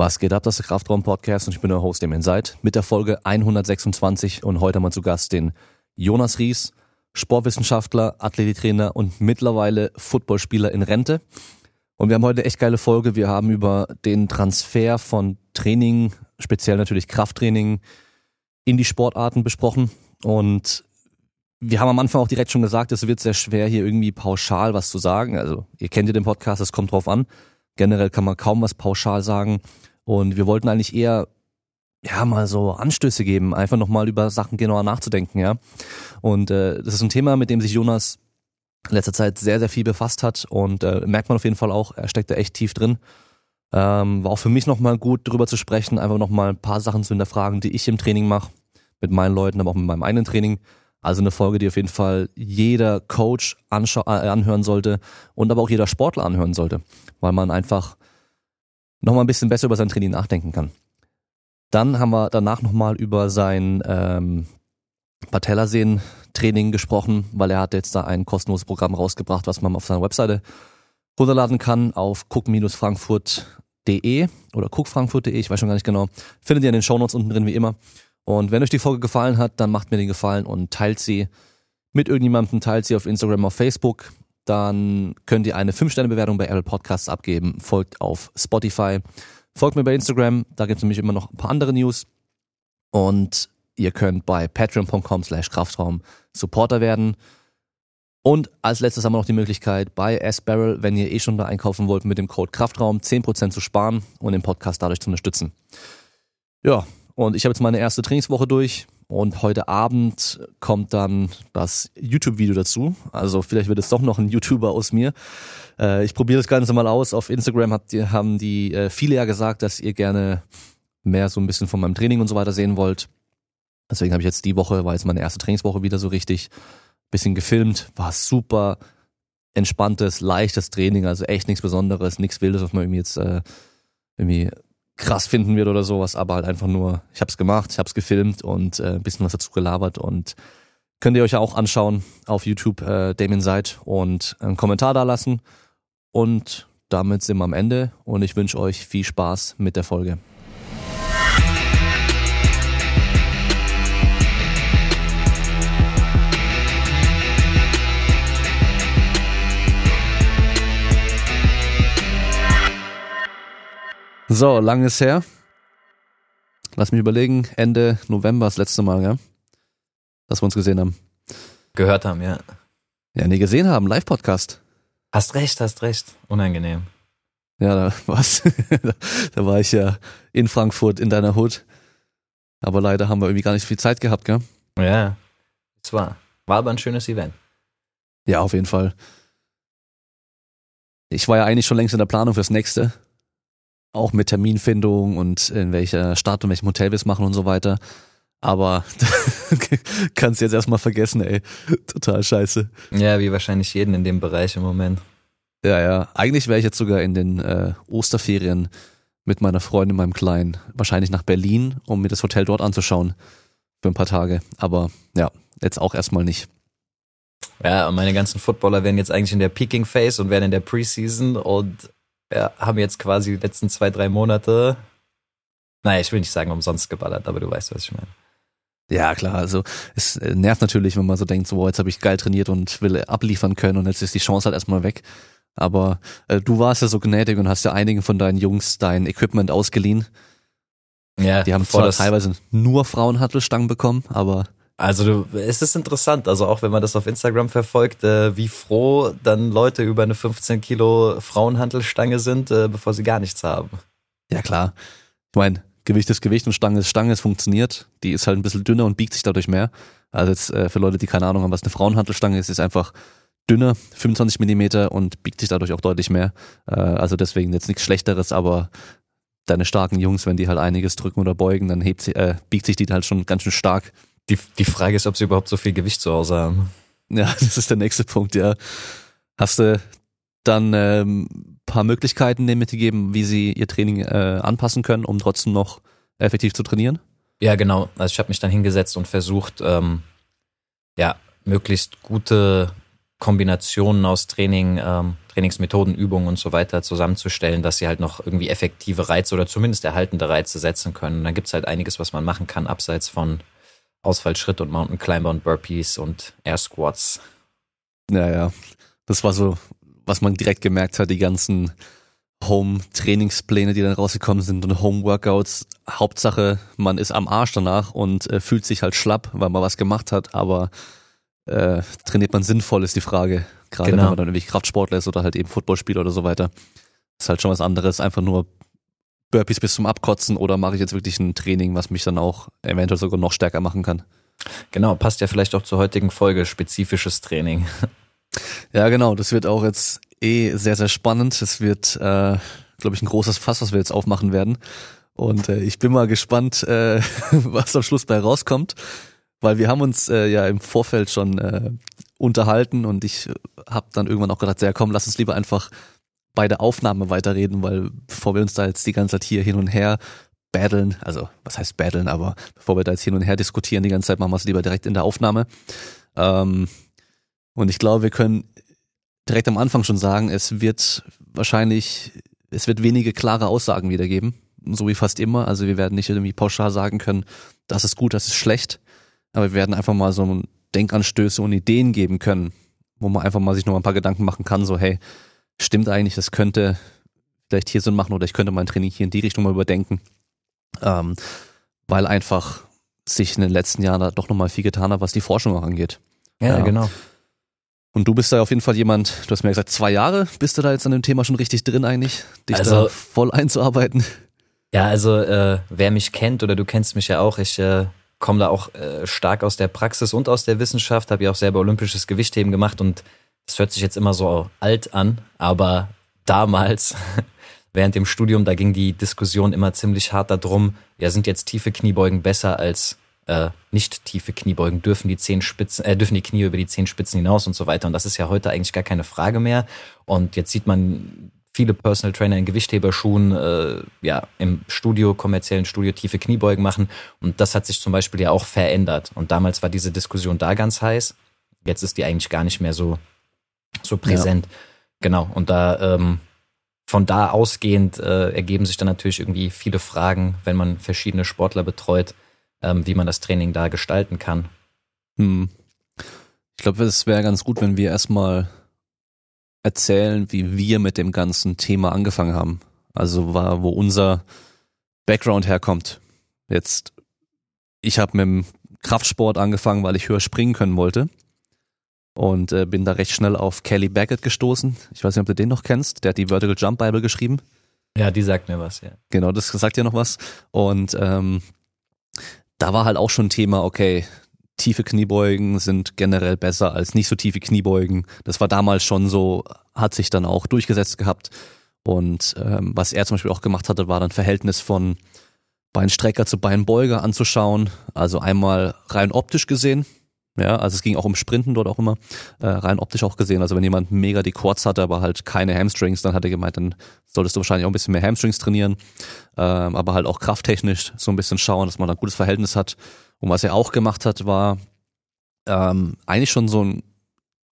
Was geht ab, das ist der Kraftraum-Podcast und ich bin der Host, dem Inside, mit der Folge 126 und heute haben wir zu Gast den Jonas Ries, Sportwissenschaftler, Athletiktrainer und mittlerweile Footballspieler in Rente. Und wir haben heute eine echt geile Folge. Wir haben über den Transfer von Training, speziell natürlich Krafttraining, in die Sportarten besprochen. Und wir haben am Anfang auch direkt schon gesagt, es wird sehr schwer, hier irgendwie pauschal was zu sagen. Also ihr kennt ja den Podcast, es kommt drauf an. Generell kann man kaum was pauschal sagen. Und wir wollten eigentlich eher ja mal so Anstöße geben, einfach nochmal über Sachen genauer nachzudenken, ja. Und äh, das ist ein Thema, mit dem sich Jonas in letzter Zeit sehr, sehr viel befasst hat und äh, merkt man auf jeden Fall auch, er steckt da echt tief drin. Ähm, war auch für mich nochmal gut, drüber zu sprechen, einfach nochmal ein paar Sachen zu hinterfragen, die ich im Training mache, mit meinen Leuten, aber auch mit meinem eigenen Training. Also eine Folge, die auf jeden Fall jeder Coach äh, anhören sollte und aber auch jeder Sportler anhören sollte, weil man einfach nochmal ein bisschen besser über sein Training nachdenken kann. Dann haben wir danach nochmal über sein ähm, Patellasehnen-Training gesprochen, weil er hat jetzt da ein kostenloses Programm rausgebracht, was man auf seiner Webseite runterladen kann auf cook-frankfurt.de oder cookfrankfurt.de, ich weiß schon gar nicht genau. Findet ihr in den Shownotes unten drin wie immer. Und wenn euch die Folge gefallen hat, dann macht mir den Gefallen und teilt sie mit irgendjemandem, teilt sie auf Instagram, auf Facebook. Dann könnt ihr eine 5-Sterne-Bewertung bei Apple Podcasts abgeben, folgt auf Spotify, folgt mir bei Instagram, da gibt es nämlich immer noch ein paar andere News. Und ihr könnt bei patreon.com slash Kraftraum Supporter werden. Und als letztes haben wir noch die Möglichkeit, bei S-Barrel, wenn ihr eh schon da einkaufen wollt, mit dem Code Kraftraum 10% zu sparen und den Podcast dadurch zu unterstützen. Ja, und ich habe jetzt meine erste Trainingswoche durch und heute Abend kommt dann das YouTube-Video dazu. Also vielleicht wird es doch noch ein YouTuber aus mir. Äh, ich probiere das Ganze mal aus. Auf Instagram habt ihr, haben die äh, viele ja gesagt, dass ihr gerne mehr so ein bisschen von meinem Training und so weiter sehen wollt. Deswegen habe ich jetzt die Woche, war jetzt meine erste Trainingswoche wieder so richtig, bisschen gefilmt, war super entspanntes, leichtes Training, also echt nichts Besonderes, nichts Wildes, was man irgendwie jetzt äh, irgendwie krass finden wird oder sowas, aber halt einfach nur, ich habe es gemacht, ich habe es gefilmt und äh, ein bisschen was dazu gelabert und könnt ihr euch ja auch anschauen auf YouTube äh, Damien Seid und einen Kommentar da lassen und damit sind wir am Ende und ich wünsche euch viel Spaß mit der Folge. So, lang ist her. Lass mich überlegen, Ende November das letzte Mal, ja? Dass wir uns gesehen haben. Gehört haben, ja. Ja, nee, gesehen haben, Live-Podcast. Hast recht, hast recht. Unangenehm. Ja, da was. da war ich ja in Frankfurt in deiner Hut. Aber leider haben wir irgendwie gar nicht viel Zeit gehabt, gell? Ja, es war. War aber ein schönes Event. Ja, auf jeden Fall. Ich war ja eigentlich schon längst in der Planung fürs nächste auch mit Terminfindung und in welcher Stadt und welchem Hotel wir es machen und so weiter. Aber kannst jetzt erstmal vergessen, ey. Total scheiße. Ja, wie wahrscheinlich jeden in dem Bereich im Moment. Ja, ja. Eigentlich wäre ich jetzt sogar in den äh, Osterferien mit meiner Freundin, meinem Kleinen, wahrscheinlich nach Berlin, um mir das Hotel dort anzuschauen. Für ein paar Tage. Aber ja, jetzt auch erstmal nicht. Ja, und meine ganzen Footballer werden jetzt eigentlich in der Peaking Phase und werden in der Preseason und ja, haben jetzt quasi die letzten zwei, drei Monate, naja, ich will nicht sagen umsonst geballert, aber du weißt, was ich meine. Ja, klar, also es äh, nervt natürlich, wenn man so denkt, so, jetzt habe ich geil trainiert und will abliefern können und jetzt ist die Chance halt erstmal weg. Aber äh, du warst ja so gnädig und hast ja einigen von deinen Jungs dein Equipment ausgeliehen. Ja, die haben zwar teilweise nur Frauenhattelstangen bekommen, aber also du, es ist interessant, also auch wenn man das auf Instagram verfolgt, äh, wie froh dann Leute über eine 15 Kilo Frauenhantelstange sind, äh, bevor sie gar nichts haben. Ja klar. Ich meine, Gewicht ist Gewicht und Stange ist Stange, es funktioniert. Die ist halt ein bisschen dünner und biegt sich dadurch mehr. Also jetzt äh, für Leute, die keine Ahnung haben, was eine Frauenhantelstange ist, ist einfach dünner, 25 Millimeter und biegt sich dadurch auch deutlich mehr. Äh, also deswegen jetzt nichts Schlechteres, aber deine starken Jungs, wenn die halt einiges drücken oder beugen, dann hebt sie, äh, biegt sich die halt schon ganz schön stark. Die, die Frage ist, ob sie überhaupt so viel Gewicht zu Hause haben. Ja, das ist der nächste Punkt, ja. Hast du dann ähm, paar Möglichkeiten denen mitgegeben, wie sie ihr Training äh, anpassen können, um trotzdem noch effektiv zu trainieren? Ja, genau. Also ich habe mich dann hingesetzt und versucht, ähm, ja, möglichst gute Kombinationen aus Training, ähm, Trainingsmethoden, Übungen und so weiter zusammenzustellen, dass sie halt noch irgendwie effektive Reize oder zumindest erhaltende Reize setzen können. Und dann gibt's halt einiges, was man machen kann, abseits von Ausfallschritt und Mountain Climber und Burpees und Air Squats. Ja, ja. Das war so, was man direkt gemerkt hat, die ganzen Home-Trainingspläne, die dann rausgekommen sind und Home-Workouts. Hauptsache, man ist am Arsch danach und äh, fühlt sich halt schlapp, weil man was gemacht hat, aber äh, trainiert man sinnvoll, ist die Frage. Gerade genau. wenn man dann irgendwie Kraftsportler ist oder halt eben Footballspieler oder so weiter. Ist halt schon was anderes, einfach nur Burpees bis zum Abkotzen oder mache ich jetzt wirklich ein Training, was mich dann auch eventuell sogar noch stärker machen kann. Genau, passt ja vielleicht auch zur heutigen Folge, spezifisches Training. Ja, genau, das wird auch jetzt eh sehr, sehr spannend. Es wird, äh, glaube ich, ein großes Fass, was wir jetzt aufmachen werden. Und äh, ich bin mal gespannt, äh, was am Schluss bei rauskommt, weil wir haben uns äh, ja im Vorfeld schon äh, unterhalten und ich habe dann irgendwann auch gedacht, ja komm, lass uns lieber einfach bei der Aufnahme weiterreden, weil bevor wir uns da jetzt die ganze Zeit hier hin und her battlen, also was heißt battlen, aber bevor wir da jetzt hin und her diskutieren die ganze Zeit, machen wir es lieber direkt in der Aufnahme. Ähm, und ich glaube, wir können direkt am Anfang schon sagen, es wird wahrscheinlich, es wird wenige klare Aussagen wiedergeben, so wie fast immer. Also wir werden nicht irgendwie pauschal sagen können, das ist gut, das ist schlecht, aber wir werden einfach mal so Denkanstöße und Ideen geben können, wo man einfach mal sich noch ein paar Gedanken machen kann, so hey, stimmt eigentlich, das könnte vielleicht hier Sinn machen oder ich könnte mein Training hier in die Richtung mal überdenken, ähm, weil einfach sich in den letzten Jahren da doch nochmal viel getan hat, was die Forschung auch angeht. Ja, ja, genau. Und du bist da auf jeden Fall jemand, du hast mir gesagt, zwei Jahre bist du da jetzt an dem Thema schon richtig drin eigentlich, dich also, da voll einzuarbeiten. Ja, also äh, wer mich kennt oder du kennst mich ja auch, ich äh, komme da auch äh, stark aus der Praxis und aus der Wissenschaft, habe ja auch selber olympisches Gewichtheben gemacht und es hört sich jetzt immer so alt an, aber damals während dem Studium, da ging die Diskussion immer ziemlich hart darum, ja, sind jetzt tiefe Kniebeugen besser als äh, nicht tiefe Kniebeugen, dürfen die Zehenspitzen, äh, dürfen die Knie über die Zehenspitzen hinaus und so weiter. Und das ist ja heute eigentlich gar keine Frage mehr. Und jetzt sieht man viele Personal Trainer in Gewichtheberschuhen äh, ja im Studio, kommerziellen Studio tiefe Kniebeugen machen. Und das hat sich zum Beispiel ja auch verändert. Und damals war diese Diskussion da ganz heiß. Jetzt ist die eigentlich gar nicht mehr so, so präsent. Ja. Genau. Und da ähm, von da ausgehend äh, ergeben sich dann natürlich irgendwie viele Fragen, wenn man verschiedene Sportler betreut ähm, wie man das Training da gestalten kann. Hm. Ich glaube, es wäre ganz gut, wenn wir erstmal erzählen, wie wir mit dem ganzen Thema angefangen haben. Also war, wo unser Background herkommt. Jetzt, ich habe mit dem Kraftsport angefangen, weil ich höher springen können wollte. Und äh, bin da recht schnell auf Kelly Baggett gestoßen. Ich weiß nicht, ob du den noch kennst. Der hat die Vertical Jump Bible geschrieben. Ja, die sagt mir was, ja. Genau, das sagt ja noch was. Und ähm, da war halt auch schon Thema, okay, tiefe Kniebeugen sind generell besser als nicht so tiefe Kniebeugen. Das war damals schon so, hat sich dann auch durchgesetzt gehabt. Und ähm, was er zum Beispiel auch gemacht hatte, war dann Verhältnis von Beinstrecker zu Beinbeuger anzuschauen. Also einmal rein optisch gesehen, ja, also es ging auch um Sprinten dort auch immer, äh, rein optisch auch gesehen. Also wenn jemand mega die Quads hatte, aber halt keine Hamstrings, dann hat er gemeint, dann solltest du wahrscheinlich auch ein bisschen mehr Hamstrings trainieren, ähm, aber halt auch krafttechnisch so ein bisschen schauen, dass man ein gutes Verhältnis hat. Und was er auch gemacht hat, war ähm, eigentlich schon so ein,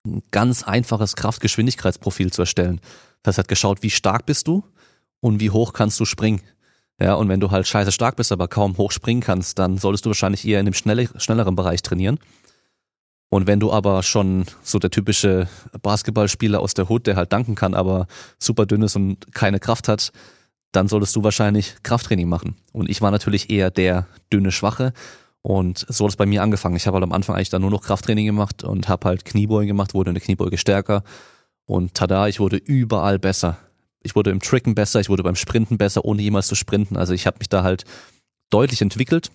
ein ganz einfaches Kraftgeschwindigkeitsprofil zu erstellen. Das heißt, er hat geschaut, wie stark bist du und wie hoch kannst du springen. Ja, und wenn du halt scheiße stark bist, aber kaum hoch springen kannst, dann solltest du wahrscheinlich eher in dem schnelleren Bereich trainieren. Und wenn du aber schon so der typische Basketballspieler aus der Hut, der halt danken kann, aber super dünn ist und keine Kraft hat, dann solltest du wahrscheinlich Krafttraining machen. Und ich war natürlich eher der dünne Schwache. Und so hat es bei mir angefangen. Ich habe halt am Anfang eigentlich dann nur noch Krafttraining gemacht und habe halt Kniebeugen gemacht, wurde in der Kniebeuge stärker. Und tada, ich wurde überall besser. Ich wurde im Tricken besser, ich wurde beim Sprinten besser, ohne jemals zu sprinten. Also ich habe mich da halt deutlich entwickelt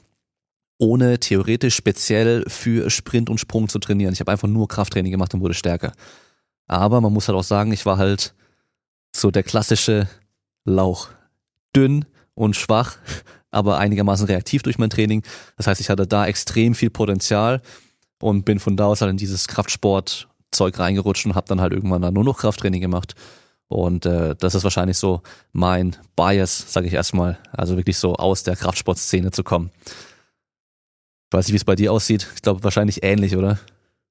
ohne theoretisch speziell für Sprint und Sprung zu trainieren. Ich habe einfach nur Krafttraining gemacht und wurde stärker. Aber man muss halt auch sagen, ich war halt so der klassische Lauch. Dünn und schwach, aber einigermaßen reaktiv durch mein Training. Das heißt, ich hatte da extrem viel Potenzial und bin von da aus halt in dieses Kraftsportzeug reingerutscht und habe dann halt irgendwann dann nur noch Krafttraining gemacht. Und äh, das ist wahrscheinlich so mein Bias, sage ich erstmal. Also wirklich so aus der Kraftsportszene zu kommen. Ich weiß nicht, wie es bei dir aussieht. Ich glaube wahrscheinlich ähnlich, oder?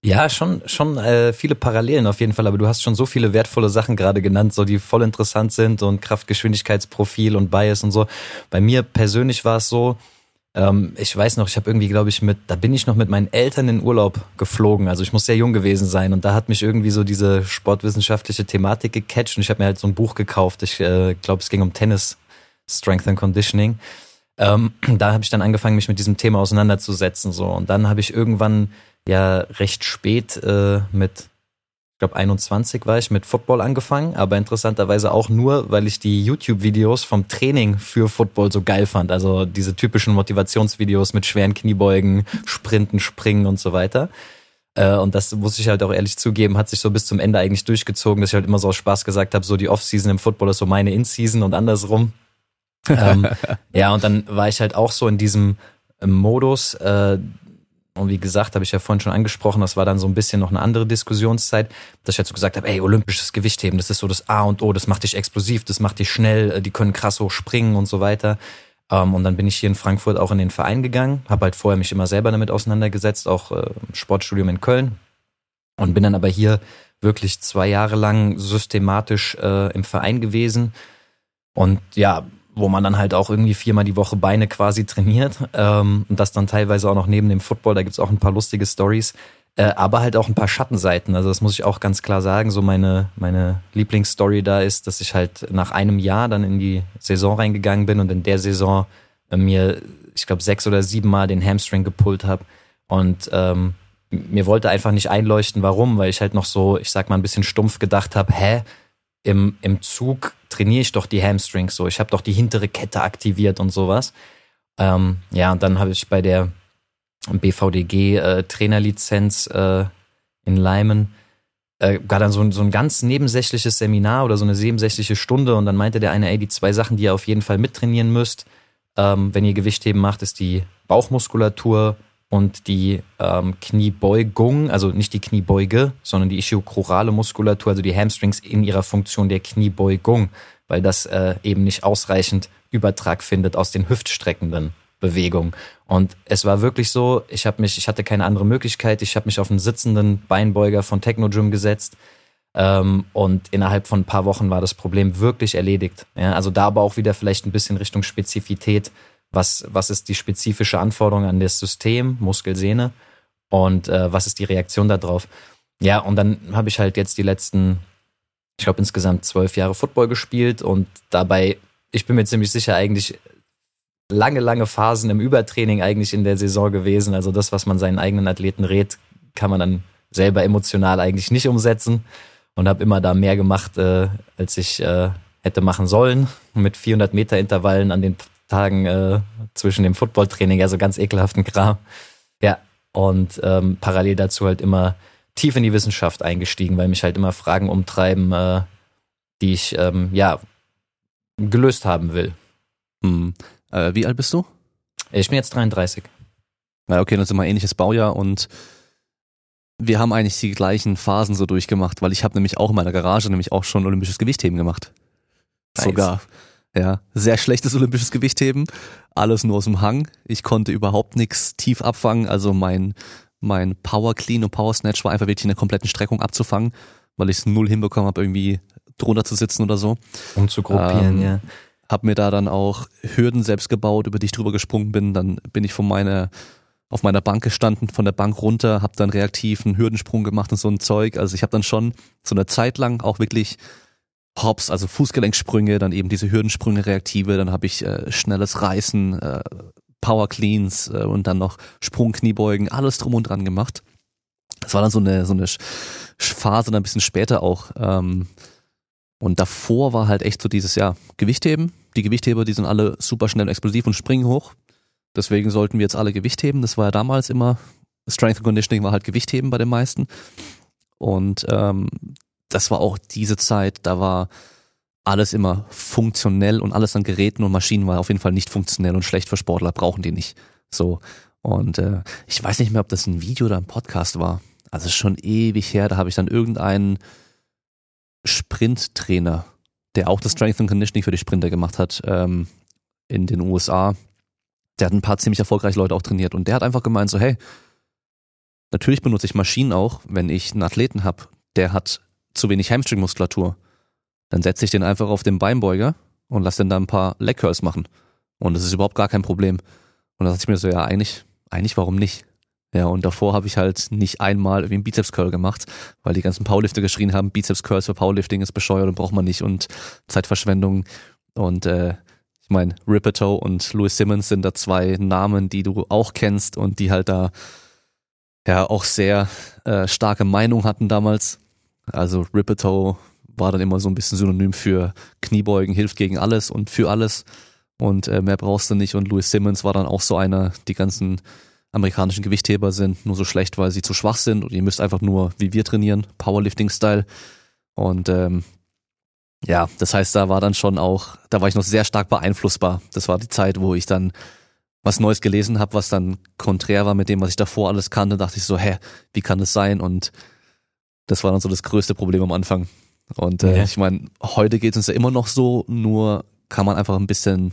Ja, schon, schon äh, viele Parallelen auf jeden Fall, aber du hast schon so viele wertvolle Sachen gerade genannt, so die voll interessant sind und Kraftgeschwindigkeitsprofil und Bias und so. Bei mir persönlich war es so, ähm, ich weiß noch, ich habe irgendwie, glaube ich, mit, da bin ich noch mit meinen Eltern in Urlaub geflogen. Also ich muss sehr jung gewesen sein und da hat mich irgendwie so diese sportwissenschaftliche Thematik gecatcht und ich habe mir halt so ein Buch gekauft. Ich äh, glaube, es ging um Tennis, Strength and Conditioning. Ähm, da habe ich dann angefangen, mich mit diesem Thema auseinanderzusetzen. So und dann habe ich irgendwann ja recht spät äh, mit ich glaube 21 war ich mit Football angefangen, aber interessanterweise auch nur, weil ich die YouTube-Videos vom Training für Football so geil fand. Also diese typischen Motivationsvideos mit schweren Kniebeugen, Sprinten, Springen und so weiter. Äh, und das muss ich halt auch ehrlich zugeben, hat sich so bis zum Ende eigentlich durchgezogen, dass ich halt immer so aus Spaß gesagt habe, so die Off-Season im Football ist so meine In-Season und andersrum. Ähm, ja, und dann war ich halt auch so in diesem Modus, äh, und wie gesagt, habe ich ja vorhin schon angesprochen, das war dann so ein bisschen noch eine andere Diskussionszeit, dass ich halt so gesagt habe, ey, olympisches Gewichtheben, das ist so das A und O, das macht dich explosiv, das macht dich schnell, äh, die können krass hoch springen und so weiter. Ähm, und dann bin ich hier in Frankfurt auch in den Verein gegangen, habe halt vorher mich immer selber damit auseinandergesetzt, auch äh, Sportstudium in Köln. Und bin dann aber hier wirklich zwei Jahre lang systematisch äh, im Verein gewesen. Und ja, wo man dann halt auch irgendwie viermal die Woche Beine quasi trainiert ähm, und das dann teilweise auch noch neben dem Football, da gibt's auch ein paar lustige Stories, äh, aber halt auch ein paar Schattenseiten. Also das muss ich auch ganz klar sagen. So meine, meine Lieblingsstory da ist, dass ich halt nach einem Jahr dann in die Saison reingegangen bin und in der Saison äh, mir, ich glaube, sechs oder sieben Mal den Hamstring gepullt habe. Und ähm, mir wollte einfach nicht einleuchten, warum, weil ich halt noch so, ich sag mal, ein bisschen stumpf gedacht habe, hä, im, im Zug trainiere ich doch die Hamstrings so. Ich habe doch die hintere Kette aktiviert und sowas. Ähm, ja, und dann habe ich bei der BVDG äh, Trainerlizenz äh, in Leimen äh, gar dann so, so ein ganz nebensächliches Seminar oder so eine nebensächliche Stunde und dann meinte der eine, ey, die zwei Sachen, die ihr auf jeden Fall mittrainieren müsst, ähm, wenn ihr Gewichtheben macht, ist die Bauchmuskulatur und die ähm, Kniebeugung, also nicht die Kniebeuge, sondern die ischiochorale Muskulatur, also die Hamstrings in ihrer Funktion der Kniebeugung, weil das äh, eben nicht ausreichend Übertrag findet aus den hüftstreckenden Bewegungen. Und es war wirklich so, ich habe mich, ich hatte keine andere Möglichkeit, ich habe mich auf einen sitzenden Beinbeuger von Technogym gesetzt ähm, und innerhalb von ein paar Wochen war das Problem wirklich erledigt. Ja, also da aber auch wieder vielleicht ein bisschen Richtung Spezifität was, was ist die spezifische Anforderung an das System, Muskelsehne und äh, was ist die Reaktion darauf. Ja, und dann habe ich halt jetzt die letzten, ich glaube insgesamt zwölf Jahre Football gespielt und dabei, ich bin mir ziemlich sicher, eigentlich lange, lange Phasen im Übertraining eigentlich in der Saison gewesen. Also das, was man seinen eigenen Athleten rät, kann man dann selber emotional eigentlich nicht umsetzen und habe immer da mehr gemacht, äh, als ich äh, hätte machen sollen. Mit 400 Meter Intervallen an den Tagen äh, zwischen dem Footballtraining, also ganz ekelhaften Kram. Ja, und ähm, parallel dazu halt immer tief in die Wissenschaft eingestiegen, weil mich halt immer Fragen umtreiben, äh, die ich ähm, ja gelöst haben will. Hm. Äh, wie alt bist du? Ich bin jetzt 33. Na okay, dann sind wir ähnliches Baujahr und wir haben eigentlich die gleichen Phasen so durchgemacht, weil ich habe nämlich auch in meiner Garage nämlich auch schon olympisches Gewichtheben gemacht. Nice. Sogar. Ja, sehr schlechtes olympisches Gewichtheben, alles nur aus dem Hang. Ich konnte überhaupt nichts tief abfangen, also mein mein Power Clean und Power Snatch war einfach wirklich in der kompletten Streckung abzufangen, weil ich es null hinbekommen habe, irgendwie drunter zu sitzen oder so. Um zu gruppieren, ähm, ja. Hab mir da dann auch Hürden selbst gebaut, über die ich drüber gesprungen bin. Dann bin ich von meiner auf meiner Bank gestanden, von der Bank runter, hab dann reaktiv einen Hürdensprung gemacht und so ein Zeug. Also ich habe dann schon so eine Zeit lang auch wirklich Hops, also Fußgelenksprünge, dann eben diese Hürdensprünge reaktive, dann habe ich äh, schnelles Reißen, äh, Power Cleans äh, und dann noch Sprungkniebeugen, alles drum und dran gemacht. Das war dann so eine so eine Phase, dann ein bisschen später auch. Ähm, und davor war halt echt so dieses ja Gewichtheben. Die Gewichtheber, die sind alle super schnell explosiv und springen hoch. Deswegen sollten wir jetzt alle Gewichtheben. Das war ja damals immer Strength and Conditioning war halt Gewichtheben bei den meisten. Und ähm, das war auch diese Zeit, da war alles immer funktionell und alles an Geräten und Maschinen war auf jeden Fall nicht funktionell und schlecht für Sportler, brauchen die nicht. So. Und äh, ich weiß nicht mehr, ob das ein Video oder ein Podcast war. Also schon ewig her, da habe ich dann irgendeinen Sprinttrainer, der auch das Strength and Conditioning für die Sprinter gemacht hat, ähm, in den USA. Der hat ein paar ziemlich erfolgreiche Leute auch trainiert und der hat einfach gemeint so, hey, natürlich benutze ich Maschinen auch, wenn ich einen Athleten habe, der hat zu wenig Hamstringmuskulatur. Dann setze ich den einfach auf den Beinbeuger und lasse den da ein paar Leg Curls machen. Und das ist überhaupt gar kein Problem. Und da dachte ich mir so, ja, eigentlich, eigentlich warum nicht? Ja, und davor habe ich halt nicht einmal irgendwie einen Bizeps Curl gemacht, weil die ganzen Powerlifter geschrien haben, Bizeps Curls für Powerlifting ist bescheuert und braucht man nicht und Zeitverschwendung. Und äh, ich meine, Rippeto und Louis Simmons sind da zwei Namen, die du auch kennst und die halt da ja auch sehr äh, starke Meinung hatten damals. Also Rippeto war dann immer so ein bisschen synonym für Kniebeugen hilft gegen alles und für alles und äh, mehr brauchst du nicht. Und Louis Simmons war dann auch so einer, die ganzen amerikanischen Gewichtheber sind nur so schlecht, weil sie zu schwach sind und ihr müsst einfach nur wie wir trainieren, Powerlifting-Style. Und ähm, ja, das heißt, da war dann schon auch, da war ich noch sehr stark beeinflussbar. Das war die Zeit, wo ich dann was Neues gelesen habe, was dann konträr war mit dem, was ich davor alles kannte, dachte ich so, hä, wie kann das sein? Und das war dann so das größte Problem am Anfang. Und äh, ja. ich meine, heute geht es uns ja immer noch so, nur kann man einfach ein bisschen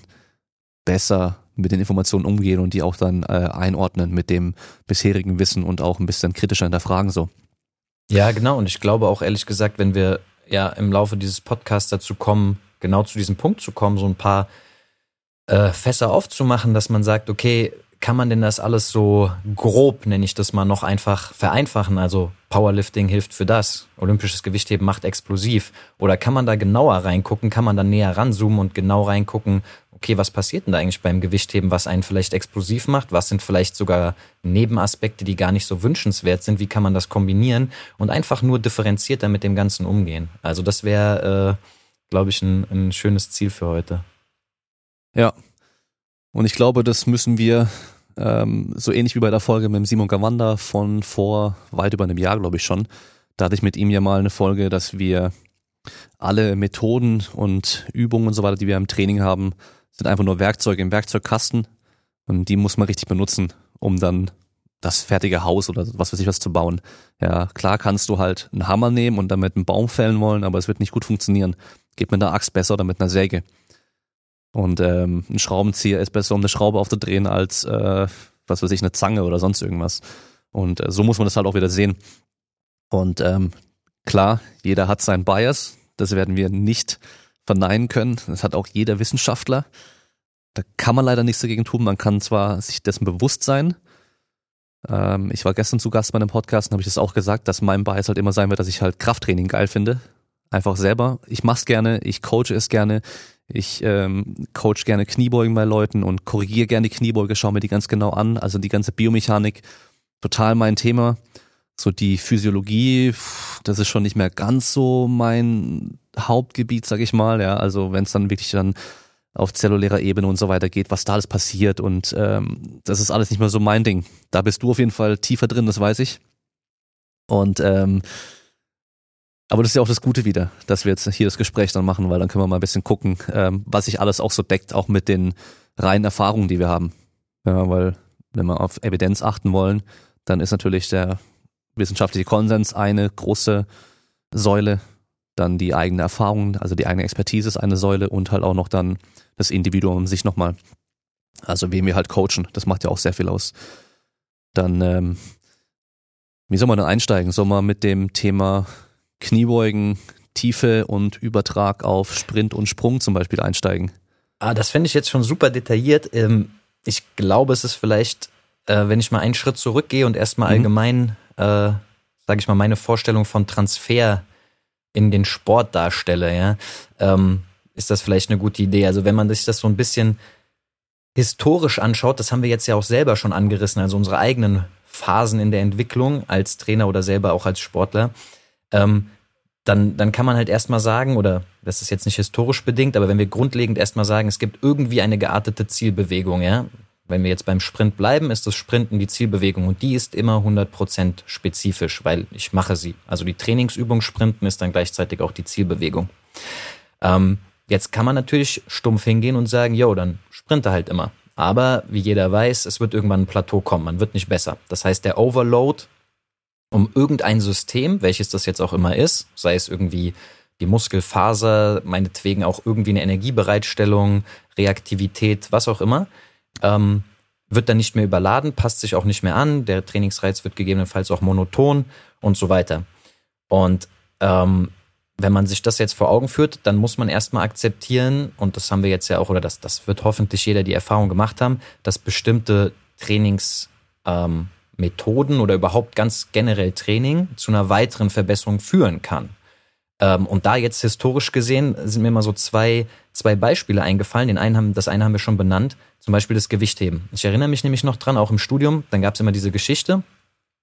besser mit den Informationen umgehen und die auch dann äh, einordnen mit dem bisherigen Wissen und auch ein bisschen kritischer hinterfragen so. Ja, genau. Und ich glaube auch ehrlich gesagt, wenn wir ja im Laufe dieses Podcasts dazu kommen, genau zu diesem Punkt zu kommen, so ein paar äh, Fässer aufzumachen, dass man sagt, okay, kann man denn das alles so grob, nenne ich das mal, noch einfach vereinfachen? Also Powerlifting hilft für das, olympisches Gewichtheben macht explosiv. Oder kann man da genauer reingucken, kann man da näher ranzoomen und genau reingucken, okay, was passiert denn da eigentlich beim Gewichtheben, was einen vielleicht explosiv macht? Was sind vielleicht sogar Nebenaspekte, die gar nicht so wünschenswert sind? Wie kann man das kombinieren und einfach nur differenzierter mit dem Ganzen umgehen? Also das wäre, äh, glaube ich, ein, ein schönes Ziel für heute. Ja, und ich glaube, das müssen wir ähm, so ähnlich wie bei der Folge mit Simon Gawanda von vor weit über einem Jahr, glaube ich schon. Da hatte ich mit ihm ja mal eine Folge, dass wir alle Methoden und Übungen und so weiter, die wir im Training haben, sind einfach nur Werkzeuge im Werkzeugkasten und die muss man richtig benutzen, um dann das fertige Haus oder was weiß ich was zu bauen. Ja, klar kannst du halt einen Hammer nehmen und damit einen Baum fällen wollen, aber es wird nicht gut funktionieren. Geht mit einer Axt besser oder mit einer Säge. Und ähm, ein Schraubenzieher ist besser, um eine Schraube aufzudrehen, als äh, was weiß ich, eine Zange oder sonst irgendwas. Und äh, so muss man das halt auch wieder sehen. Und ähm, klar, jeder hat seinen Bias. Das werden wir nicht verneinen können. Das hat auch jeder Wissenschaftler. Da kann man leider nichts dagegen tun. Man kann zwar sich dessen bewusst sein. Ähm, ich war gestern zu Gast bei einem Podcast und habe ich das auch gesagt, dass mein Bias halt immer sein wird, dass ich halt Krafttraining geil finde. Einfach selber. Ich mach's gerne, ich coache es gerne. Ich ähm, coach gerne Kniebeugen bei Leuten und korrigiere gerne die Kniebeuge, schaue mir die ganz genau an. Also die ganze Biomechanik, total mein Thema. So die Physiologie, das ist schon nicht mehr ganz so mein Hauptgebiet, sag ich mal. Ja, also wenn es dann wirklich dann auf zellulärer Ebene und so weiter geht, was da alles passiert und ähm, das ist alles nicht mehr so mein Ding. Da bist du auf jeden Fall tiefer drin, das weiß ich. Und ähm, aber das ist ja auch das Gute wieder, dass wir jetzt hier das Gespräch dann machen, weil dann können wir mal ein bisschen gucken, ähm, was sich alles auch so deckt, auch mit den reinen Erfahrungen, die wir haben. Ja, weil wenn wir auf Evidenz achten wollen, dann ist natürlich der wissenschaftliche Konsens eine große Säule, dann die eigene Erfahrung, also die eigene Expertise ist eine Säule und halt auch noch dann das Individuum sich nochmal. Also wem wir halt coachen, das macht ja auch sehr viel aus. Dann, ähm, wie soll man dann einsteigen? Soll man mit dem Thema Kniebeugen, Tiefe und Übertrag auf Sprint und Sprung zum Beispiel einsteigen? Ah, das fände ich jetzt schon super detailliert. Ähm, ich glaube, es ist vielleicht, äh, wenn ich mal einen Schritt zurückgehe und erstmal mhm. allgemein äh, sage ich mal, meine Vorstellung von Transfer in den Sport darstelle, ja, ähm, ist das vielleicht eine gute Idee. Also wenn man sich das so ein bisschen historisch anschaut, das haben wir jetzt ja auch selber schon angerissen, also unsere eigenen Phasen in der Entwicklung als Trainer oder selber auch als Sportler, ähm, dann, dann kann man halt erstmal sagen, oder das ist jetzt nicht historisch bedingt, aber wenn wir grundlegend erstmal sagen, es gibt irgendwie eine geartete Zielbewegung, ja, wenn wir jetzt beim Sprint bleiben, ist das Sprinten die Zielbewegung und die ist immer 100% spezifisch, weil ich mache sie. Also die Trainingsübung Sprinten ist dann gleichzeitig auch die Zielbewegung. Ähm, jetzt kann man natürlich stumpf hingehen und sagen, yo, dann sprinte halt immer. Aber wie jeder weiß, es wird irgendwann ein Plateau kommen, man wird nicht besser. Das heißt, der Overload um irgendein System, welches das jetzt auch immer ist, sei es irgendwie die Muskelfaser, meinetwegen auch irgendwie eine Energiebereitstellung, Reaktivität, was auch immer, ähm, wird dann nicht mehr überladen, passt sich auch nicht mehr an, der Trainingsreiz wird gegebenenfalls auch monoton und so weiter. Und ähm, wenn man sich das jetzt vor Augen führt, dann muss man erstmal akzeptieren, und das haben wir jetzt ja auch, oder das, das wird hoffentlich jeder die Erfahrung gemacht haben, dass bestimmte Trainingsmethoden ähm, oder überhaupt ganz generell Training zu einer weiteren Verbesserung führen kann. Ähm, und da jetzt historisch gesehen sind mir mal so zwei, zwei Beispiele eingefallen. Den einen haben, das eine haben wir schon benannt, zum Beispiel das Gewichtheben. Ich erinnere mich nämlich noch dran, auch im Studium, dann gab es immer diese Geschichte.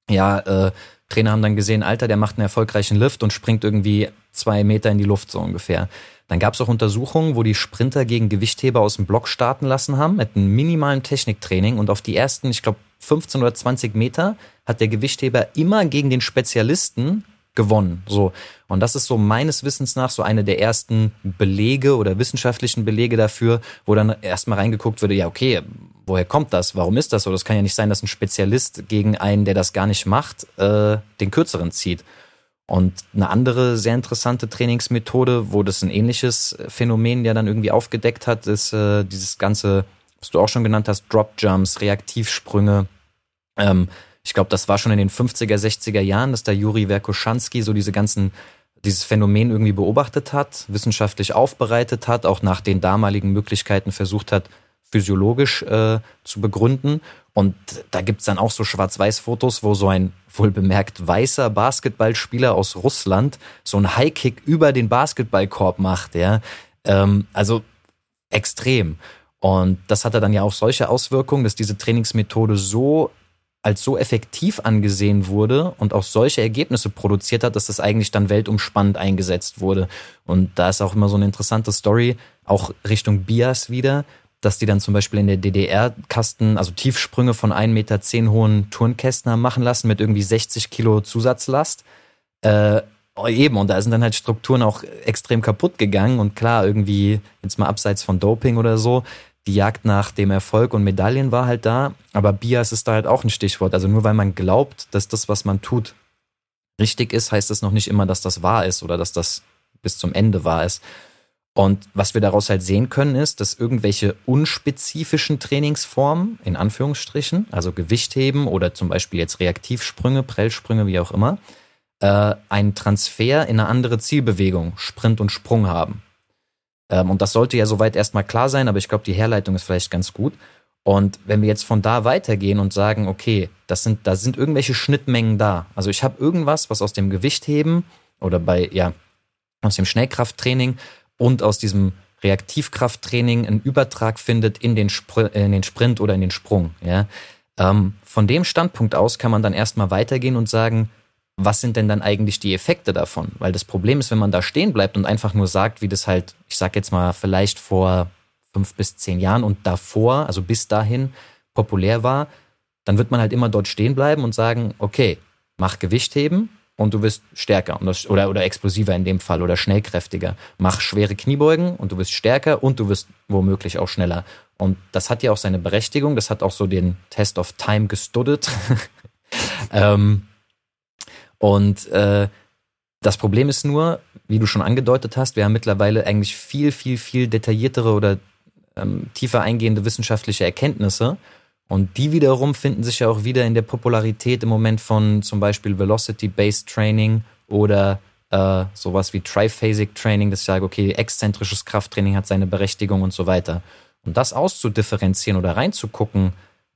Ja, äh, Trainer haben dann gesehen, Alter, der macht einen erfolgreichen Lift und springt irgendwie zwei Meter in die Luft so ungefähr. Dann gab es auch Untersuchungen, wo die Sprinter gegen Gewichtheber aus dem Block starten lassen haben, mit einem minimalen Techniktraining und auf die ersten, ich glaube, 15 oder 20 Meter hat der Gewichtheber immer gegen den Spezialisten gewonnen. So. Und das ist so meines Wissens nach so eine der ersten Belege oder wissenschaftlichen Belege dafür, wo dann erstmal reingeguckt würde, ja, okay, woher kommt das? Warum ist das so? Das kann ja nicht sein, dass ein Spezialist gegen einen, der das gar nicht macht, äh, den kürzeren zieht. Und eine andere sehr interessante Trainingsmethode, wo das ein ähnliches Phänomen ja dann irgendwie aufgedeckt hat, ist äh, dieses ganze, was du auch schon genannt hast, Drop Jumps, Reaktivsprünge. Ähm, ich glaube, das war schon in den 50er, 60er Jahren, dass der Juri Verkoschanski so diese ganzen dieses Phänomen irgendwie beobachtet hat, wissenschaftlich aufbereitet hat, auch nach den damaligen Möglichkeiten versucht hat, physiologisch äh, zu begründen. Und da gibt's dann auch so Schwarz-Weiß-Fotos, wo so ein wohlbemerkt weißer Basketballspieler aus Russland so einen Highkick über den Basketballkorb macht, ja. Ähm, also extrem. Und das hatte dann ja auch solche Auswirkungen, dass diese Trainingsmethode so als so effektiv angesehen wurde und auch solche Ergebnisse produziert hat, dass das eigentlich dann weltumspannend eingesetzt wurde. Und da ist auch immer so eine interessante Story, auch Richtung Bias wieder, dass die dann zum Beispiel in der DDR Kasten, also Tiefsprünge von 1,10 Meter hohen Turnkästen haben machen lassen mit irgendwie 60 Kilo Zusatzlast. Äh, eben, und da sind dann halt Strukturen auch extrem kaputt gegangen und klar, irgendwie, jetzt mal abseits von Doping oder so, die Jagd nach dem Erfolg und Medaillen war halt da, aber Bias ist da halt auch ein Stichwort. Also nur weil man glaubt, dass das, was man tut, richtig ist, heißt das noch nicht immer, dass das wahr ist oder dass das bis zum Ende wahr ist. Und was wir daraus halt sehen können, ist, dass irgendwelche unspezifischen Trainingsformen, in Anführungsstrichen, also Gewichtheben oder zum Beispiel jetzt Reaktivsprünge, Prellsprünge, wie auch immer, äh, einen Transfer in eine andere Zielbewegung, Sprint und Sprung haben. Ähm, und das sollte ja soweit erstmal klar sein, aber ich glaube, die Herleitung ist vielleicht ganz gut. Und wenn wir jetzt von da weitergehen und sagen, okay, das sind, da sind irgendwelche Schnittmengen da. Also ich habe irgendwas, was aus dem Gewichtheben oder bei, ja, aus dem Schnellkrafttraining und aus diesem Reaktivkrafttraining einen Übertrag findet in den, Spr in den Sprint oder in den Sprung. Ja? Ähm, von dem Standpunkt aus kann man dann erstmal weitergehen und sagen, was sind denn dann eigentlich die Effekte davon? Weil das Problem ist, wenn man da stehen bleibt und einfach nur sagt, wie das halt, ich sag jetzt mal, vielleicht vor fünf bis zehn Jahren und davor, also bis dahin populär war, dann wird man halt immer dort stehen bleiben und sagen, okay, mach Gewichtheben und du wirst stärker oder, oder explosiver in dem Fall oder schnellkräftiger. Mach schwere Kniebeugen und du wirst stärker und du wirst womöglich auch schneller. Und das hat ja auch seine Berechtigung. Das hat auch so den Test of Time gestuddet. ähm, und äh, das Problem ist nur, wie du schon angedeutet hast, wir haben mittlerweile eigentlich viel, viel, viel detailliertere oder ähm, tiefer eingehende wissenschaftliche Erkenntnisse. Und die wiederum finden sich ja auch wieder in der Popularität im Moment von zum Beispiel Velocity-Based Training oder äh, sowas wie Triphasic Training, das ich sage, okay, exzentrisches Krafttraining hat seine Berechtigung und so weiter. Und das auszudifferenzieren oder reinzugucken,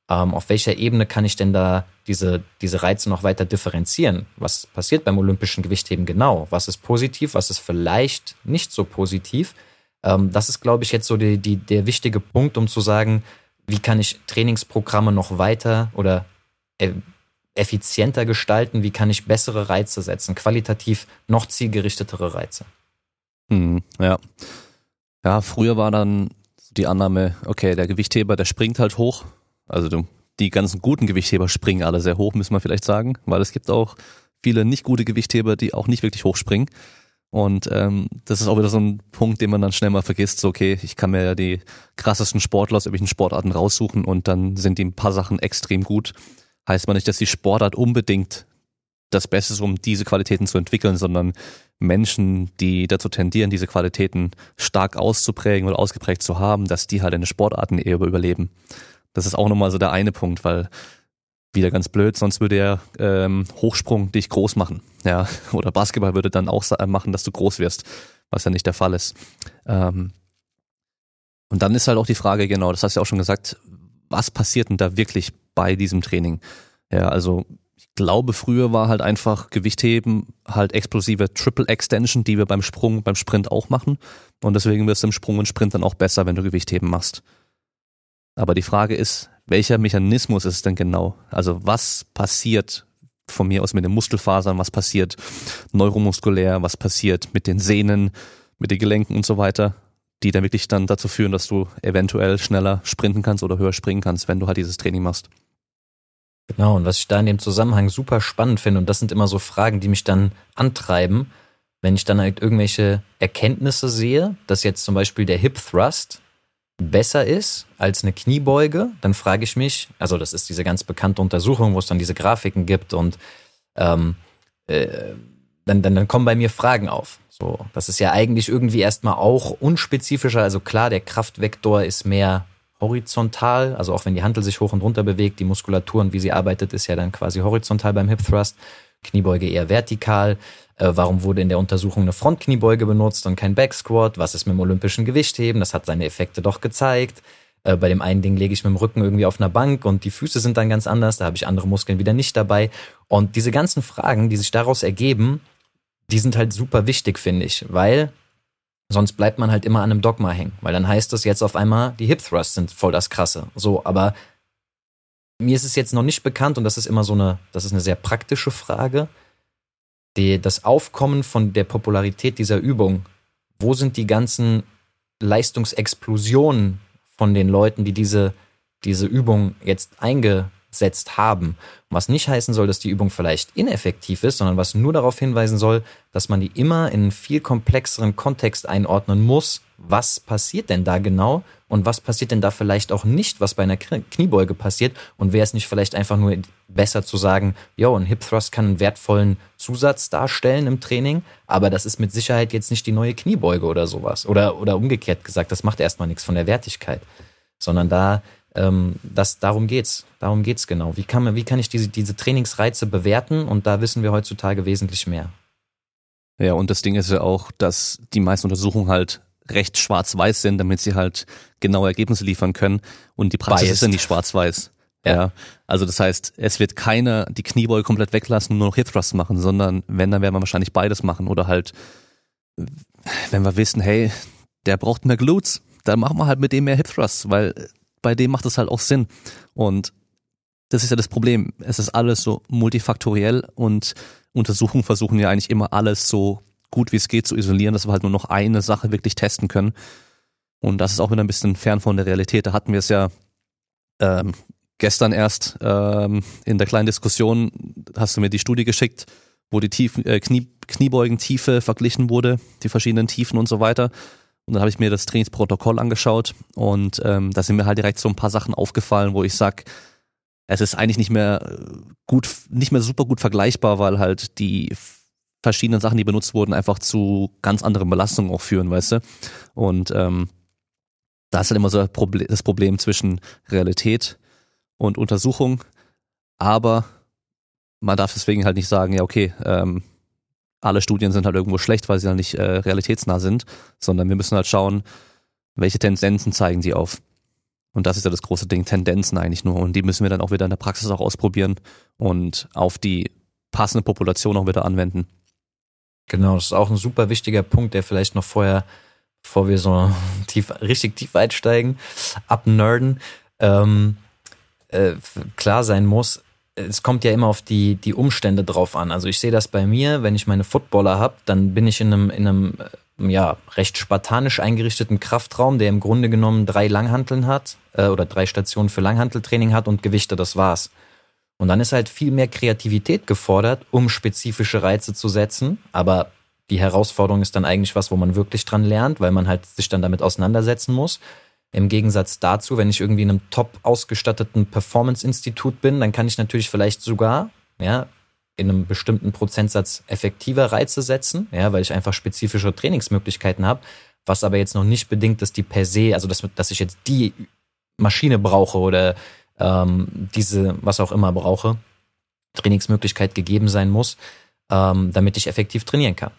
ähm, auf welcher Ebene kann ich denn da diese, diese Reize noch weiter differenzieren? Was passiert beim olympischen Gewichtheben genau? Was ist positiv? Was ist vielleicht nicht so positiv? Ähm, das ist, glaube ich, jetzt so die, die, der wichtige Punkt, um zu sagen, wie kann ich Trainingsprogramme noch weiter oder äh, effizienter gestalten? Wie kann ich bessere Reize setzen? Qualitativ noch zielgerichtetere Reize. Hm, ja. Ja, früher war dann die Annahme, okay, der Gewichtheber, der springt halt hoch also die ganzen guten Gewichtheber springen alle sehr hoch, müssen wir vielleicht sagen, weil es gibt auch viele nicht gute Gewichtheber, die auch nicht wirklich hoch springen. Und ähm, das ist auch wieder so ein Punkt, den man dann schnell mal vergisst. So, okay, ich kann mir ja die krassesten Sportler aus irgendwelchen Sportarten raussuchen und dann sind die ein paar Sachen extrem gut. Heißt man nicht, dass die Sportart unbedingt das Beste ist, um diese Qualitäten zu entwickeln, sondern Menschen, die dazu tendieren, diese Qualitäten stark auszuprägen oder ausgeprägt zu haben, dass die halt in den Sportarten eher überleben. Das ist auch nochmal so der eine Punkt, weil wieder ganz blöd, sonst würde der ähm, Hochsprung dich groß machen. Ja, oder Basketball würde dann auch machen, dass du groß wirst, was ja nicht der Fall ist. Ähm, und dann ist halt auch die Frage, genau, das hast du ja auch schon gesagt, was passiert denn da wirklich bei diesem Training? Ja, also ich glaube, früher war halt einfach Gewichtheben halt explosive Triple Extension, die wir beim Sprung, beim Sprint auch machen. Und deswegen wirst du im Sprung und Sprint dann auch besser, wenn du Gewichtheben machst. Aber die Frage ist, welcher Mechanismus ist es denn genau? Also was passiert von mir aus mit den Muskelfasern, was passiert neuromuskulär, was passiert mit den Sehnen, mit den Gelenken und so weiter, die dann wirklich dann dazu führen, dass du eventuell schneller sprinten kannst oder höher springen kannst, wenn du halt dieses Training machst. Genau, und was ich da in dem Zusammenhang super spannend finde, und das sind immer so Fragen, die mich dann antreiben, wenn ich dann halt irgendwelche Erkenntnisse sehe, dass jetzt zum Beispiel der Hip Thrust besser ist als eine Kniebeuge, dann frage ich mich, also das ist diese ganz bekannte Untersuchung, wo es dann diese Grafiken gibt und ähm, äh, dann, dann, dann kommen bei mir Fragen auf. So, das ist ja eigentlich irgendwie erstmal auch unspezifischer. Also klar, der Kraftvektor ist mehr horizontal, also auch wenn die Handel sich hoch und runter bewegt, die Muskulatur und wie sie arbeitet, ist ja dann quasi horizontal beim Hip Thrust. Kniebeuge eher vertikal. Äh, warum wurde in der Untersuchung eine Frontkniebeuge benutzt und kein Back Squat? Was ist mit dem olympischen Gewichtheben? Das hat seine Effekte doch gezeigt. Äh, bei dem einen Ding lege ich mit dem Rücken irgendwie auf einer Bank und die Füße sind dann ganz anders. Da habe ich andere Muskeln wieder nicht dabei. Und diese ganzen Fragen, die sich daraus ergeben, die sind halt super wichtig, finde ich, weil sonst bleibt man halt immer an einem Dogma hängen, weil dann heißt es jetzt auf einmal, die Hip Thrusts sind voll das Krasse. So, aber mir ist es jetzt noch nicht bekannt und das ist immer so eine, das ist eine sehr praktische Frage. Die, das Aufkommen von der Popularität dieser Übung, wo sind die ganzen Leistungsexplosionen von den Leuten, die diese, diese Übung jetzt eingesetzt haben? Was nicht heißen soll, dass die Übung vielleicht ineffektiv ist, sondern was nur darauf hinweisen soll, dass man die immer in einen viel komplexeren Kontext einordnen muss. Was passiert denn da genau? Und was passiert denn da vielleicht auch nicht, was bei einer Kniebeuge passiert? Und wäre es nicht vielleicht einfach nur besser zu sagen, jo, ein Hip Thrust kann einen wertvollen Zusatz darstellen im Training, aber das ist mit Sicherheit jetzt nicht die neue Kniebeuge oder sowas. Oder, oder umgekehrt gesagt, das macht erstmal nichts von der Wertigkeit. Sondern da ähm, das, darum geht's. Darum geht's genau. Wie kann man, wie kann ich diese, diese Trainingsreize bewerten? Und da wissen wir heutzutage wesentlich mehr. Ja, und das Ding ist ja auch, dass die meisten Untersuchungen halt recht schwarz-weiß sind, damit sie halt genaue Ergebnisse liefern können. Und die Praxis Biased. ist ja nicht schwarz-weiß. Ja. ja. Also das heißt, es wird keiner die Kniebeuge komplett weglassen und nur noch Hip Thrust machen, sondern wenn, dann werden wir wahrscheinlich beides machen. Oder halt, wenn wir wissen, hey, der braucht mehr Glutes, dann machen wir halt mit dem mehr Hip Thrust, weil bei dem macht es halt auch Sinn. Und das ist ja das Problem. Es ist alles so multifaktoriell und Untersuchungen versuchen ja eigentlich immer alles so gut wie es geht zu isolieren, dass wir halt nur noch eine Sache wirklich testen können. Und das ist auch wieder ein bisschen fern von der Realität. Da hatten wir es ja ähm, gestern erst ähm, in der kleinen Diskussion, hast du mir die Studie geschickt, wo die Tiefen, äh, Knie, Kniebeugentiefe verglichen wurde, die verschiedenen Tiefen und so weiter. Und dann habe ich mir das Trainingsprotokoll angeschaut und ähm, da sind mir halt direkt so ein paar Sachen aufgefallen, wo ich sag, es ist eigentlich nicht mehr gut, nicht mehr super gut vergleichbar, weil halt die verschiedenen Sachen, die benutzt wurden, einfach zu ganz anderen Belastungen auch führen, weißt du? Und ähm, da ist halt immer so das Problem zwischen Realität und Untersuchung, aber man darf deswegen halt nicht sagen, ja okay, ähm, alle Studien sind halt irgendwo schlecht, weil sie halt nicht äh, realitätsnah sind, sondern wir müssen halt schauen, welche Tendenzen zeigen sie auf. Und das ist ja das große Ding, Tendenzen eigentlich nur. Und die müssen wir dann auch wieder in der Praxis auch ausprobieren und auf die passende Population auch wieder anwenden. Genau, das ist auch ein super wichtiger Punkt, der vielleicht noch vorher, bevor wir so tief, richtig tief einsteigen, abnerden, ähm, äh, klar sein muss, es kommt ja immer auf die, die Umstände drauf an. Also ich sehe das bei mir, wenn ich meine Footballer habe, dann bin ich in einem, in einem äh, ja, recht spartanisch eingerichteten Kraftraum, der im Grunde genommen drei Langhanteln hat äh, oder drei Stationen für Langhanteltraining hat und Gewichte, das war's. Und dann ist halt viel mehr Kreativität gefordert, um spezifische Reize zu setzen. Aber die Herausforderung ist dann eigentlich was, wo man wirklich dran lernt, weil man halt sich dann damit auseinandersetzen muss. Im Gegensatz dazu, wenn ich irgendwie in einem top ausgestatteten Performance-Institut bin, dann kann ich natürlich vielleicht sogar, ja, in einem bestimmten Prozentsatz effektiver Reize setzen, ja, weil ich einfach spezifische Trainingsmöglichkeiten habe, was aber jetzt noch nicht bedingt, dass die per se, also dass, dass ich jetzt die Maschine brauche oder ähm, diese, was auch immer brauche, Trainingsmöglichkeit gegeben sein muss, ähm, damit ich effektiv trainieren kann.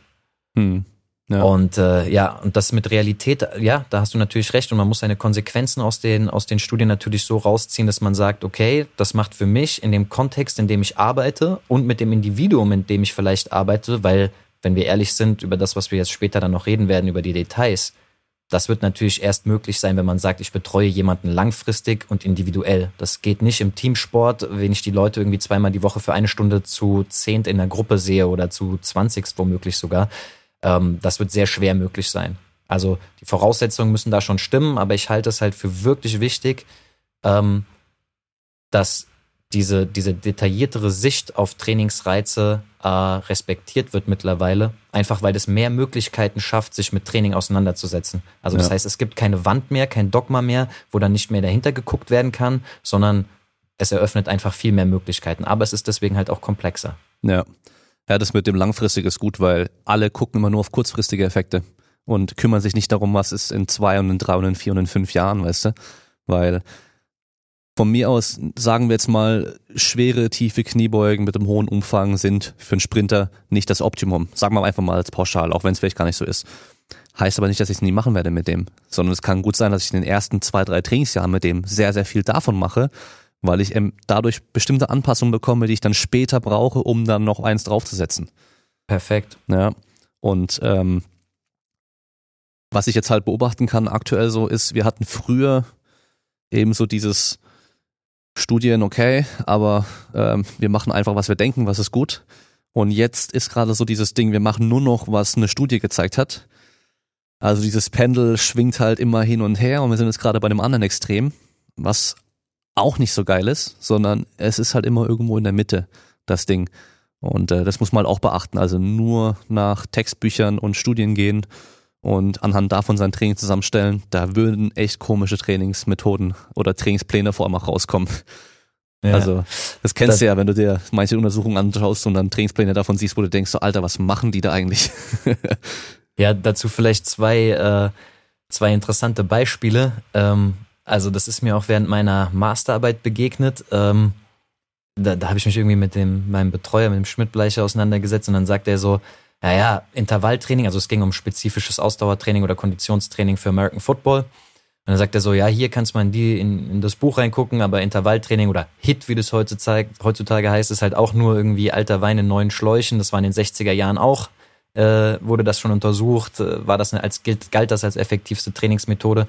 Hm. Ja. Und äh, ja, und das mit Realität, ja, da hast du natürlich recht und man muss seine Konsequenzen aus den, aus den Studien natürlich so rausziehen, dass man sagt, okay, das macht für mich in dem Kontext, in dem ich arbeite und mit dem Individuum, in dem ich vielleicht arbeite, weil, wenn wir ehrlich sind, über das, was wir jetzt später dann noch reden werden, über die Details, das wird natürlich erst möglich sein, wenn man sagt, ich betreue jemanden langfristig und individuell. Das geht nicht im Teamsport, wenn ich die Leute irgendwie zweimal die Woche für eine Stunde zu zehnt in der Gruppe sehe oder zu zwanzigst womöglich sogar. Ähm, das wird sehr schwer möglich sein. Also die Voraussetzungen müssen da schon stimmen, aber ich halte es halt für wirklich wichtig, ähm, dass diese, diese detailliertere Sicht auf Trainingsreize äh, respektiert wird mittlerweile, einfach weil es mehr Möglichkeiten schafft, sich mit Training auseinanderzusetzen. Also das ja. heißt, es gibt keine Wand mehr, kein Dogma mehr, wo dann nicht mehr dahinter geguckt werden kann, sondern es eröffnet einfach viel mehr Möglichkeiten. Aber es ist deswegen halt auch komplexer. Ja. Ja, das mit dem langfristig ist gut, weil alle gucken immer nur auf kurzfristige Effekte und kümmern sich nicht darum, was ist in zwei und in drei und in vier und in fünf Jahren, weißt du? Weil von mir aus, sagen wir jetzt mal, schwere, tiefe Kniebeugen mit einem hohen Umfang sind für einen Sprinter nicht das Optimum. Sagen wir einfach mal als pauschal, auch wenn es vielleicht gar nicht so ist. Heißt aber nicht, dass ich es nie machen werde mit dem, sondern es kann gut sein, dass ich in den ersten zwei, drei Trainingsjahren mit dem sehr, sehr viel davon mache, weil ich dadurch bestimmte Anpassungen bekomme, die ich dann später brauche, um dann noch eins draufzusetzen. Perfekt. Ja. Und ähm, was ich jetzt halt beobachten kann aktuell so ist, wir hatten früher eben so dieses Studien okay, aber ähm, wir machen einfach, was wir denken, was ist gut. Und jetzt ist gerade so dieses Ding, wir machen nur noch, was eine Studie gezeigt hat. Also dieses Pendel schwingt halt immer hin und her und wir sind jetzt gerade bei einem anderen Extrem, was auch nicht so geil ist, sondern es ist halt immer irgendwo in der Mitte, das Ding. Und äh, das muss man halt auch beachten. Also nur nach Textbüchern und Studien gehen und anhand davon sein Training zusammenstellen, da würden echt komische Trainingsmethoden oder Trainingspläne vor allem auch rauskommen. Ja. Also, das kennst das, du ja, wenn du dir manche Untersuchungen anschaust und dann Trainingspläne davon siehst, wo du denkst, so, Alter, was machen die da eigentlich? ja, dazu vielleicht zwei, äh, zwei interessante Beispiele. Ähm, also, das ist mir auch während meiner Masterarbeit begegnet. Ähm, da da habe ich mich irgendwie mit dem, meinem Betreuer, mit dem Schmidt-Bleicher auseinandergesetzt und dann sagt er so, naja, Intervalltraining, also es ging um spezifisches Ausdauertraining oder Konditionstraining für American Football. Und dann sagt er so, ja, hier kannst man die in, in das Buch reingucken, aber Intervalltraining oder HIT, wie das heutzutage, heutzutage heißt, ist halt auch nur irgendwie alter Wein in neuen Schläuchen. Das war in den 60er Jahren auch, äh, wurde das schon untersucht, äh, war das als, galt das als effektivste Trainingsmethode.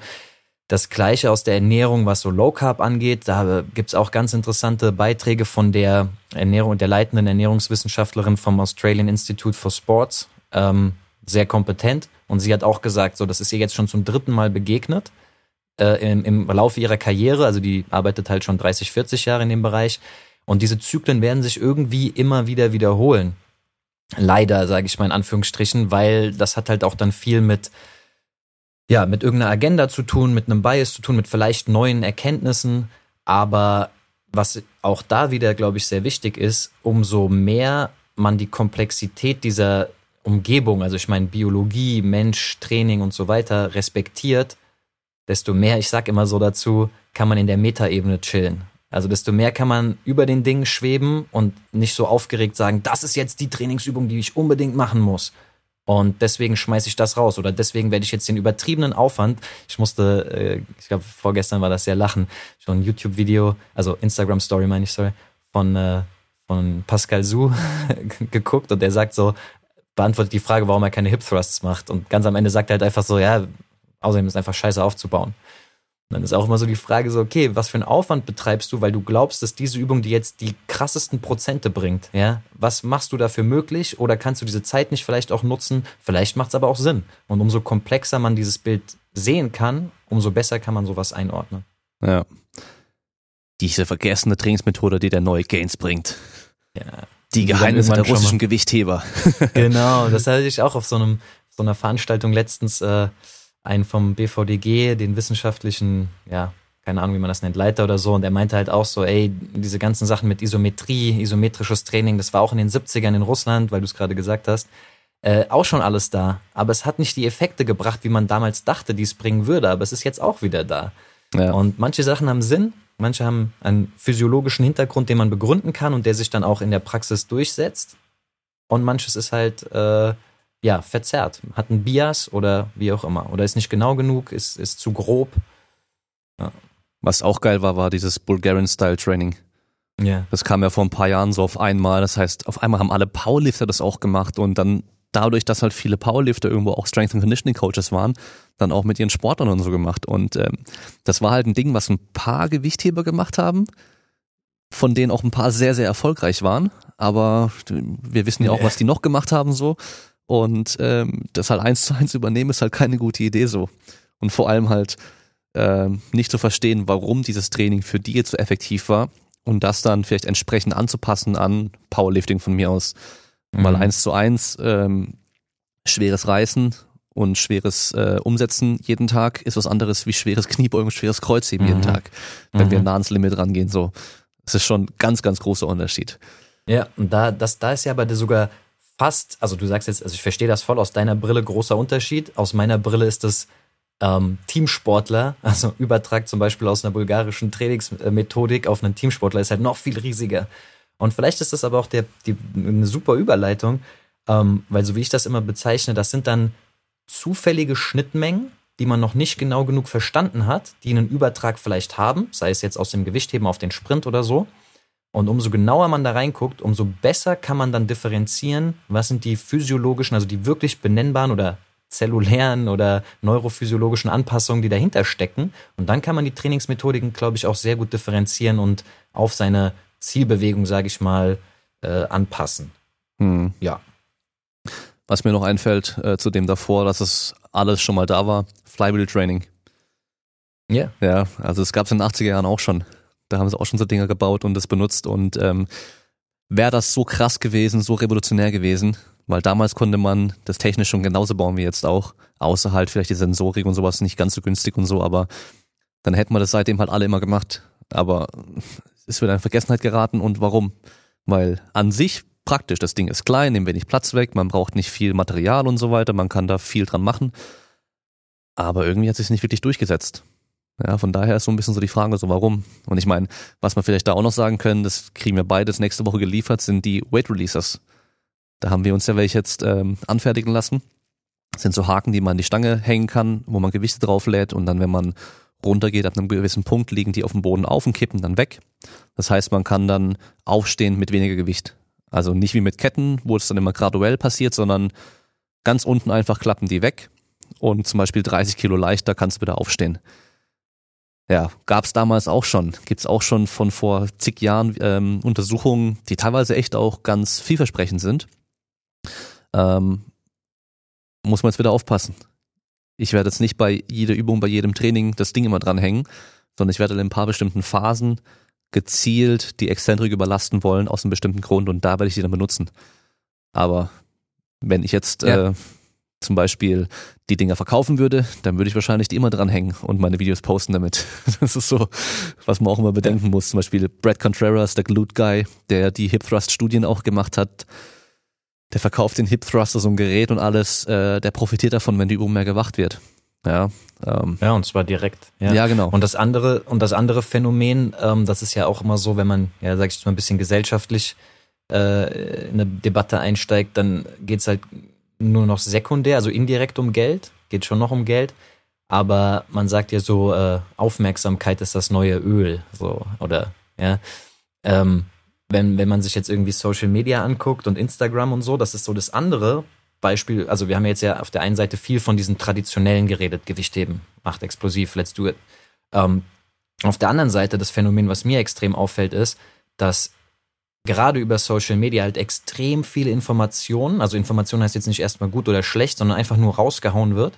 Das gleiche aus der Ernährung, was so Low Carb angeht. Da gibt's auch ganz interessante Beiträge von der Ernährung, der leitenden Ernährungswissenschaftlerin vom Australian Institute for Sports. Ähm, sehr kompetent. Und sie hat auch gesagt, so, das ist ihr jetzt schon zum dritten Mal begegnet äh, im, im Laufe ihrer Karriere. Also die arbeitet halt schon 30, 40 Jahre in dem Bereich. Und diese Zyklen werden sich irgendwie immer wieder wiederholen. Leider, sage ich mal in Anführungsstrichen, weil das hat halt auch dann viel mit ja, mit irgendeiner Agenda zu tun, mit einem Bias zu tun, mit vielleicht neuen Erkenntnissen. Aber was auch da wieder, glaube ich, sehr wichtig ist, umso mehr man die Komplexität dieser Umgebung, also ich meine Biologie, Mensch, Training und so weiter, respektiert, desto mehr, ich sag immer so dazu, kann man in der Metaebene chillen. Also desto mehr kann man über den Dingen schweben und nicht so aufgeregt sagen, das ist jetzt die Trainingsübung, die ich unbedingt machen muss, und deswegen schmeiße ich das raus. Oder deswegen werde ich jetzt den übertriebenen Aufwand, ich musste, äh, ich glaube, vorgestern war das sehr lachen, schon ein YouTube-Video, also Instagram-Story meine ich, sorry, von, äh, von Pascal Su geguckt und der sagt so, beantwortet die Frage, warum er keine Hip Thrusts macht. Und ganz am Ende sagt er halt einfach so, ja, außerdem ist einfach scheiße aufzubauen. Dann ist auch immer so die Frage so, okay, was für einen Aufwand betreibst du, weil du glaubst, dass diese Übung dir jetzt die krassesten Prozente bringt, ja? Was machst du dafür möglich oder kannst du diese Zeit nicht vielleicht auch nutzen? Vielleicht macht es aber auch Sinn. Und umso komplexer man dieses Bild sehen kann, umso besser kann man sowas einordnen. Ja. Diese vergessene Trainingsmethode, die der neue Gains bringt. Ja. Die Geheimnisse der russischen Gewichtheber. genau, das hatte ich auch auf so einem, so einer Veranstaltung letztens, äh, einen vom BVDG, den wissenschaftlichen, ja, keine Ahnung, wie man das nennt, Leiter oder so. Und er meinte halt auch so, ey, diese ganzen Sachen mit Isometrie, isometrisches Training, das war auch in den 70ern in Russland, weil du es gerade gesagt hast, äh, auch schon alles da. Aber es hat nicht die Effekte gebracht, wie man damals dachte, die es bringen würde. Aber es ist jetzt auch wieder da. Ja. Und manche Sachen haben Sinn, manche haben einen physiologischen Hintergrund, den man begründen kann und der sich dann auch in der Praxis durchsetzt. Und manches ist halt, äh, ja, verzerrt. Hat einen Bias oder wie auch immer. Oder ist nicht genau genug, ist, ist zu grob. Ja. Was auch geil war, war dieses Bulgarian-Style-Training. Ja. Das kam ja vor ein paar Jahren so auf einmal. Das heißt, auf einmal haben alle Powerlifter das auch gemacht und dann dadurch, dass halt viele Powerlifter irgendwo auch Strength and Conditioning Coaches waren, dann auch mit ihren Sportlern und so gemacht. Und ähm, das war halt ein Ding, was ein paar Gewichtheber gemacht haben, von denen auch ein paar sehr, sehr erfolgreich waren. Aber wir wissen ja auch, was die noch gemacht haben so. Und ähm, das halt eins zu eins übernehmen ist halt keine gute Idee so. Und vor allem halt ähm, nicht zu verstehen, warum dieses Training für die jetzt so effektiv war und das dann vielleicht entsprechend anzupassen an Powerlifting von mir aus. Mhm. Weil eins zu eins ähm, schweres Reißen und schweres äh, Umsetzen jeden Tag ist was anderes wie schweres Kniebeugen, schweres Kreuzheben mhm. jeden Tag, wenn mhm. wir nah ans Limit rangehen. So, das ist schon ein ganz, ganz großer Unterschied. Ja, und da, das, da ist ja aber sogar fast, also du sagst jetzt, also ich verstehe das voll aus deiner Brille großer Unterschied. Aus meiner Brille ist das ähm, Teamsportler, also Übertrag zum Beispiel aus einer bulgarischen Trainingsmethodik auf einen Teamsportler, ist halt noch viel riesiger. Und vielleicht ist das aber auch der, die, eine super Überleitung, ähm, weil so wie ich das immer bezeichne, das sind dann zufällige Schnittmengen, die man noch nicht genau genug verstanden hat, die einen Übertrag vielleicht haben, sei es jetzt aus dem Gewichtheben auf den Sprint oder so. Und umso genauer man da reinguckt, umso besser kann man dann differenzieren, was sind die physiologischen, also die wirklich benennbaren oder zellulären oder neurophysiologischen Anpassungen, die dahinter stecken. Und dann kann man die Trainingsmethodiken, glaube ich, auch sehr gut differenzieren und auf seine Zielbewegung, sage ich mal, äh, anpassen. Hm. Ja. Was mir noch einfällt äh, zu dem davor, dass es alles schon mal da war, Flywheel Training. Ja. Yeah. Ja, also es gab es in den 80er Jahren auch schon. Da haben sie auch schon so Dinger gebaut und das benutzt und ähm, wäre das so krass gewesen, so revolutionär gewesen, weil damals konnte man das technisch schon genauso bauen wie jetzt auch, außer halt vielleicht die Sensorik und sowas nicht ganz so günstig und so, aber dann hätten wir das seitdem halt alle immer gemacht. Aber es wird in Vergessenheit geraten und warum? Weil an sich praktisch, das Ding ist klein, nimmt wenig Platz weg, man braucht nicht viel Material und so weiter, man kann da viel dran machen. Aber irgendwie hat es sich nicht wirklich durchgesetzt. Ja, von daher ist so ein bisschen so die Frage, so warum? Und ich meine, was wir vielleicht da auch noch sagen können, das kriegen wir beides nächste Woche geliefert, sind die Weight Releasers. Da haben wir uns ja welche jetzt ähm, anfertigen lassen. Das sind so Haken, die man an die Stange hängen kann, wo man Gewichte drauflädt und dann, wenn man runtergeht, ab einem gewissen Punkt liegen die auf dem Boden auf und kippen dann weg. Das heißt, man kann dann aufstehen mit weniger Gewicht. Also nicht wie mit Ketten, wo es dann immer graduell passiert, sondern ganz unten einfach klappen die weg und zum Beispiel 30 Kilo leichter kannst du wieder aufstehen. Ja, gab es damals auch schon. Gibt es auch schon von vor zig Jahren ähm, Untersuchungen, die teilweise echt auch ganz vielversprechend sind ähm, muss man jetzt wieder aufpassen. Ich werde jetzt nicht bei jeder Übung, bei jedem Training das Ding immer dranhängen, sondern ich werde in ein paar bestimmten Phasen gezielt die Exzentrik überlasten wollen aus einem bestimmten Grund und da werde ich die dann benutzen. Aber wenn ich jetzt ja. äh, zum Beispiel die Dinger verkaufen würde, dann würde ich wahrscheinlich die immer dranhängen und meine Videos posten damit. Das ist so, was man auch immer bedenken muss. Zum Beispiel Brad Contreras, der Glute Guy, der die Hip Thrust Studien auch gemacht hat, der verkauft den Hip Thruster, so ein Gerät und alles, äh, der profitiert davon, wenn die Übung mehr gewacht wird. Ja, ähm, ja, und zwar direkt. Ja. ja, genau. Und das andere, und das andere Phänomen, ähm, das ist ja auch immer so, wenn man, ja, sag ich jetzt mal, ein bisschen gesellschaftlich äh, in eine Debatte einsteigt, dann geht's halt nur noch sekundär, also indirekt um Geld, geht schon noch um Geld. Aber man sagt ja so, äh, Aufmerksamkeit ist das neue Öl, so, oder, ja. Ähm, wenn, wenn man sich jetzt irgendwie Social Media anguckt und Instagram und so, das ist so das andere Beispiel. Also wir haben jetzt ja auf der einen Seite viel von diesen traditionellen geredet, Gewichtheben, macht explosiv, let's do it. Ähm, auf der anderen Seite das Phänomen, was mir extrem auffällt, ist, dass gerade über Social Media halt extrem viele Informationen, also Information heißt jetzt nicht erstmal gut oder schlecht, sondern einfach nur rausgehauen wird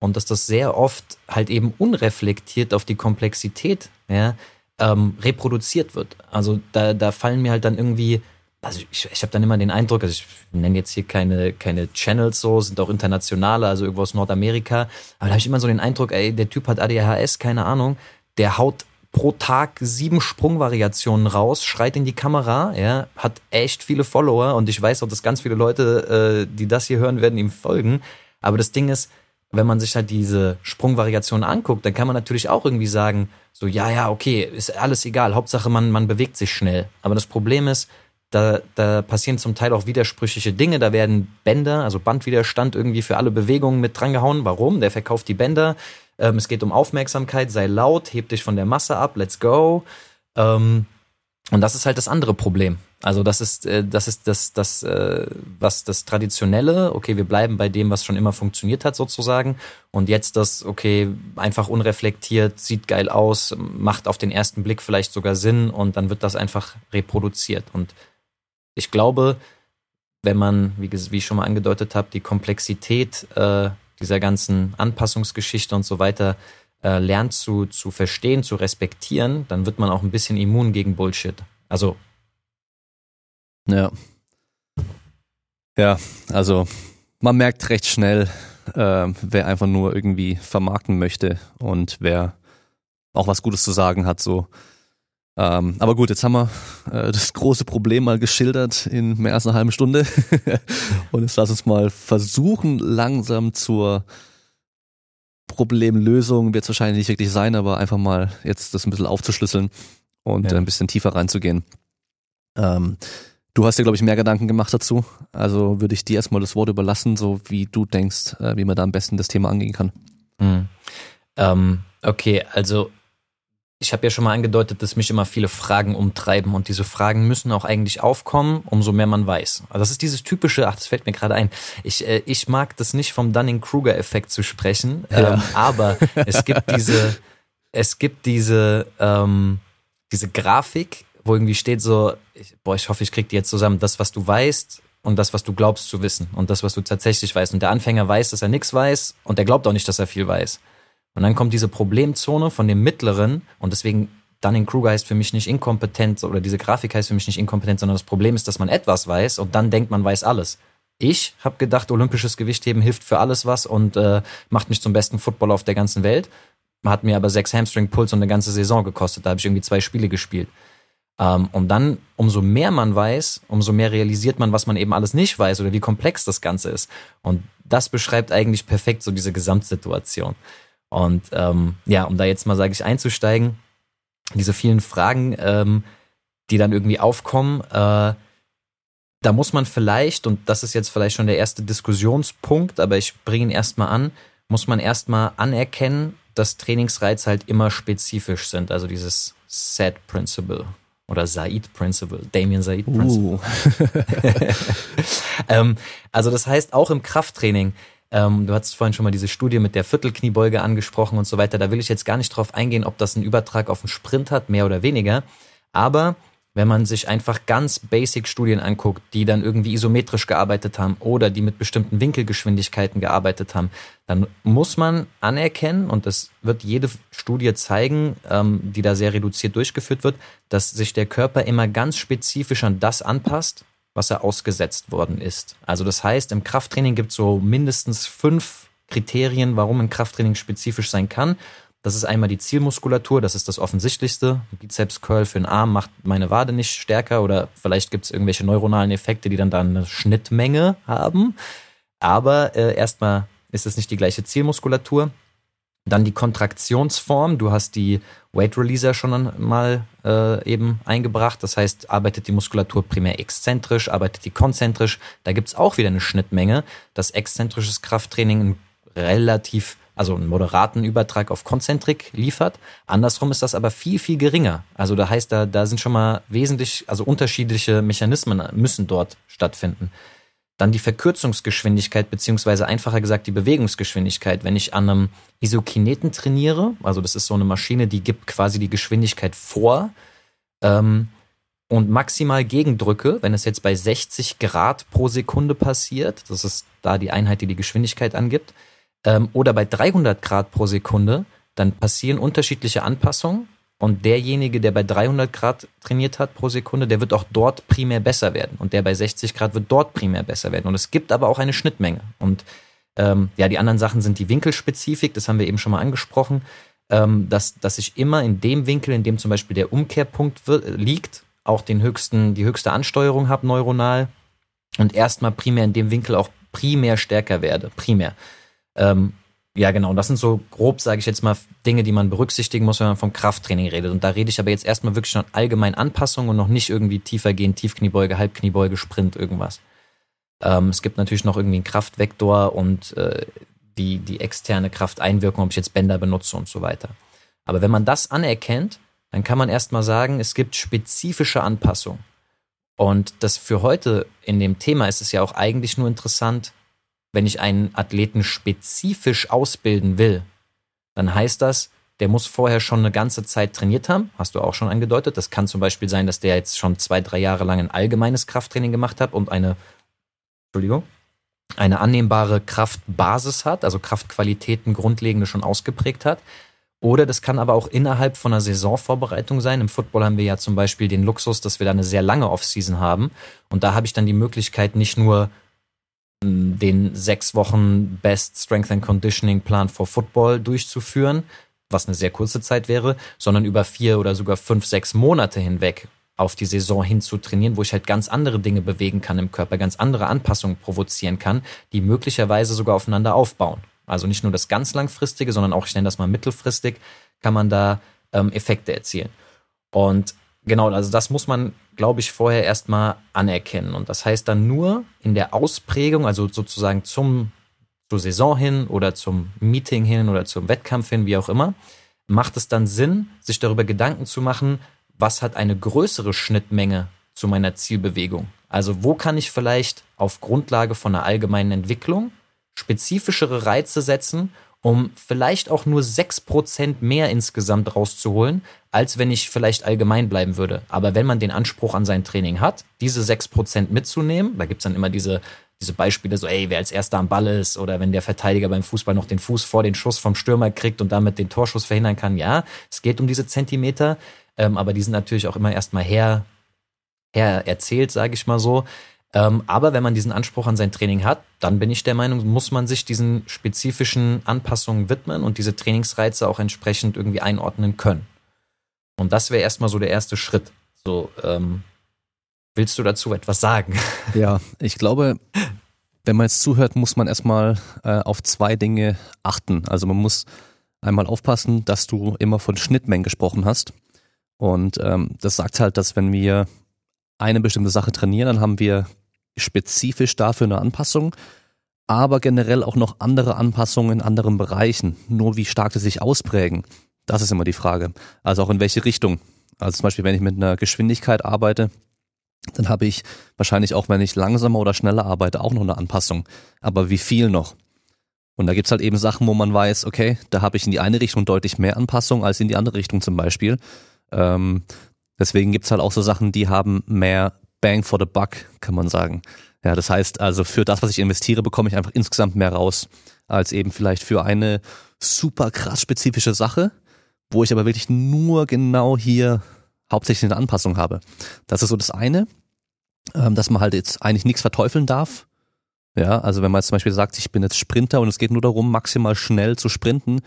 und dass das sehr oft halt eben unreflektiert auf die Komplexität ja, ähm, reproduziert wird. Also da, da fallen mir halt dann irgendwie, also ich, ich habe dann immer den Eindruck, also ich nenne jetzt hier keine, keine Channels so, sind auch internationale, also irgendwo aus Nordamerika, aber da habe ich immer so den Eindruck, ey, der Typ hat ADHS, keine Ahnung, der haut pro Tag sieben Sprungvariationen raus, schreit in die Kamera, ja, hat echt viele Follower und ich weiß auch, dass ganz viele Leute, äh, die das hier hören, werden ihm folgen. Aber das Ding ist, wenn man sich halt diese Sprungvariation anguckt, dann kann man natürlich auch irgendwie sagen, so, ja, ja, okay, ist alles egal, Hauptsache man, man bewegt sich schnell. Aber das Problem ist, da, da passieren zum Teil auch widersprüchliche Dinge. Da werden Bänder, also Bandwiderstand irgendwie für alle Bewegungen mit drangehauen. Warum? Der verkauft die Bänder. Ähm, es geht um Aufmerksamkeit, sei laut, heb dich von der Masse ab, let's go. Ähm, und das ist halt das andere Problem. Also das ist äh, das ist das das äh, was das traditionelle. Okay, wir bleiben bei dem, was schon immer funktioniert hat sozusagen. Und jetzt das okay einfach unreflektiert, sieht geil aus, macht auf den ersten Blick vielleicht sogar Sinn und dann wird das einfach reproduziert. Und ich glaube, wenn man, wie, wie ich schon mal angedeutet habe, die Komplexität äh, dieser ganzen Anpassungsgeschichte und so weiter äh, lernt zu, zu verstehen, zu respektieren, dann wird man auch ein bisschen immun gegen Bullshit. Also. Ja. Ja, also man merkt recht schnell, äh, wer einfach nur irgendwie vermarkten möchte und wer auch was Gutes zu sagen hat, so ähm, aber gut, jetzt haben wir äh, das große Problem mal geschildert in mehr als einer halben Stunde. Und jetzt lass uns mal versuchen, langsam zur Problemlösung, wird es wahrscheinlich nicht wirklich sein, aber einfach mal jetzt das ein bisschen aufzuschlüsseln und ja. ein bisschen tiefer reinzugehen. Ähm, du hast dir, glaube ich, mehr Gedanken gemacht dazu. Also würde ich dir erstmal das Wort überlassen, so wie du denkst, äh, wie man da am besten das Thema angehen kann. Mhm. Ähm, okay, also ich habe ja schon mal angedeutet, dass mich immer viele Fragen umtreiben und diese Fragen müssen auch eigentlich aufkommen, umso mehr man weiß. Also das ist dieses typische, ach, das fällt mir gerade ein. Ich, äh, ich mag das nicht vom Dunning-Kruger-Effekt zu sprechen, ja. ähm, aber es gibt diese, es gibt diese, ähm, diese Grafik, wo irgendwie steht so, ich, boah, ich hoffe, ich krieg die jetzt zusammen, das, was du weißt und das, was du glaubst zu wissen und das, was du tatsächlich weißt. Und der Anfänger weiß, dass er nichts weiß und der glaubt auch nicht, dass er viel weiß. Und dann kommt diese Problemzone von dem mittleren und deswegen Dunning-Kruger heißt für mich nicht inkompetent oder diese Grafik heißt für mich nicht inkompetent, sondern das Problem ist, dass man etwas weiß und dann denkt, man weiß alles. Ich habe gedacht, olympisches Gewichtheben hilft für alles was und äh, macht mich zum besten Footballer auf der ganzen Welt. Hat mir aber sechs Hamstring-Puls und eine ganze Saison gekostet. Da habe ich irgendwie zwei Spiele gespielt. Ähm, und dann, umso mehr man weiß, umso mehr realisiert man, was man eben alles nicht weiß oder wie komplex das Ganze ist. Und das beschreibt eigentlich perfekt so diese Gesamtsituation. Und ähm, ja, um da jetzt mal, sage ich, einzusteigen, diese vielen Fragen, ähm, die dann irgendwie aufkommen, äh, da muss man vielleicht, und das ist jetzt vielleicht schon der erste Diskussionspunkt, aber ich bringe ihn erstmal an, muss man erstmal anerkennen, dass Trainingsreize halt immer spezifisch sind. Also dieses Set Principle oder Said Principle, Damien Said Principle. Uh. ähm, also das heißt, auch im Krafttraining ähm, du hast vorhin schon mal diese Studie mit der Viertelkniebeuge angesprochen und so weiter. Da will ich jetzt gar nicht drauf eingehen, ob das einen Übertrag auf den Sprint hat, mehr oder weniger. Aber wenn man sich einfach ganz basic Studien anguckt, die dann irgendwie isometrisch gearbeitet haben oder die mit bestimmten Winkelgeschwindigkeiten gearbeitet haben, dann muss man anerkennen, und das wird jede Studie zeigen, ähm, die da sehr reduziert durchgeführt wird, dass sich der Körper immer ganz spezifisch an das anpasst, was er ausgesetzt worden ist. Also das heißt, im Krafttraining gibt es so mindestens fünf Kriterien, warum ein Krafttraining spezifisch sein kann. Das ist einmal die Zielmuskulatur, das ist das Offensichtlichste. Bizeps Curl für den Arm macht meine Wade nicht stärker oder vielleicht gibt es irgendwelche neuronalen Effekte, die dann da eine Schnittmenge haben. Aber äh, erstmal ist es nicht die gleiche Zielmuskulatur. Dann die Kontraktionsform. Du hast die Weight Releaser schon mal äh, eben eingebracht. Das heißt, arbeitet die Muskulatur primär exzentrisch, arbeitet die konzentrisch. Da gibt's auch wieder eine Schnittmenge, dass exzentrisches Krafttraining einen relativ, also einen moderaten Übertrag auf Konzentrik liefert. Andersrum ist das aber viel, viel geringer. Also da heißt, da, da sind schon mal wesentlich, also unterschiedliche Mechanismen müssen dort stattfinden. Dann die Verkürzungsgeschwindigkeit, beziehungsweise einfacher gesagt die Bewegungsgeschwindigkeit. Wenn ich an einem Isokineten trainiere, also das ist so eine Maschine, die gibt quasi die Geschwindigkeit vor ähm, und maximal gegendrücke, wenn es jetzt bei 60 Grad pro Sekunde passiert, das ist da die Einheit, die die Geschwindigkeit angibt, ähm, oder bei 300 Grad pro Sekunde, dann passieren unterschiedliche Anpassungen und derjenige, der bei 300 Grad trainiert hat pro Sekunde, der wird auch dort primär besser werden. Und der bei 60 Grad wird dort primär besser werden. Und es gibt aber auch eine Schnittmenge. Und ähm, ja, die anderen Sachen sind die Winkelspezifik, das haben wir eben schon mal angesprochen, ähm, dass, dass ich immer in dem Winkel, in dem zum Beispiel der Umkehrpunkt liegt, auch den höchsten, die höchste Ansteuerung habe neuronal und erstmal primär in dem Winkel auch primär stärker werde. Primär. Ähm, Ja, genau. Das sind so grob, sage ich jetzt mal, Dinge, die man berücksichtigen muss, wenn man vom Krafttraining redet. Und da rede ich aber jetzt erstmal wirklich schon allgemein Anpassungen und noch nicht irgendwie tiefer gehen, Tiefkniebeuge, Halbkniebeuge, Sprint, irgendwas. Ähm, es gibt natürlich noch irgendwie einen Kraftvektor und äh, die, die externe Krafteinwirkung, ob ich jetzt Bänder benutze und so weiter. Aber wenn man das anerkennt, dann kann man erstmal sagen, es gibt spezifische Anpassungen. Und das für heute in dem Thema ist es ja auch eigentlich nur interessant, wenn ich einen Athleten spezifisch ausbilden will, dann heißt das, der muss vorher schon eine ganze Zeit trainiert haben, hast du auch schon angedeutet. Das kann zum Beispiel sein, dass der jetzt schon zwei, drei Jahre lang ein allgemeines Krafttraining gemacht hat und eine, Entschuldigung, eine annehmbare Kraftbasis hat, also Kraftqualitäten grundlegende schon ausgeprägt hat. Oder das kann aber auch innerhalb von einer Saisonvorbereitung sein. Im Football haben wir ja zum Beispiel den Luxus, dass wir da eine sehr lange Offseason haben. Und da habe ich dann die Möglichkeit, nicht nur den sechs Wochen Best Strength and Conditioning Plan for Football durchzuführen, was eine sehr kurze Zeit wäre, sondern über vier oder sogar fünf, sechs Monate hinweg auf die Saison hin zu trainieren, wo ich halt ganz andere Dinge bewegen kann im Körper, ganz andere Anpassungen provozieren kann, die möglicherweise sogar aufeinander aufbauen. Also nicht nur das ganz langfristige, sondern auch, ich nenne das mal mittelfristig, kann man da ähm, Effekte erzielen. Und genau, also das muss man glaube ich, vorher erstmal anerkennen. Und das heißt dann nur in der Ausprägung, also sozusagen zum, zur Saison hin oder zum Meeting hin oder zum Wettkampf hin, wie auch immer, macht es dann Sinn, sich darüber Gedanken zu machen, was hat eine größere Schnittmenge zu meiner Zielbewegung? Also wo kann ich vielleicht auf Grundlage von einer allgemeinen Entwicklung spezifischere Reize setzen um vielleicht auch nur sechs Prozent mehr insgesamt rauszuholen, als wenn ich vielleicht allgemein bleiben würde. Aber wenn man den Anspruch an sein Training hat, diese sechs Prozent mitzunehmen, da gibt's dann immer diese, diese Beispiele, so, ey, wer als erster am Ball ist oder wenn der Verteidiger beim Fußball noch den Fuß vor den Schuss vom Stürmer kriegt und damit den Torschuss verhindern kann, ja, es geht um diese Zentimeter, ähm, aber die sind natürlich auch immer erstmal her, her erzählt, sage ich mal so. Ähm, aber wenn man diesen Anspruch an sein Training hat, dann bin ich der Meinung, muss man sich diesen spezifischen Anpassungen widmen und diese Trainingsreize auch entsprechend irgendwie einordnen können. Und das wäre erstmal so der erste Schritt. So, ähm, willst du dazu etwas sagen? Ja, ich glaube, wenn man jetzt zuhört, muss man erstmal äh, auf zwei Dinge achten. Also man muss einmal aufpassen, dass du immer von Schnittmengen gesprochen hast. Und ähm, das sagt halt, dass wenn wir eine bestimmte Sache trainieren, dann haben wir spezifisch dafür eine Anpassung, aber generell auch noch andere Anpassungen in anderen Bereichen. Nur wie stark sie sich ausprägen, das ist immer die Frage. Also auch in welche Richtung. Also zum Beispiel, wenn ich mit einer Geschwindigkeit arbeite, dann habe ich wahrscheinlich auch, wenn ich langsamer oder schneller arbeite, auch noch eine Anpassung. Aber wie viel noch? Und da gibt's halt eben Sachen, wo man weiß, okay, da habe ich in die eine Richtung deutlich mehr Anpassung als in die andere Richtung zum Beispiel. Ähm, deswegen gibt's halt auch so Sachen, die haben mehr Bang for the Buck, kann man sagen. Ja, das heißt also, für das, was ich investiere, bekomme ich einfach insgesamt mehr raus, als eben vielleicht für eine super krass spezifische Sache, wo ich aber wirklich nur genau hier hauptsächlich eine Anpassung habe. Das ist so das eine, ähm, dass man halt jetzt eigentlich nichts verteufeln darf. Ja, also wenn man jetzt zum Beispiel sagt, ich bin jetzt Sprinter und es geht nur darum, maximal schnell zu sprinten,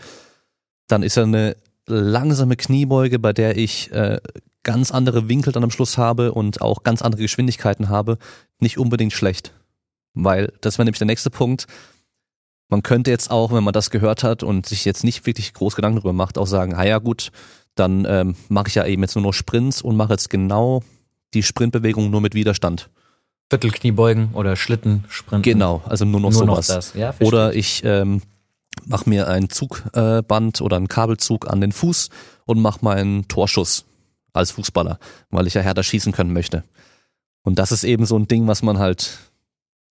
dann ist ja eine langsame Kniebeuge, bei der ich äh, ganz andere Winkel dann am Schluss habe und auch ganz andere Geschwindigkeiten habe, nicht unbedingt schlecht. Weil das wäre nämlich der nächste Punkt. Man könnte jetzt auch, wenn man das gehört hat und sich jetzt nicht wirklich groß Gedanken darüber macht, auch sagen, ah ja gut, dann ähm, mache ich ja eben jetzt nur noch Sprints und mache jetzt genau die Sprintbewegung nur mit Widerstand. Viertelkniebeugen oder Schlitten-Sprinten. Genau, also nur noch nur sowas. Noch das. Ja, oder ich ähm, mache mir ein Zugband oder einen Kabelzug an den Fuß und mache meinen Torschuss als Fußballer, weil ich ja härter schießen können möchte. Und das ist eben so ein Ding, was man halt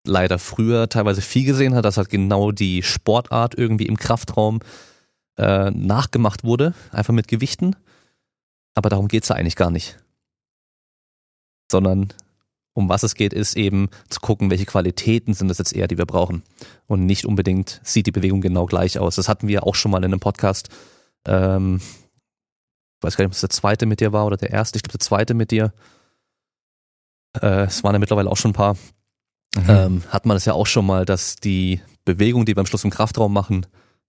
leider früher teilweise viel gesehen hat, dass halt genau die Sportart irgendwie im Kraftraum äh, nachgemacht wurde, einfach mit Gewichten. Aber darum geht's ja eigentlich gar nicht. Sondern um was es geht, ist eben zu gucken, welche Qualitäten sind das jetzt eher, die wir brauchen. Und nicht unbedingt sieht die Bewegung genau gleich aus. Das hatten wir auch schon mal in einem Podcast. Ähm, weiß gar nicht, ob es der zweite mit dir war oder der erste, ich glaube der zweite mit dir. Äh, es waren ja mittlerweile auch schon ein paar. Mhm. Ähm, hat man das ja auch schon mal, dass die Bewegung, die wir am Schluss im Kraftraum machen,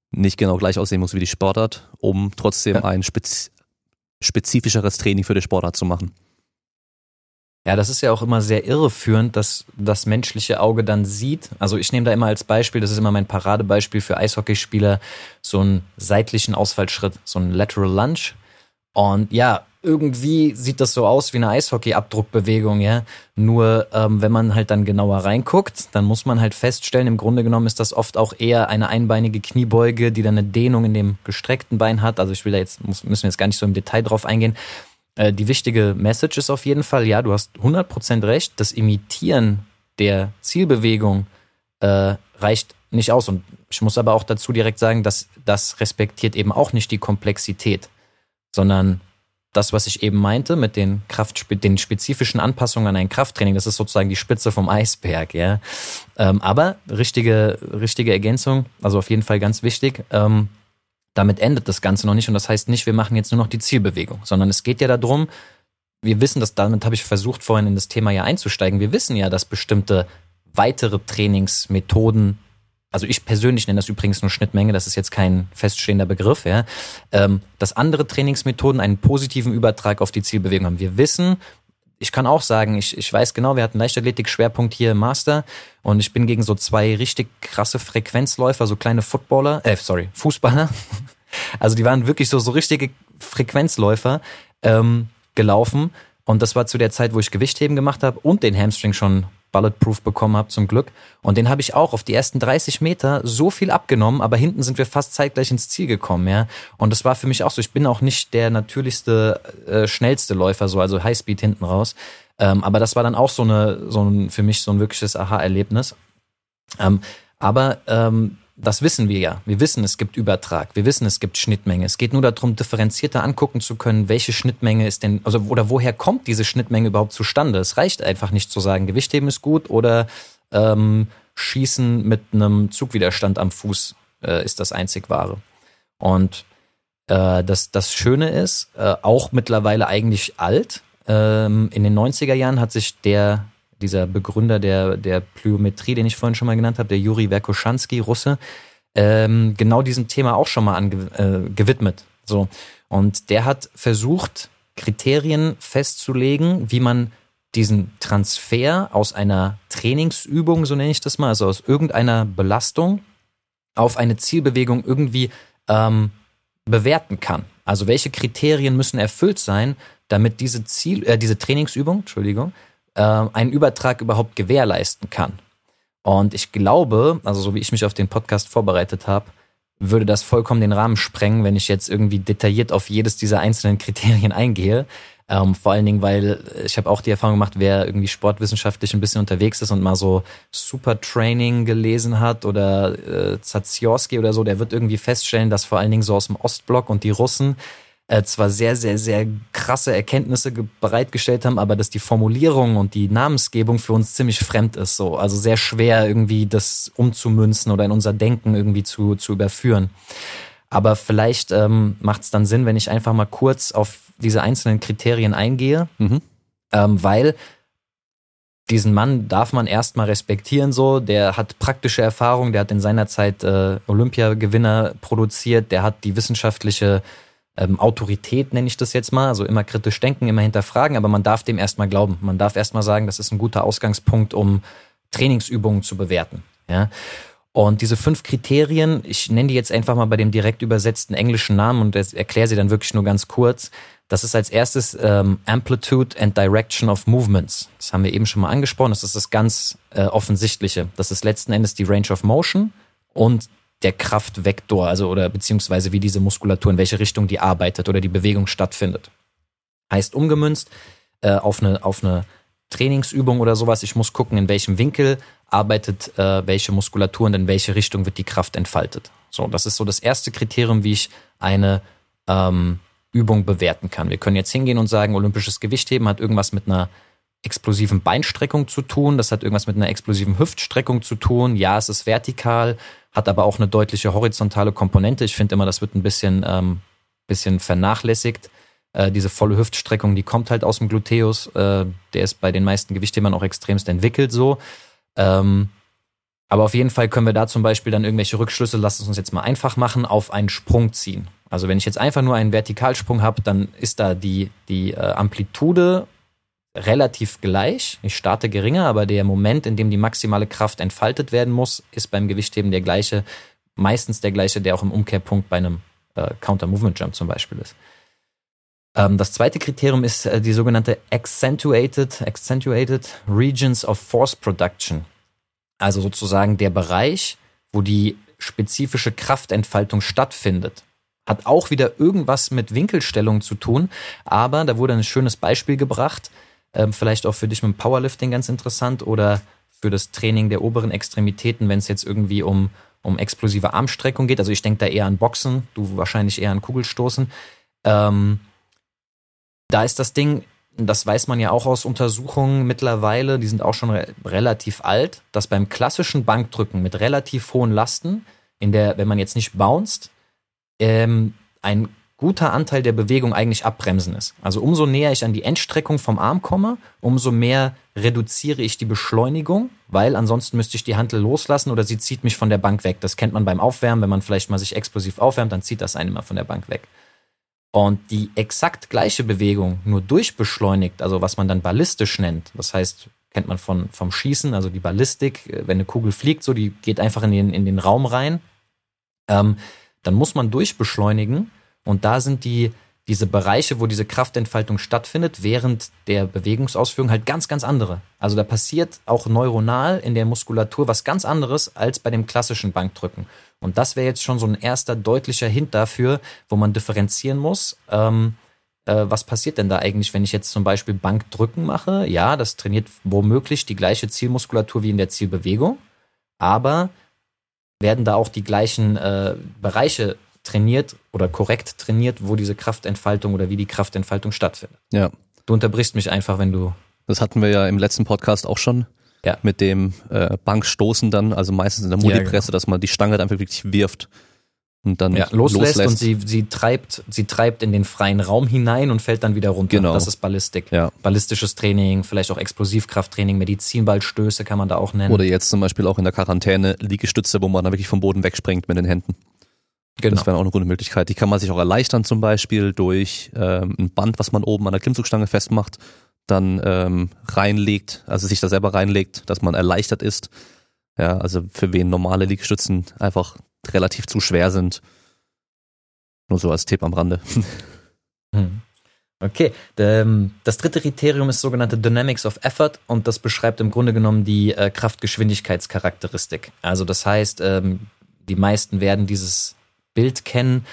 nicht genau gleich aussehen muss wie die Sportart, um trotzdem ja. ein spez spezifischeres Training für die Sportart zu machen. Ja, das ist ja auch immer sehr irreführend, dass das menschliche Auge dann sieht. Also ich nehme da immer als Beispiel, das ist immer mein Paradebeispiel für Eishockeyspieler, so einen seitlichen Ausfallschritt, so einen Lateral Lunge. Und ja, irgendwie sieht das so aus wie eine Eishockey-Abdruckbewegung, ja. Nur ähm, wenn man halt dann genauer reinguckt, dann muss man halt feststellen, im Grunde genommen ist das oft auch eher eine einbeinige Kniebeuge, die dann eine Dehnung in dem gestreckten Bein hat. Also ich will da jetzt, muss, müssen wir jetzt gar nicht so im Detail drauf eingehen. Äh, die wichtige Message ist auf jeden Fall, ja, du hast 100% recht, das Imitieren der Zielbewegung äh, reicht nicht aus. Und ich muss aber auch dazu direkt sagen, dass das respektiert eben auch nicht die Komplexität, sondern das, was ich eben meinte mit den Kraft, den spezifischen Anpassungen an ein Krafttraining, das ist sozusagen die Spitze vom Eisberg, ja. Ähm, aber richtige, richtige Ergänzung, also auf jeden Fall ganz wichtig. Ähm, damit endet das Ganze noch nicht und das heißt nicht, wir machen jetzt nur noch die Zielbewegung, sondern es geht ja darum, wir wissen, dass damit habe ich versucht vorhin in das Thema ja einzusteigen. Wir wissen ja, dass bestimmte weitere Trainingsmethoden also ich persönlich nenne das übrigens nur Schnittmenge, das ist jetzt kein feststehender Begriff, ja, ähm, dass andere Trainingsmethoden einen positiven Übertrag auf die Zielbewegung haben. Wir wissen, ich kann auch sagen, ich, ich weiß genau, wir hatten Leichtathletik-Schwerpunkt hier im Master und ich bin gegen so zwei richtig krasse Frequenzläufer, so kleine Footballer, äh, sorry, Fußballer. Also die waren wirklich so, so richtige Frequenzläufer ähm, gelaufen. Und das war zu der Zeit, wo ich Gewichtheben gemacht habe und den Hamstring schon Bulletproof bekommen habe zum Glück. Und den habe ich auch auf die ersten 30 Meter so viel abgenommen, aber hinten sind wir fast zeitgleich ins Ziel gekommen, ja. Und das war für mich auch so. Ich bin auch nicht der natürlichste, äh, schnellste Läufer, so also Highspeed hinten raus. Ähm, aber das war dann auch so eine, so ein, für mich so ein wirkliches Aha-Erlebnis. Ähm, aber ähm, das wissen wir ja. Wir wissen, es gibt Übertrag. Wir wissen, es gibt Schnittmenge. Es geht nur darum, differenzierter angucken zu können, welche Schnittmenge ist denn, also oder woher kommt diese Schnittmenge überhaupt zustande? Es reicht einfach nicht zu sagen, Gewichtheben ist gut oder ähm, Schießen mit einem Zugwiderstand am Fuß äh, ist das einzig wahre. Und äh, das, das Schöne ist, äh, auch mittlerweile eigentlich alt. Ähm, in den 90er Jahren hat sich der dieser Begründer der, der Plyometrie, den ich vorhin schon mal genannt habe, der Juri Verkoshansky, Russe, ähm, genau diesem Thema auch schon mal ange, äh, gewidmet. So. Und der hat versucht, Kriterien festzulegen, wie man diesen Transfer aus einer Trainingsübung, so nenne ich das mal, also aus irgendeiner Belastung auf eine Zielbewegung irgendwie ähm, bewerten kann. Also welche Kriterien müssen erfüllt sein, damit diese Ziel, äh, diese Trainingsübung, Entschuldigung, äh, einen Übertrag überhaupt gewährleisten kann. Und ich glaube, also so wie ich mich auf den Podcast vorbereitet habe, würde das vollkommen den Rahmen sprengen, wenn ich jetzt irgendwie detailliert auf jedes dieser einzelnen Kriterien eingehe. Ähm, vor allen Dingen, weil ich habe auch die Erfahrung gemacht, wer irgendwie sportwissenschaftlich ein bisschen unterwegs ist und mal so Super Training gelesen hat oder äh, Zaziorski oder so, der wird irgendwie feststellen, dass vor allen Dingen so aus dem Ostblock und die Russen äh, zwar sehr, sehr, sehr krasse Erkenntnisse bereitgestellt haben, aber dass die Formulierung und die Namensgebung für uns ziemlich fremd ist. So. Also sehr schwer irgendwie das umzumünzen oder in unser Denken irgendwie zu, zu überführen. Aber vielleicht ähm, macht es dann Sinn, wenn ich einfach mal kurz auf diese einzelnen Kriterien eingehe, mhm. ähm, weil diesen Mann darf man erstmal respektieren so, der hat praktische Erfahrung, der hat in seiner Zeit äh, Olympiagewinner produziert, der hat die wissenschaftliche ähm, Autorität, nenne ich das jetzt mal, also immer kritisch denken, immer hinterfragen, aber man darf dem erstmal glauben. Man darf erstmal sagen, das ist ein guter Ausgangspunkt, um Trainingsübungen zu bewerten. Ja. Und diese fünf Kriterien, ich nenne die jetzt einfach mal bei dem direkt übersetzten englischen Namen und erkläre sie dann wirklich nur ganz kurz. Das ist als erstes ähm, Amplitude and Direction of Movements. Das haben wir eben schon mal angesprochen. Das ist das ganz äh, Offensichtliche. Das ist letzten Endes die Range of Motion und der Kraftvektor, also oder beziehungsweise wie diese Muskulatur, in welche Richtung die arbeitet oder die Bewegung stattfindet. Heißt umgemünzt äh, auf, eine, auf eine Trainingsübung oder sowas, ich muss gucken, in welchem Winkel arbeitet äh, welche Muskulatur und in welche Richtung wird die Kraft entfaltet. So, das ist so das erste Kriterium, wie ich eine ähm, Übung bewerten kann. Wir können jetzt hingehen und sagen, olympisches Gewichtheben hat irgendwas mit einer explosiven Beinstreckung zu tun, das hat irgendwas mit einer explosiven Hüftstreckung zu tun. Ja, es ist vertikal, hat aber auch eine deutliche horizontale Komponente. Ich finde immer, das wird ein bisschen, ähm, bisschen vernachlässigt. Äh, diese volle Hüftstreckung, die kommt halt aus dem Gluteus. Äh, der ist bei den meisten Gewichthebern auch extremst entwickelt so. Ähm, aber auf jeden Fall können wir da zum Beispiel dann irgendwelche Rückschlüsse, lass es uns jetzt mal einfach machen, auf einen Sprung ziehen. Also wenn ich jetzt einfach nur einen Vertikalsprung habe, dann ist da die, die äh, Amplitude relativ gleich. Ich starte geringer, aber der Moment, in dem die maximale Kraft entfaltet werden muss, ist beim Gewichtheben der gleiche, meistens der gleiche, der auch im Umkehrpunkt bei einem äh, Counter-Movement-Jump zum Beispiel ist. Ähm, das zweite Kriterium ist äh, die sogenannte Accentuated, Accentuated Regions of Force Production. Also sozusagen der Bereich, wo die spezifische Kraftentfaltung stattfindet. Hat auch wieder irgendwas mit Winkelstellung zu tun, aber da wurde ein schönes Beispiel gebracht, ähm, vielleicht auch für dich mit dem Powerlifting ganz interessant oder für das Training der oberen Extremitäten, wenn es jetzt irgendwie um, um explosive Armstreckung geht. Also ich denke da eher an Boxen, du wahrscheinlich eher an Kugelstoßen. Ähm, da ist das Ding, das weiß man ja auch aus Untersuchungen mittlerweile, die sind auch schon re relativ alt, dass beim klassischen Bankdrücken mit relativ hohen Lasten, in der, wenn man jetzt nicht bounced, ähm, ein guter Anteil der Bewegung eigentlich abbremsen ist. Also umso näher ich an die Endstreckung vom Arm komme, umso mehr reduziere ich die Beschleunigung, weil ansonsten müsste ich die Hantel loslassen oder sie zieht mich von der Bank weg. Das kennt man beim Aufwärmen, wenn man vielleicht mal sich explosiv aufwärmt, dann zieht das einen immer von der Bank weg. Und die exakt gleiche Bewegung nur durchbeschleunigt, also was man dann ballistisch nennt, das heißt, kennt man von, vom Schießen, also die Ballistik, wenn eine Kugel fliegt, so, die geht einfach in den, in den Raum rein, ähm, dann muss man durchbeschleunigen und da sind die, diese Bereiche, wo diese Kraftentfaltung stattfindet, während der Bewegungsausführung halt ganz, ganz andere. Also da passiert auch neuronal in der Muskulatur was ganz anderes als bei dem klassischen Bankdrücken. Und das wäre jetzt schon so ein erster deutlicher Hint dafür, wo man differenzieren muss. Ähm, äh, was passiert denn da eigentlich, wenn ich jetzt zum Beispiel Bankdrücken mache? Ja, das trainiert womöglich die gleiche Zielmuskulatur wie in der Zielbewegung, aber werden da auch die gleichen äh, Bereiche trainiert oder korrekt trainiert, wo diese Kraftentfaltung oder wie die Kraftentfaltung stattfindet. Ja. Du unterbrichst mich einfach, wenn du. Das hatten wir ja im letzten Podcast auch schon ja. mit dem äh, Bankstoßen dann, also meistens in der Mulipresse, ja, genau. dass man die Stange dann wirklich wirft und dann ja, loslässt, loslässt, und sie, sie treibt, sie treibt in den freien Raum hinein und fällt dann wieder runter. Genau. Das ist Ballistik. Ja. Ballistisches Training, vielleicht auch Explosivkrafttraining, Medizinballstöße kann man da auch nennen. Oder jetzt zum Beispiel auch in der Quarantäne Liegestütze, wo man dann wirklich vom Boden wegspringt mit den Händen. Genau. Das wäre auch eine gute Möglichkeit. Die kann man sich auch erleichtern zum Beispiel durch ähm, ein Band, was man oben an der Klimmzugstange festmacht dann ähm, reinlegt, also sich da selber reinlegt, dass man erleichtert ist. Ja, also für wen normale Liegestützen einfach relativ zu schwer sind. Nur so als Tipp am Rande. Hm. Okay, ähm, das dritte Kriterium ist sogenannte Dynamics of Effort und das beschreibt im Grunde genommen die äh, Kraftgeschwindigkeitscharakteristik. Also das heißt, ähm, die meisten werden dieses Bild kennen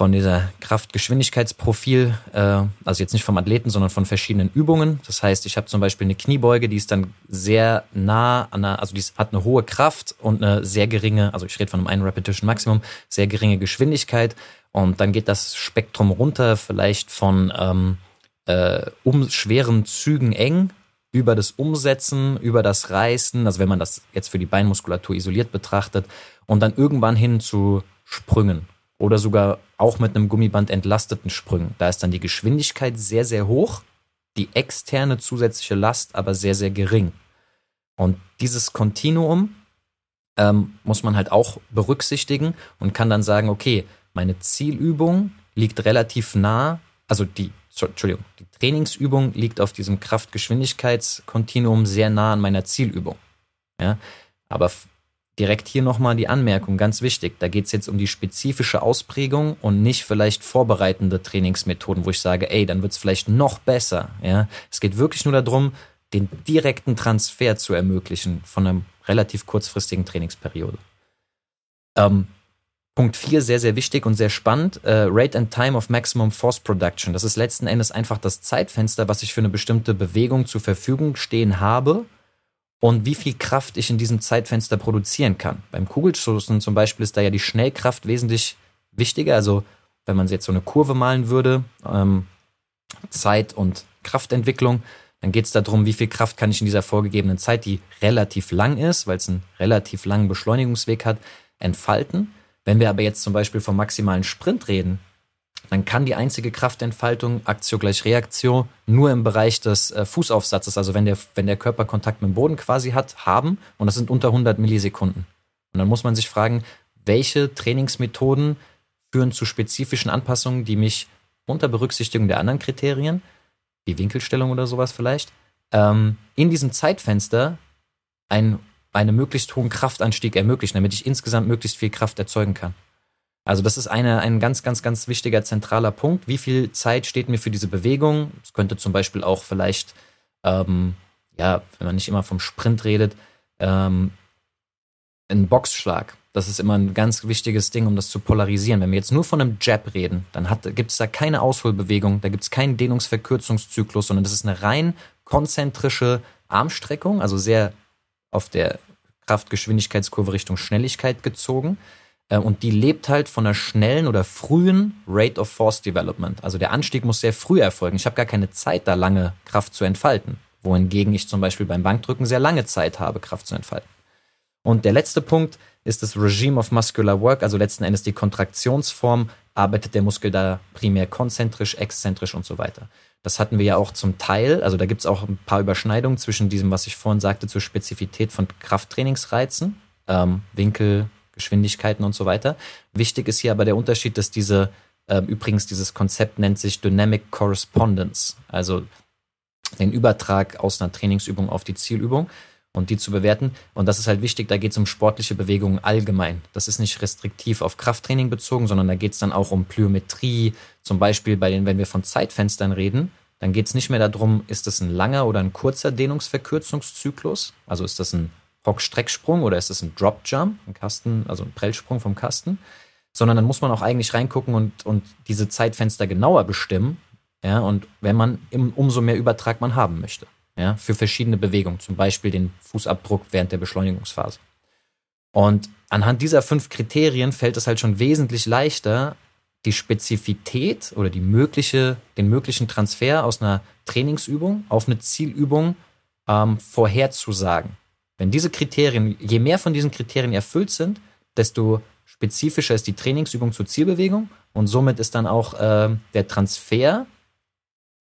von dieser Kraftgeschwindigkeitsprofil, äh, also jetzt nicht vom Athleten, sondern von verschiedenen Übungen. Das heißt, ich habe zum Beispiel eine Kniebeuge, die ist dann sehr nah an einer, also die hat eine hohe Kraft und eine sehr geringe, also ich rede von einem einen Repetition Maximum, sehr geringe Geschwindigkeit. Und dann geht das Spektrum runter, vielleicht von ähm, äh, um schweren Zügen eng über das Umsetzen, über das Reißen, also wenn man das jetzt für die Beinmuskulatur isoliert betrachtet, und dann irgendwann hin zu Sprüngen oder sogar auch mit einem Gummiband entlasteten Sprüngen. Da ist dann die Geschwindigkeit sehr, sehr hoch, die externe zusätzliche Last aber sehr, sehr gering. Und dieses Kontinuum ähm, muss man halt auch berücksichtigen und kann dann sagen, okay, meine Zielübung liegt relativ nah, also die, Entschuldigung, die Trainingsübung liegt auf diesem Kraft-Geschwindigkeitskontinuum sehr nah an meiner Zielübung. Ja, aber direkt hier nochmal die Anmerkung, ganz wichtig. Da geht es jetzt um die spezifische Ausprägung und nicht vielleicht vorbereitende Trainingsmethoden, wo ich sage, ey, dann wird es vielleicht noch besser. Ja? Es geht wirklich nur darum, den direkten Transfer zu ermöglichen von einer relativ kurzfristigen Trainingsperiode. Ähm, Punkt 4, sehr, sehr wichtig und sehr spannend. Äh, Rate and Time of Maximum Force Production. Das ist letzten Endes einfach das Zeitfenster, was ich für eine bestimmte Bewegung zur Verfügung stehen habe und wie viel Kraft ich in diesem Zeitfenster produzieren kann. Beim Kugelstoßen zum Beispiel ist da ja die Schnellkraft wesentlich wichtiger. Also wenn man jetzt so eine Kurve malen würde, ähm, Zeit und Kraftentwicklung, dann geht es darum, wie viel Kraft kann ich in dieser vorgegebenen Zeit, die relativ lang ist, weil es einen relativ langen Beschleunigungsweg hat, entfalten. Wenn wir aber jetzt zum Beispiel vom maximalen Sprint reden, dann kann die einzige Kraftentfaltung, Aktio gleich Reaktio, nur im Bereich des äh, Fußaufsatzes, also wenn der, wenn der Körper Kontakt mit dem Boden quasi hat, haben. Und das sind unter 100 Millisekunden. Und dann muss man sich fragen, welche Trainingsmethoden führen zu spezifischen Anpassungen, die mich unter Berücksichtigung der anderen Kriterien die Winkelstellung oder sowas vielleicht, ähm, in diesem Zeitfenster ein, einen möglichst hohen Kraftanstieg ermöglichen, damit ich insgesamt möglichst viel Kraft erzeugen kann. Also das ist eine, ein ganz, ganz, ganz wichtiger zentraler Punkt. Wie viel Zeit steht mir für diese Bewegung? Es könnte zum Beispiel auch vielleicht, ähm, ja, wenn man nicht immer vom Sprint redet, ähm, ein Boxschlag. Das ist immer ein ganz wichtiges Ding, um das zu polarisieren. Wenn wir jetzt nur von einem Jab reden, dann gibt es da keine Ausholbewegung, da gibt es keinen Dehnungsverkürzungszyklus, sondern das ist eine rein konzentrische Armstreckung, also sehr auf der Kraftgeschwindigkeitskurve Richtung Schnelligkeit gezogen. Äh, und die lebt halt von einer schnellen oder frühen Rate of Force Development. Also der Anstieg muss sehr früh erfolgen. Ich habe gar keine Zeit, da lange Kraft zu entfalten. Wohingegen ich zum Beispiel beim Bankdrücken sehr lange Zeit habe, Kraft zu entfalten. Und der letzte Punkt ist das Regime of Muscular Work, also letzten Endes die Kontraktionsform, arbeitet der Muskel da primär konzentrisch, exzentrisch und so weiter. Das hatten wir ja auch zum Teil, also da gibt es auch ein paar Überschneidungen zwischen diesem, was ich vorhin sagte, zur Spezifität von Krafttrainingsreizen, ähm, Winkel, Geschwindigkeiten und so weiter. Wichtig ist hier aber der Unterschied, dass diese, äh, übrigens dieses Konzept nennt sich Dynamic Correspondence, also den Übertrag aus einer Trainingsübung auf die Zielübung und die zu bewerten. Und das ist halt wichtig, da geht es um sportliche Bewegungen allgemein. Das ist nicht restriktiv auf Krafttraining bezogen, sondern da geht es dann auch um Plyometrie. Zum Beispiel bei den, wenn wir von Zeitfenstern reden, dann geht es nicht mehr darum, ist das ein langer oder ein kurzer Dehnungsverkürzungszyklus? Also ist das ein Hockstrecksprung oder ist das ein Drop Jump, ein Kasten, also ein Prellsprung vom Kasten? Sondern dann muss man auch eigentlich reingucken und, und diese Zeitfenster genauer bestimmen. Ja, und wenn man im, umso mehr Übertrag man haben möchte ja, für verschiedene Bewegungen, zum Beispiel den Fußabdruck während der Beschleunigungsphase. Und anhand dieser fünf Kriterien fällt es halt schon wesentlich leichter, die Spezifität oder die mögliche, den möglichen Transfer aus einer Trainingsübung auf eine Zielübung ähm, vorherzusagen. Wenn diese Kriterien, je mehr von diesen Kriterien erfüllt sind, desto spezifischer ist die Trainingsübung zur Zielbewegung und somit ist dann auch äh, der Transfer.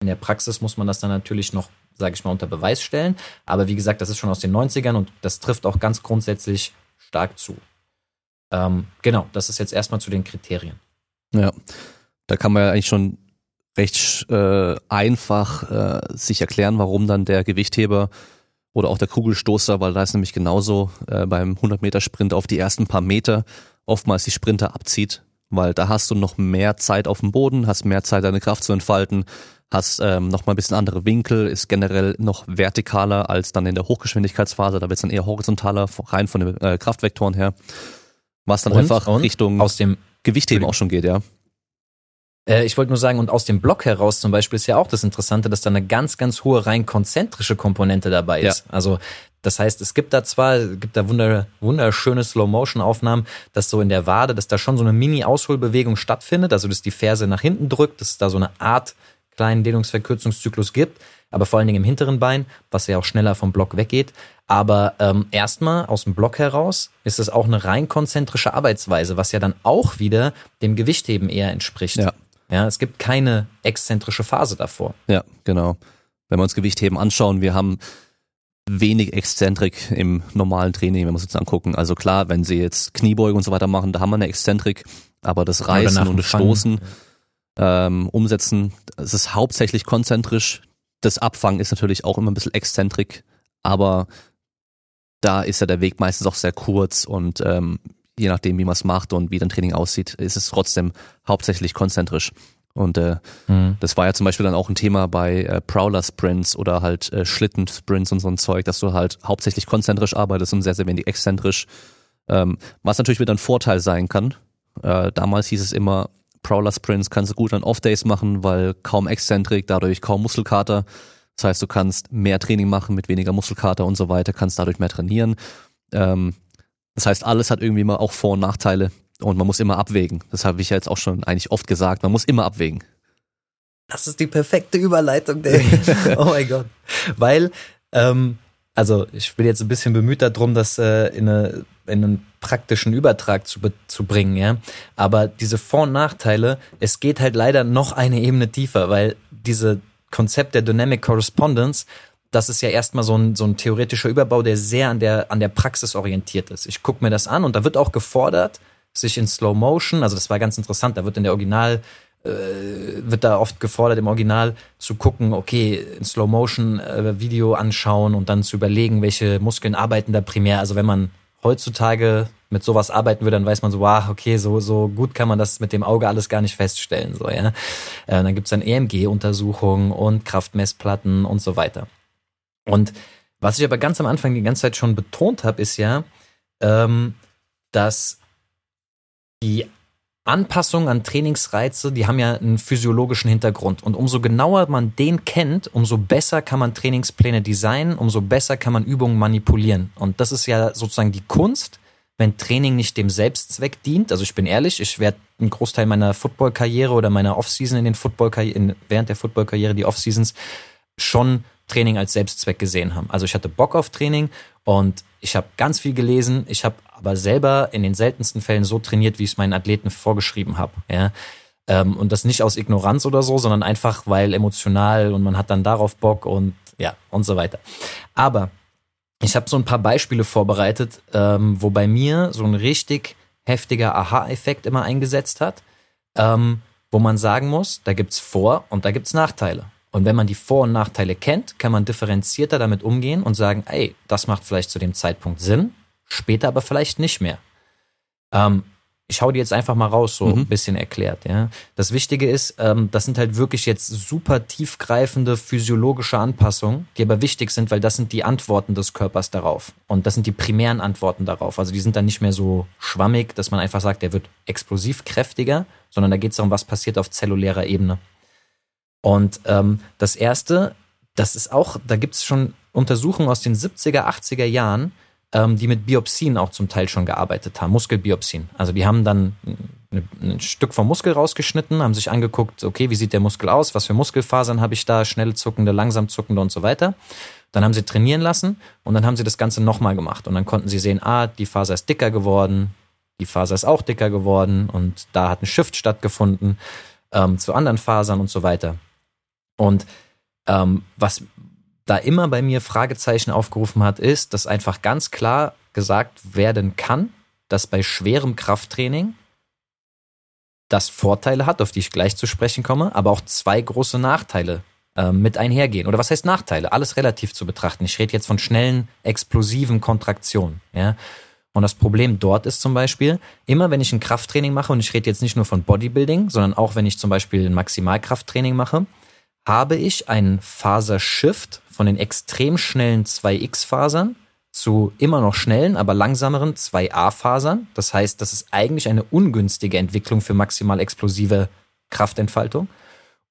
In der Praxis muss man das dann natürlich noch sage ich mal, unter Beweis stellen. Aber wie gesagt, das ist schon aus den 90ern und das trifft auch ganz grundsätzlich stark zu. Ähm, genau, das ist jetzt erstmal zu den Kriterien. Ja, da kann man ja eigentlich schon recht äh, einfach äh, sich erklären, warum dann der Gewichtheber oder auch der Kugelstoßer, weil da ist nämlich genauso äh, beim 100-Meter-Sprint auf die ersten paar Meter oftmals die Sprinter abzieht, weil da hast du noch mehr Zeit auf dem Boden, hast mehr Zeit, deine Kraft zu entfalten, hast ähm, noch mal ein bisschen andere Winkel, ist generell noch vertikaler als dann in der Hochgeschwindigkeitsphase. Da wird es dann eher horizontaler, rein von den äh, Kraftvektoren her. Was dann und, einfach und Richtung aus dem Gewichtheben auch schon geht, ja. Äh, ich wollte nur sagen, und aus dem Block heraus zum Beispiel ist ja auch das Interessante, dass da eine ganz, ganz hohe rein konzentrische Komponente dabei ist. Ja. Also das heißt, es gibt da zwar, es gibt da wunder, wunderschöne Slow-Motion-Aufnahmen, dass so in der Wade, dass da schon so eine Mini-Ausholbewegung stattfindet, also dass die Ferse nach hinten drückt, dass es da so eine Art kleinen Dehnungsverkürzungszyklus gibt, aber vor allen Dingen im hinteren Bein, was ja auch schneller vom Block weggeht. Aber ähm, erstmal aus dem Block heraus ist es auch eine rein konzentrische Arbeitsweise, was ja dann auch wieder dem Gewichtheben eher entspricht. Ja. Ja, es gibt keine exzentrische Phase davor. Ja, genau. Wenn wir uns Gewichtheben anschauen, wir haben wenig Exzentrik im normalen Training, wenn wir uns jetzt angucken. Also klar, wenn sie jetzt Kniebeugen und so weiter machen, da haben wir eine Exzentrik, aber das Reißen und das Stoßen, ja ähm, umsetzen. Es ist hauptsächlich konzentrisch. Das Abfangen ist natürlich auch immer ein bisschen exzentrik, aber da ist ja der Weg meistens auch sehr kurz und ähm, je nachdem, wie man es macht und wie dein Training aussieht, ist es trotzdem hauptsächlich konzentrisch. Und äh, mhm. das war ja zum Beispiel dann auch ein Thema bei äh, Prowler-Sprints oder halt äh, Schlitten-Sprints und so ein Zeug, dass du halt hauptsächlich konzentrisch arbeitest und sehr, sehr wenig exzentrisch. Ähm, was natürlich wieder ein Vorteil sein kann. Äh, damals hieß es immer, Prowler Sprints kannst du gut an Off-Days machen, weil kaum Exzentrik, dadurch kaum Muskelkater. Das heißt, du kannst mehr Training machen mit weniger Muskelkater und so weiter, kannst dadurch mehr trainieren. Ähm, das heißt, alles hat irgendwie immer auch Vor- und Nachteile und man muss immer abwägen. Das habe ich ja jetzt auch schon eigentlich oft gesagt. Man muss immer abwägen. Das ist die perfekte Überleitung, David. oh mein Gott. Weil, ähm, also ich bin jetzt ein bisschen bemüht darum, das äh, in eine in einen praktischen Übertrag zu, zu bringen, ja. Aber diese Vor- und Nachteile, es geht halt leider noch eine Ebene tiefer, weil diese Konzept der Dynamic Correspondence, das ist ja erstmal so ein, so ein theoretischer Überbau, der sehr an der, an der Praxis orientiert ist. Ich gucke mir das an und da wird auch gefordert, sich in Slow Motion, also das war ganz interessant, da wird in der Original wird da oft gefordert im Original zu gucken, okay, in Slow Motion äh, Video anschauen und dann zu überlegen, welche Muskeln arbeiten da primär. Also wenn man heutzutage mit sowas arbeiten würde, dann weiß man so, wow, okay, so, so gut kann man das mit dem Auge alles gar nicht feststellen. So, ja. Äh, dann gibt's dann EMG-Untersuchungen und Kraftmessplatten und so weiter. Und was ich aber ganz am Anfang die ganze Zeit schon betont habe, ist ja, ähm, dass die Anpassungen an Trainingsreize, die haben ja einen physiologischen Hintergrund. Und umso genauer man den kennt, umso besser kann man Trainingspläne designen, umso besser kann man Übungen manipulieren. Und das ist ja sozusagen die Kunst, wenn Training nicht dem Selbstzweck dient. Also ich bin ehrlich, ich werde einen Großteil meiner Footballkarriere oder meiner Offseason in den Football während der Footballkarriere, die Offseasons, schon Training als Selbstzweck gesehen haben. Also ich hatte Bock auf Training und ich habe ganz viel gelesen. Ich habe aber selber in den seltensten Fällen so trainiert, wie ich es meinen Athleten vorgeschrieben habe. Ja? Ähm, und das nicht aus Ignoranz oder so, sondern einfach weil emotional und man hat dann darauf Bock und ja und so weiter. Aber ich habe so ein paar Beispiele vorbereitet, ähm, wo bei mir so ein richtig heftiger Aha-Effekt immer eingesetzt hat, ähm, wo man sagen muss, da gibt's Vor- und da gibt's Nachteile. Und wenn man die Vor- und Nachteile kennt, kann man differenzierter damit umgehen und sagen, ey, das macht vielleicht zu dem Zeitpunkt Sinn, später aber vielleicht nicht mehr. Ähm, ich hau die jetzt einfach mal raus, so mhm. ein bisschen erklärt. Ja. Das Wichtige ist, ähm, das sind halt wirklich jetzt super tiefgreifende physiologische Anpassungen, die aber wichtig sind, weil das sind die Antworten des Körpers darauf. Und das sind die primären Antworten darauf. Also die sind dann nicht mehr so schwammig, dass man einfach sagt, der wird explosiv kräftiger, sondern da geht es darum, was passiert auf zellulärer Ebene. Und ähm, das erste, das ist auch, da gibt es schon Untersuchungen aus den 70er, 80er Jahren, ähm, die mit Biopsien auch zum Teil schon gearbeitet haben, Muskelbiopsien. Also die haben dann ein, Stück vom Muskel rausgeschnitten, haben sich angeguckt, okay, wie sieht der Muskel aus, was für Muskelfasern habe ich da, schnell zuckende, langsam zuckende und so weiter. Dann haben sie trainieren lassen und dann haben sie das Ganze nochmal gemacht. Und dann konnten sie sehen, ah, die Faser ist dicker geworden, die Faser ist auch dicker geworden und da hat ein Shift stattgefunden ähm, zu anderen Fasern und so weiter. Und ähm, was da immer bei mir Fragezeichen aufgerufen hat, ist, dass einfach ganz klar gesagt werden kann, dass bei schwerem Krafttraining das Vorteile hat, auf die ich gleich zu sprechen komme, aber auch zwei große Nachteile äh, mit einhergehen. Oder was heißt Nachteile? Alles relativ zu betrachten. Ich rede jetzt von schnellen, explosiven Kontraktionen. Ja? Und das Problem dort ist zum Beispiel, immer wenn ich ein Krafttraining mache, und ich rede jetzt nicht nur von Bodybuilding, sondern auch wenn ich zum Beispiel ein Maximalkrafttraining mache, habe ich einen Fasershift von den extrem schnellen 2X-Fasern zu immer noch schnellen, aber langsameren 2A-Fasern. Das heißt, das ist eigentlich eine ungünstige Entwicklung für maximal explosive Kraftentfaltung.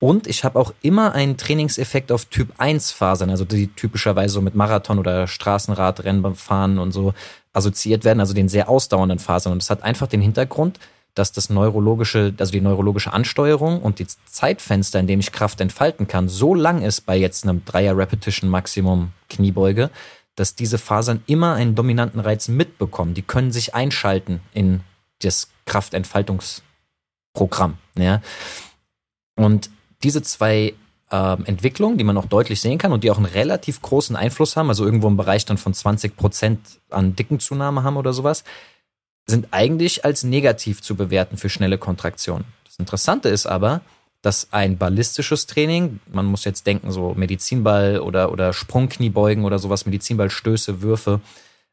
Und ich habe auch immer einen Trainingseffekt auf Typ 1 Fasern, also die typischerweise so mit Marathon oder Straßenrad, Rennfahren und so assoziiert werden, also den sehr ausdauernden Fasern. Und das hat einfach den Hintergrund, dass das neurologische, also die neurologische Ansteuerung und die Zeitfenster, in dem ich Kraft entfalten kann, so lang ist bei jetzt einem Dreier Repetition Maximum Kniebeuge, dass diese Fasern immer einen dominanten Reiz mitbekommen. Die können sich einschalten in das Kraftentfaltungsprogramm. Ja? Und diese zwei äh, Entwicklungen, die man auch deutlich sehen kann und die auch einen relativ großen Einfluss haben, also irgendwo im Bereich dann von 20 Prozent an Dickenzunahme haben oder sowas, sind eigentlich als negativ zu bewerten für schnelle Kontraktionen. Das Interessante ist aber, dass ein ballistisches Training, man muss jetzt denken, so Medizinball oder, oder Sprungkniebeugen oder sowas, Medizinballstöße, Würfe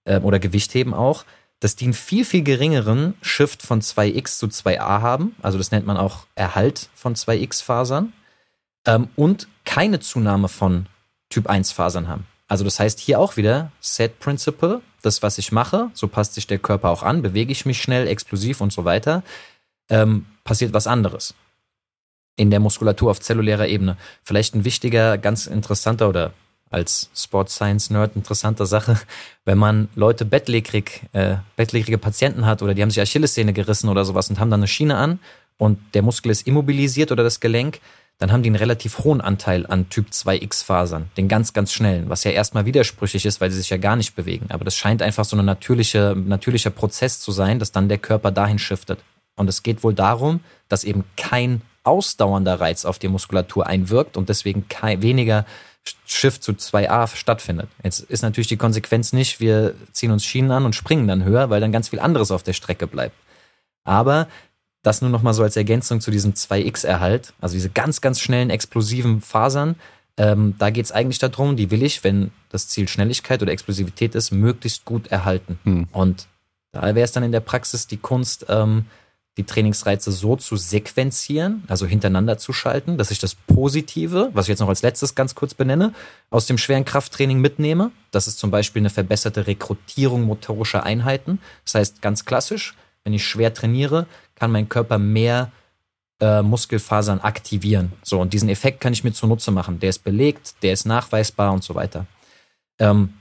äh, oder Gewichtheben auch, dass die einen viel, viel geringeren Shift von 2x zu 2a haben. Also das nennt man auch Erhalt von 2x-Fasern. Ähm, und keine Zunahme von Typ 1-Fasern haben. Also das heißt hier auch wieder Set Principle, das, was ich mache, so passt sich der Körper auch an, bewege ich mich schnell, explosiv und so weiter, ähm, passiert was anderes. In der Muskulatur auf zellulärer Ebene. Vielleicht ein wichtiger, ganz interessanter oder als Sport Science Nerd interessante Sache, wenn man Leute bettlägerig, äh, bettlägerige Patienten hat oder die haben sich Achillessehne gerissen oder sowas und haben dann eine Schiene an und der Muskel ist immobilisiert oder das Gelenk, dann haben die einen relativ hohen Anteil an Typ 2X-Fasern, den ganz, ganz schnellen, was ja erstmal widersprüchlich ist, weil sie sich ja gar nicht bewegen. Aber das scheint einfach so ein natürliche, natürlicher Prozess zu sein, dass dann der Körper dahin shiftet. Und es geht wohl darum, dass eben kein ausdauernder Reiz auf die Muskulatur einwirkt und deswegen kein, weniger Shift zu 2a stattfindet. Jetzt ist natürlich die Konsequenz nicht, wir ziehen uns Schienen an und springen dann höher, weil dann ganz viel anderes auf der Strecke bleibt. Aber das nur noch mal so als Ergänzung zu diesem 2x-Erhalt, also diese ganz, ganz schnellen, explosiven Fasern. Ähm, da geht es eigentlich darum, die will ich, wenn das Ziel Schnelligkeit oder Explosivität ist, möglichst gut erhalten. Hm. Und da wäre es dann in der Praxis die Kunst, ähm, die Trainingsreize so zu sequenzieren, also hintereinander zu schalten, dass ich das Positive, was ich jetzt noch als letztes ganz kurz benenne, aus dem schweren Krafttraining mitnehme. Das ist zum Beispiel eine verbesserte Rekrutierung motorischer Einheiten. Das heißt, ganz klassisch, wenn ich schwer trainiere, kann mein Körper mehr äh, Muskelfasern aktivieren. So, und diesen Effekt kann ich mir zunutze machen. Der ist belegt, der ist nachweisbar und so weiter. Ähm,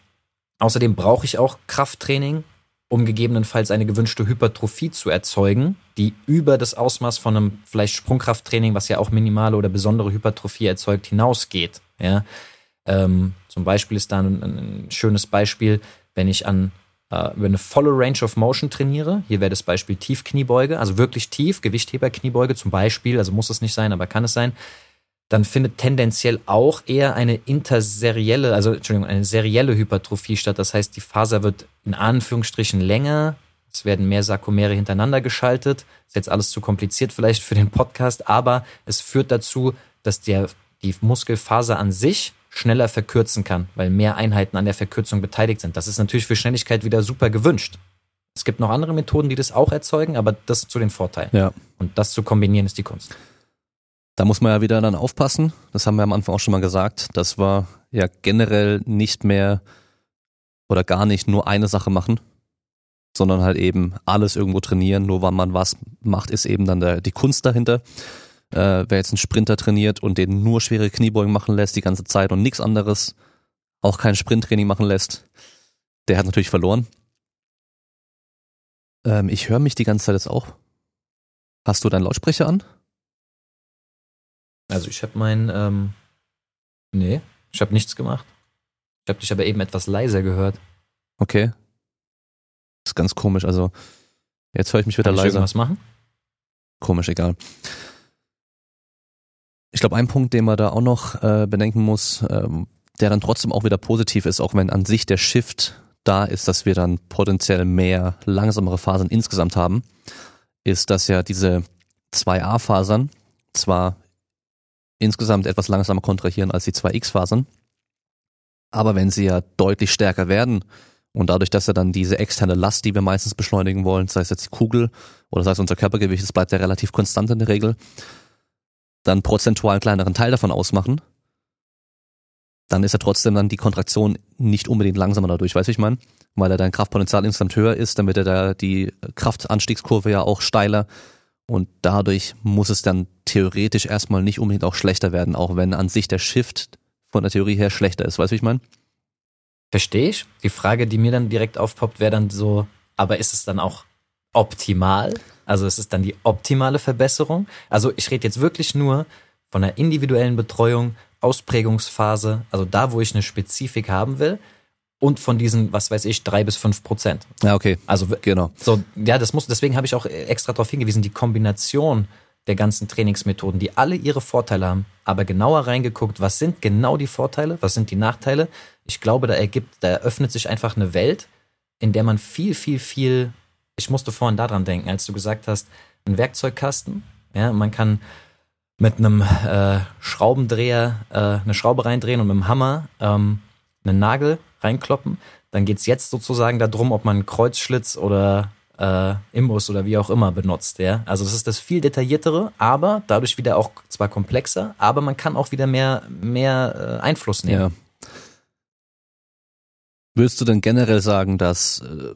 außerdem brauche ich auch Krafttraining, um gegebenenfalls eine gewünschte Hypertrophie zu erzeugen, die über das Ausmaß von einem vielleicht Sprungkrafttraining, was ja auch minimale oder besondere Hypertrophie erzeugt, hinausgeht. Ja? Ähm, zum Beispiel ist da ein, ein schönes Beispiel, wenn ich an äh, über eine volle Range of Motion trainiere. Hier wäre das Beispiel Tiefkniebeuge, also wirklich tief, Gewichtheberkniebeuge zum Beispiel, also muss es nicht sein, aber kann es sein. Dann findet tendenziell auch eher eine interserielle, also Entschuldigung, eine serielle Hypertrophie statt. Das heißt, die Faser wird in Anführungsstrichen länger, es werden mehr Sarkomere hintereinander geschaltet. Ist jetzt alles zu kompliziert vielleicht für den Podcast, aber es führt dazu, dass der, die Muskelfaser an sich schneller verkürzen kann, weil mehr Einheiten an der Verkürzung beteiligt sind. Das ist natürlich für Schnelligkeit wieder super gewünscht. Es gibt noch andere Methoden, die das auch erzeugen, aber das zu den Vorteilen. Ja. Und das zu kombinieren ist die Kunst. Da muss man ja wieder dann aufpassen. Das haben wir am Anfang auch schon mal gesagt, dass wir ja generell nicht mehr oder gar nicht nur eine Sache machen, sondern halt eben alles irgendwo trainieren. Nur wann man was macht, ist eben dann der, die Kunst dahinter. Äh, wer jetzt einen Sprinter trainiert und den nur schwere Kniebeugen machen lässt die ganze Zeit und nichts anderes, auch kein Sprinttraining machen lässt, der hat natürlich verloren. Ähm, ich höre mich die ganze Zeit jetzt auch. Hast du deinen Lautsprecher an? Also ich habe mein, ähm, nee, ich habe nichts gemacht. Ich habe dich aber eben etwas leiser gehört. Okay. Das ist ganz komisch. Also jetzt höre ich mich wieder Kann ich leiser. irgendwas machen? Komisch, egal. Ich glaube, ein Punkt, den man da auch noch äh, bedenken muss, ähm, der dann trotzdem auch wieder positiv ist, auch wenn an sich der Shift da ist, dass wir dann potenziell mehr langsamere Fasern insgesamt haben, ist, dass ja diese 2a-Fasern zwar insgesamt etwas langsamer kontrahieren als die 2x-Fasern, aber wenn sie ja deutlich stärker werden und dadurch, dass ja dann diese externe Last, die wir meistens beschleunigen wollen, sei es jetzt die Kugel oder sei es unser Körpergewicht, das bleibt ja relativ konstant in der Regel, dann prozentual einen kleineren Teil davon ausmachen, dann ist ja trotzdem dann die Kontraktion nicht unbedingt langsamer dadurch, weißt du, ich meine? Weil er dein Kraftpotenzial insgesamt höher ist, damit er da die Kraftanstiegskurve ja auch steiler und dadurch muss es dann theoretisch erstmal nicht unbedingt auch schlechter werden, auch wenn an sich der Shift von der Theorie her schlechter ist, weißt du, wie ich meine? Verstehe ich. Die Frage, die mir dann direkt aufpoppt, wäre dann so, aber ist es dann auch optimal? Also ist es dann die optimale Verbesserung? Also ich rede jetzt wirklich nur von einer individuellen Betreuung, Ausprägungsphase, also da, wo ich eine Spezifik haben will und von diesen, was weiß ich, drei bis fünf Prozent. Ja, okay. Also Genau. so, ja, das muss, deswegen habe ich auch extra darauf hingewiesen, die Kombination der ganzen Trainingsmethoden, die alle ihre Vorteile haben, aber genauer reingeguckt, was sind genau die Vorteile, was sind die Nachteile. Ich glaube, da ergibt, da eröffnet sich einfach eine Welt, in der man viel, viel, viel, ich musste vorhin daran denken, als du gesagt hast, ein Werkzeugkasten, ja, man kann mit einem äh, Schraubendreher äh, eine Schraube reindrehen und mit dem Hammer ähm, einen Nagel reinkloppen. Dann geht's jetzt sozusagen darum, ob man Kreuzschlitz oder äh, Imbus oder wie auch immer benutzt. Ja? Also das ist das viel detailliertere, aber dadurch wieder auch zwar komplexer, aber man kann auch wieder mehr, mehr äh, Einfluss nehmen. Ja. Würdest du denn generell sagen, dass äh,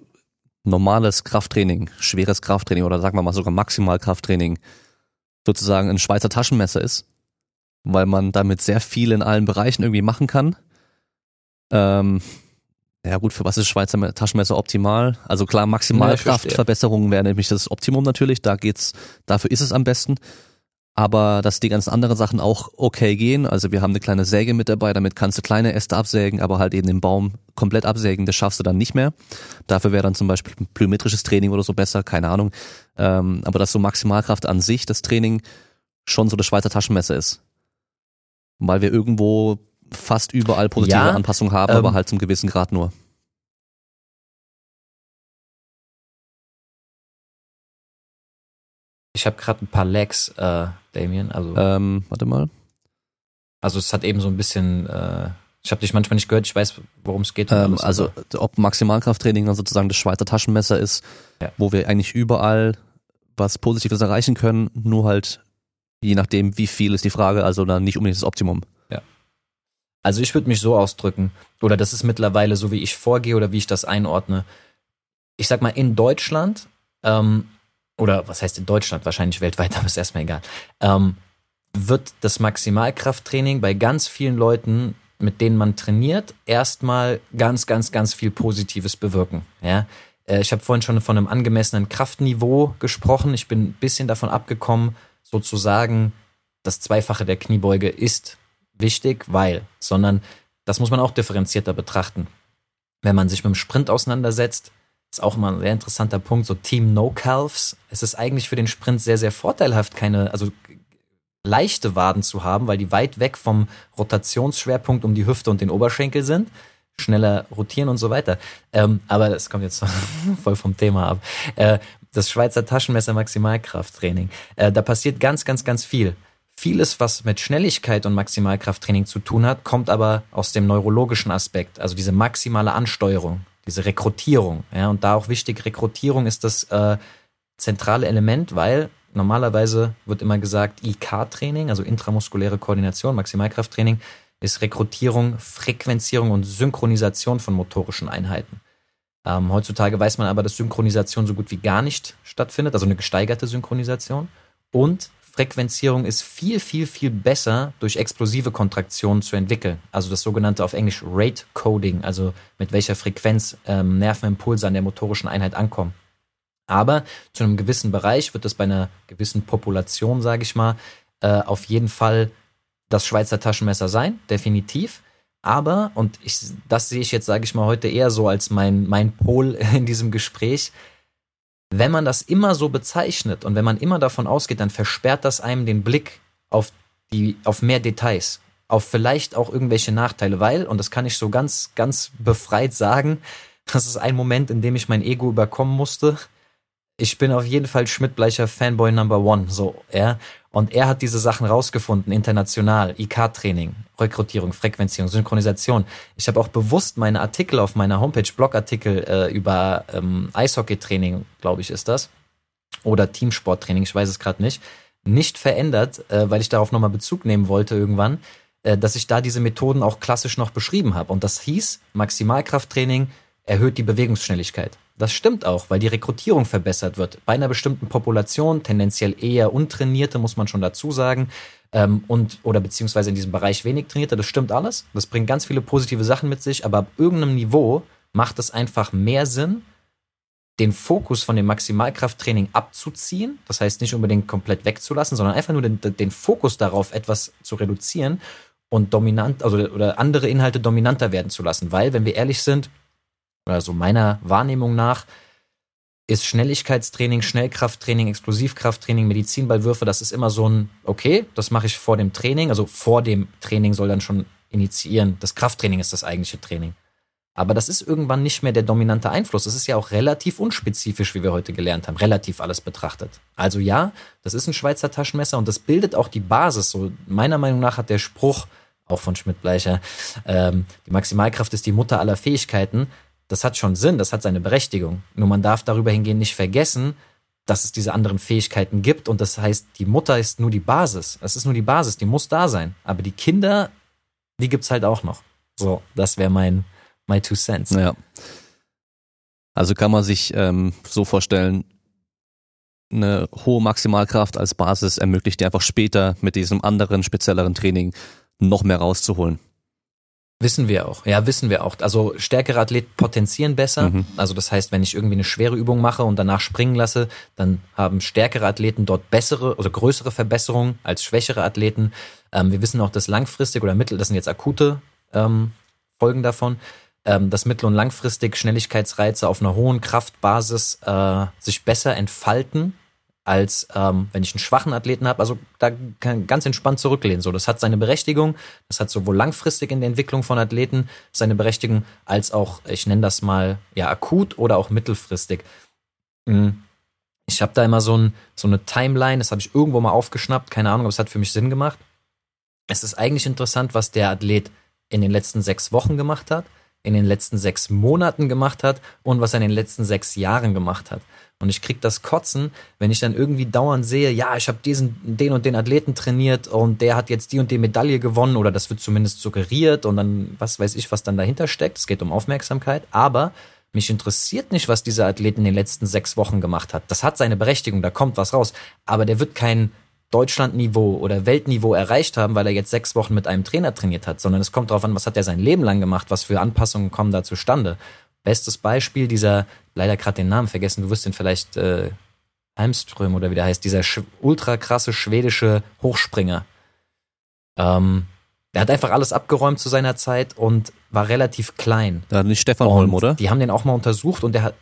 normales Krafttraining, schweres Krafttraining oder sagen wir mal sogar Maximalkrafttraining sozusagen ein Schweizer Taschenmesser ist? Weil man damit sehr viel in allen Bereichen irgendwie machen kann. Ähm, ja gut, für was ist Schweizer Taschenmesser optimal? Also klar, Ja, Maximalkraftverbesserungen wäre nämlich das Optimum natürlich, da geht's, dafür ist es am besten. Aber dass die ganzen anderen Sachen auch okay gehen, also wir haben eine kleine Säge mit dabei, damit kannst du kleine Äste absägen, aber halt eben den Baum komplett absägen, das schaffst du dann nicht mehr. Dafür wäre dann zum Beispiel ein plyometrisches Training oder so besser, keine Ahnung. Ähm, aber dass so Maximalkraft an sich, das Training, schon so das Schweizer Taschenmesser ist. Weil wir irgendwo fast überall positive Ja, Anpassungen haben, ähm, aber halt zum gewissen Grad nur. Ich habe gerade ein paar Lags, äh, Damien. Also, Ähm, warte mal. also es hat eben so ein bisschen. Äh, ich habe dich manchmal nicht gehört. Ich weiß, worum es geht. Ähm, also ob Maximalkrafttraining dann sozusagen das Schweizer Taschenmesser ist, Ja. wo wir eigentlich überall was Positives erreichen können, nur halt je nachdem, wie viel ist die Frage, also dann nicht unbedingt das Optimum. Also ich würde mich so ausdrücken, oder das ist mittlerweile so, wie ich vorgehe oder wie ich das einordne. Ich sag mal, in Deutschland, ähm, oder was heißt in Deutschland, wahrscheinlich weltweit, aber ist erstmal egal, ähm, wird das Maximalkrafttraining bei ganz vielen Leuten, mit denen man trainiert, erstmal ganz, ganz, ganz viel Positives bewirken. Ja? Äh, Ich habe vorhin schon von einem angemessenen Kraftniveau gesprochen. Ich bin ein bisschen davon abgekommen, sozusagen, das Zweifache der Kniebeuge ist wichtig, weil, sondern das muss man auch differenzierter betrachten. Wenn man sich mit dem Sprint auseinandersetzt, ist auch immer ein sehr interessanter Punkt, so Team No Calves. Es ist eigentlich für den Sprint sehr, sehr vorteilhaft, keine, also leichte Waden zu haben, weil die weit weg vom Rotationsschwerpunkt um die Hüfte und den Oberschenkel sind. Schneller rotieren und so weiter. Ähm, aber das kommt jetzt voll vom Thema ab. Äh, das Schweizer Taschenmesser Maximalkrafttraining. Äh, da passiert ganz, ganz, ganz viel. Vieles, was mit Schnelligkeit und Maximalkrafttraining zu tun hat, kommt aber aus dem neurologischen Aspekt, also diese maximale Ansteuerung, diese Rekrutierung. Ja, und da auch wichtig, Rekrutierung ist das äh, zentrale Element, weil normalerweise wird immer gesagt, IK-Training, also intramuskuläre Koordination, Maximalkrafttraining, ist Rekrutierung, Frequenzierung und Synchronisation von motorischen Einheiten. Ähm, heutzutage weiß man aber, dass Synchronisation so gut wie gar nicht stattfindet, also eine gesteigerte Synchronisation. Und Frequenzierung ist viel, viel, viel besser durch explosive Kontraktionen zu entwickeln. Also das sogenannte auf Englisch Rate Coding, also mit welcher Frequenz ähm, Nervenimpulse an der motorischen Einheit ankommen. Aber zu einem gewissen Bereich wird es bei einer gewissen Population, sage ich mal, äh, auf jeden Fall das Schweizer Taschenmesser sein, definitiv. Aber, und ich, das sehe ich jetzt, sage ich mal, heute eher so als mein, mein Pol in diesem Gespräch, wenn man das immer so bezeichnet und wenn man immer davon ausgeht, dann versperrt das einem den Blick auf die, auf mehr Details, auf vielleicht auch irgendwelche Nachteile, weil, und das kann ich so ganz, ganz befreit sagen, das ist ein Moment, in dem ich mein Ego überkommen musste. Ich bin auf jeden Fall Schmidt-Bleicher Fanboy Number One, so, ja. Und er hat diese Sachen rausgefunden, international, IK-Training, Rekrutierung, Frequenzierung, Synchronisation. Ich habe auch bewusst meine Artikel auf meiner Homepage, Blogartikel äh, über ähm, Eishockey-Training, glaube ich, ist das, oder Teamsporttraining, ich weiß es gerade nicht, nicht verändert, äh, weil ich darauf nochmal Bezug nehmen wollte irgendwann, äh, dass ich da diese Methoden auch klassisch noch beschrieben habe. Und das hieß, Maximalkrafttraining erhöht die Bewegungsschnelligkeit. Das stimmt auch, weil die Rekrutierung verbessert wird. Bei einer bestimmten Population, tendenziell eher untrainierte, muss man schon dazu sagen, ähm, und oder beziehungsweise in diesem Bereich wenig trainierte, das stimmt alles. Das bringt ganz viele positive Sachen mit sich, aber ab irgendeinem Niveau macht es einfach mehr Sinn, den Fokus von dem Maximalkrafttraining abzuziehen. Das heißt nicht unbedingt komplett wegzulassen, sondern einfach nur den, den Fokus darauf, etwas zu reduzieren und dominant, also oder andere Inhalte dominanter werden zu lassen. Weil, wenn wir ehrlich sind, oder so meiner Wahrnehmung nach, ist Schnelligkeitstraining, Schnellkrafttraining, Explosivkrafttraining, Medizinballwürfe, das ist immer so ein, okay, das mache ich vor dem Training, also vor dem Training soll dann schon initiieren. Das Krafttraining ist das eigentliche Training. Aber das ist irgendwann nicht mehr der dominante Einfluss. Es ist ja auch relativ unspezifisch, wie wir heute gelernt haben, relativ alles betrachtet. Also ja, das ist ein Schweizer Taschenmesser und das bildet auch die Basis. So meiner Meinung nach hat der Spruch, auch von Schmidt-Bleicher, ähm, die Maximalkraft ist die Mutter aller Fähigkeiten. Das hat schon Sinn, das hat seine Berechtigung. Nur man darf darüber hingehen nicht vergessen, dass es diese anderen Fähigkeiten gibt und das heißt, die Mutter ist nur die Basis. Es ist nur die Basis, die muss da sein. Aber die Kinder, die gibt's halt auch noch. So, das wäre mein, my two cents. Ja. Also kann man sich ähm, so vorstellen, eine hohe Maximalkraft als Basis ermöglicht dir einfach später mit diesem anderen, spezielleren Training noch mehr rauszuholen. Wissen wir auch. Ja, wissen wir auch. Also stärkere Athleten potenzieren besser. Mhm. Also das heißt, wenn ich irgendwie eine schwere Übung mache und danach springen lasse, dann haben stärkere Athleten dort bessere, also größere Verbesserungen als schwächere Athleten. Ähm, wir wissen auch, dass langfristig oder mittel, das sind jetzt akute ähm, Folgen davon, ähm, dass mittel- und langfristig Schnelligkeitsreize auf einer hohen Kraftbasis äh, sich besser entfalten als ähm, wenn ich einen schwachen Athleten habe. Also da kann ganz entspannt zurücklehnen. So, das hat seine Berechtigung. Das hat sowohl langfristig in der Entwicklung von Athleten seine Berechtigung, als auch, ich nenne das mal ja akut oder auch mittelfristig. Mhm. ich habe da immer so, ein, so eine Timeline, das habe ich irgendwo mal aufgeschnappt, keine Ahnung, aber es hat für mich Sinn gemacht. Es ist eigentlich interessant, was der Athlet in den letzten sechs Wochen gemacht hat, in den letzten sechs Monaten gemacht hat und was er in den letzten sechs Jahren gemacht hat. Und ich krieg das Kotzen, wenn ich dann irgendwie dauernd sehe, ja, ich habe diesen, den und den Athleten trainiert und der hat jetzt die und die Medaille gewonnen oder das wird zumindest suggeriert und dann, was weiß ich, was dann dahinter steckt. Es geht um Aufmerksamkeit. Aber mich interessiert nicht, was dieser Athlet in den letzten sechs Wochen gemacht hat. Das hat seine Berechtigung, da kommt was raus. Aber der wird kein Deutschlandniveau oder Weltniveau erreicht haben, weil er jetzt sechs Wochen mit einem Trainer trainiert hat, sondern es kommt darauf an, was hat er sein Leben lang gemacht, was für Anpassungen kommen da zustande. Bestes Beispiel dieser, leider gerade den Namen vergessen, du wirst den vielleicht äh, Almström oder wie der heißt, dieser ultra krasse schwedische Hochspringer. Ähm, der hat einfach alles abgeräumt zu seiner Zeit und war relativ klein. Da nicht Stefan und Holm, oder? Die haben den auch mal untersucht und der hat,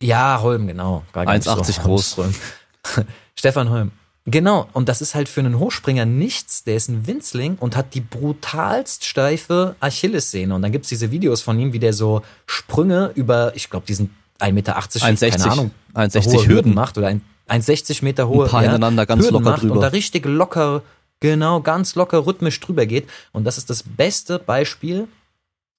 ja, Holm, genau. 1,80 so groß. Stefan Holm. Genau, und das ist halt für einen Hochspringer nichts. Der ist ein Winzling und hat die brutalst steife Achillessehne. Und dann gibt's diese Videos von ihm, wie der so Sprünge über, ich glaube, diesen 1,80 Meter, 1,60, keine Ahnung, 1,60 Hürden. Hürden macht oder 1,60 Meter hohe ein paar ja, hintereinander ganz Hürden locker drüber. Und da richtig locker, genau, ganz locker rhythmisch drüber geht. Und das ist das beste Beispiel,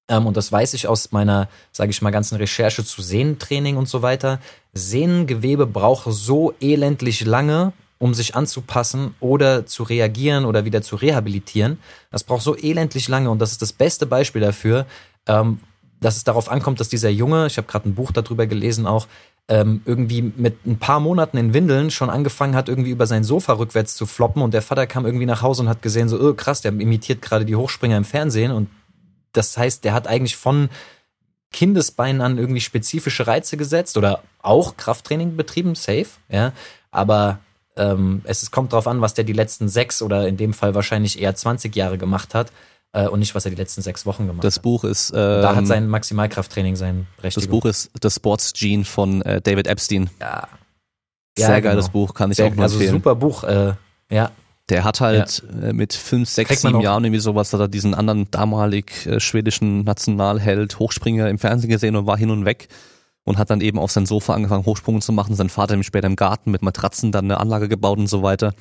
ähm, und das weiß ich aus meiner, sage ich mal, ganzen Recherche zu Sehnentraining und so weiter. Sehnengewebe braucht so elendlich lange, um sich anzupassen oder zu reagieren oder wieder zu rehabilitieren. Das braucht so elendlich lange und das ist das beste Beispiel dafür, ähm, dass es darauf ankommt, dass dieser Junge, ich habe gerade ein Buch darüber gelesen auch, ähm, irgendwie mit ein paar Monaten in Windeln schon angefangen hat, irgendwie über sein Sofa rückwärts zu floppen und der Vater kam irgendwie nach Hause und hat gesehen, so, oh, krass, der imitiert gerade die Hochspringer im Fernsehen und das heißt, der hat eigentlich von Kindesbeinen an irgendwie spezifische Reize gesetzt oder auch Krafttraining betrieben, safe, ja, aber ähm, es kommt darauf an, was der die letzten sechs oder in dem Fall wahrscheinlich eher 20 Jahre gemacht hat äh, und nicht, was er die letzten sechs Wochen gemacht das hat. Das Buch ist. Ähm, da hat sein Maximalkrafttraining sein Berechtigung. Das Buch ist The Sports Gene von äh, David Epstein. Ja. Sehr ja, geiles genau. Buch, kann ich Sehr, auch nur also empfehlen. Also super Buch, äh, ja. Der hat halt ja. Äh, mit fünf, sechs, sieben Jahren irgendwie sowas, hat er diesen anderen damalig äh, schwedischen Nationalheld Hochspringer im Fernsehen gesehen und war hin und weg und hat dann eben auf sein Sofa angefangen, Hochsprung zu machen. Sein Vater hat später im Garten mit Matratzen dann eine Anlage gebaut und so weiter.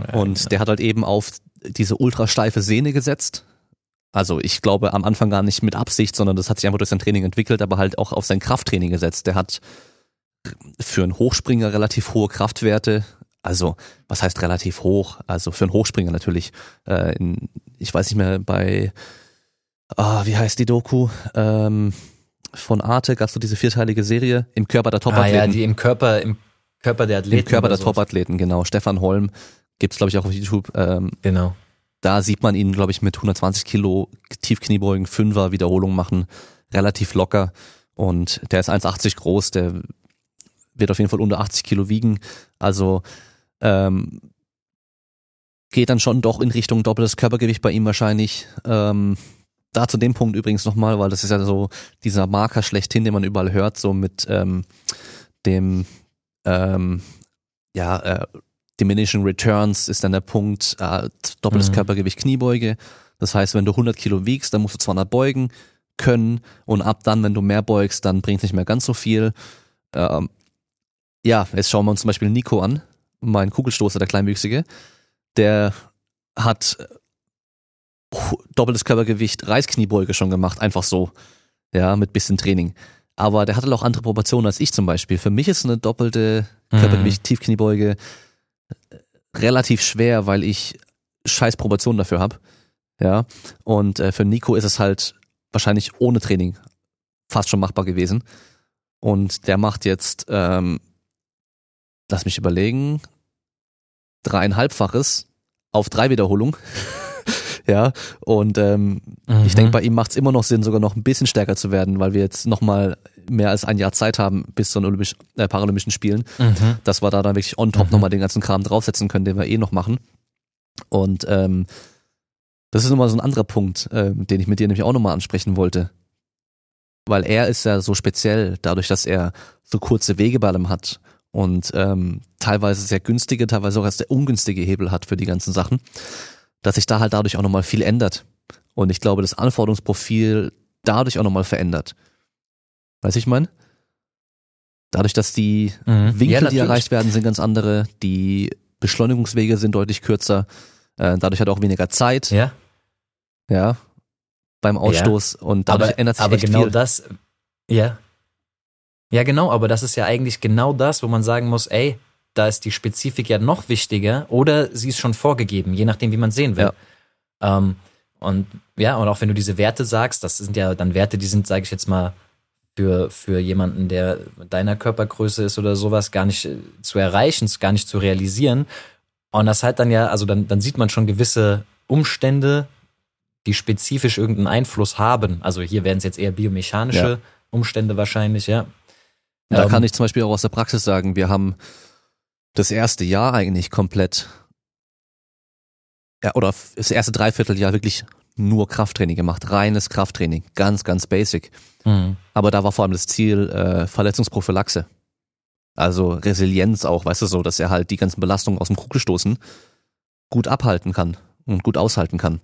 Ja, und ja. der hat halt eben auf diese ultrasteife Sehne gesetzt. Also ich glaube am Anfang gar nicht mit Absicht, sondern das hat sich einfach durch sein Training entwickelt, aber halt auch auf sein Krafttraining gesetzt. Der hat für einen Hochspringer relativ hohe Kraftwerte. Also, was heißt relativ hoch? Also für einen Hochspringer natürlich. Äh, in, ich weiß nicht mehr, bei, ah, wie heißt die Doku? Ähm, von Arte gab es so diese vierteilige Serie im Körper der Topathleten. Ah ja, die im Körper, im Körper der Athleten. Im Körper der Topathleten, genau. Stefan Holm gibt's glaube ich auch auf YouTube. Ähm, genau. Da sieht man ihn, glaube ich, mit 120 Kilo Tiefkniebeugen, Fünfer Wiederholungen machen, relativ locker. Und der ist 1,80 groß, der wird auf jeden Fall unter 80 Kilo wiegen. Also ähm, geht dann schon doch in Richtung doppeltes Körpergewicht bei ihm wahrscheinlich. Ähm, da zu dem Punkt übrigens nochmal, weil das ist ja so dieser Marker schlechthin, den man überall hört, so mit ähm, dem ähm, ja, äh, Diminishing Returns ist dann der Punkt, äh, doppeltes mhm. Körpergewicht Kniebeuge. Das heißt, wenn du 100 Kilo wiegst, dann musst du 200 beugen können und ab dann, wenn du mehr beugst, dann bringt es nicht mehr ganz so viel. Ähm, ja, jetzt schauen wir uns zum Beispiel Nico an, mein Kugelstoßer, der Kleinwüchsige. Der hat doppeltes Körpergewicht Reißkniebeuge schon gemacht, einfach so. Ja, mit bisschen Training. Aber der hatte auch andere Proportionen als ich zum Beispiel. Für mich ist eine doppelte mhm. Körpergewicht Tiefkniebeuge äh, relativ schwer, weil ich scheiß Proportionen dafür habe. Ja. Und äh, für Nico ist es halt wahrscheinlich ohne Training fast schon machbar gewesen. Und der macht jetzt, ähm, lass mich überlegen, dreieinhalbfaches auf drei Wiederholungen. Ja, und ähm, mhm. ich denke, bei ihm macht es immer noch Sinn, sogar noch ein bisschen stärker zu werden, weil wir jetzt nochmal mehr als ein Jahr Zeit haben bis zu den Olympisch, äh, Paralympischen Spielen, mhm. dass wir da dann wirklich on top mhm. nochmal den ganzen Kram draufsetzen können, den wir eh noch machen. Und ähm, das ist nochmal so ein anderer Punkt, äh, den ich mit dir nämlich auch nochmal ansprechen wollte. Weil er ist ja so speziell, dadurch, dass er so kurze Wege bei allem hat und ähm, teilweise sehr günstige, teilweise auch sehr ungünstige Hebel hat für die ganzen Sachen dass sich da halt dadurch auch nochmal viel ändert. Und ich glaube, das Anforderungsprofil dadurch auch nochmal verändert. Weiß ich mein? Dadurch, dass die mhm. Winkel, ja, die erreicht werden, sind ganz andere, die Beschleunigungswege sind deutlich kürzer, äh, dadurch hat er auch weniger Zeit. Ja. Ja. Beim Ausstoß ja. und dadurch aber, ändert sich aber genau viel. das, ja. Ja, genau, aber das ist ja eigentlich genau das, wo man sagen muss, ey, da ist die Spezifik ja noch wichtiger oder sie ist schon vorgegeben, je nachdem, wie man sehen will. Ja. Ähm, und ja, und auch wenn du diese Werte sagst, das sind ja dann Werte, die sind, sage ich jetzt mal, für, für jemanden, der deiner Körpergröße ist oder sowas, gar nicht äh, zu erreichen, gar nicht zu realisieren. Und das halt dann ja, also dann, dann sieht man schon gewisse Umstände, die spezifisch irgendeinen Einfluss haben. Also hier wären es jetzt eher biomechanische ja. Umstände wahrscheinlich, ja. Da ähm, kann ich zum Beispiel auch aus der Praxis sagen, wir haben das erste Jahr eigentlich komplett, ja, oder das erste Dreivierteljahr wirklich nur Krafttraining gemacht, reines Krafttraining, ganz, ganz basic. Mhm. Aber da war vor allem das Ziel äh, Verletzungsprophylaxe. Also Resilienz auch, weißt du so, dass er halt die ganzen Belastungen aus dem Kugelstoßen gut abhalten kann und gut aushalten kann.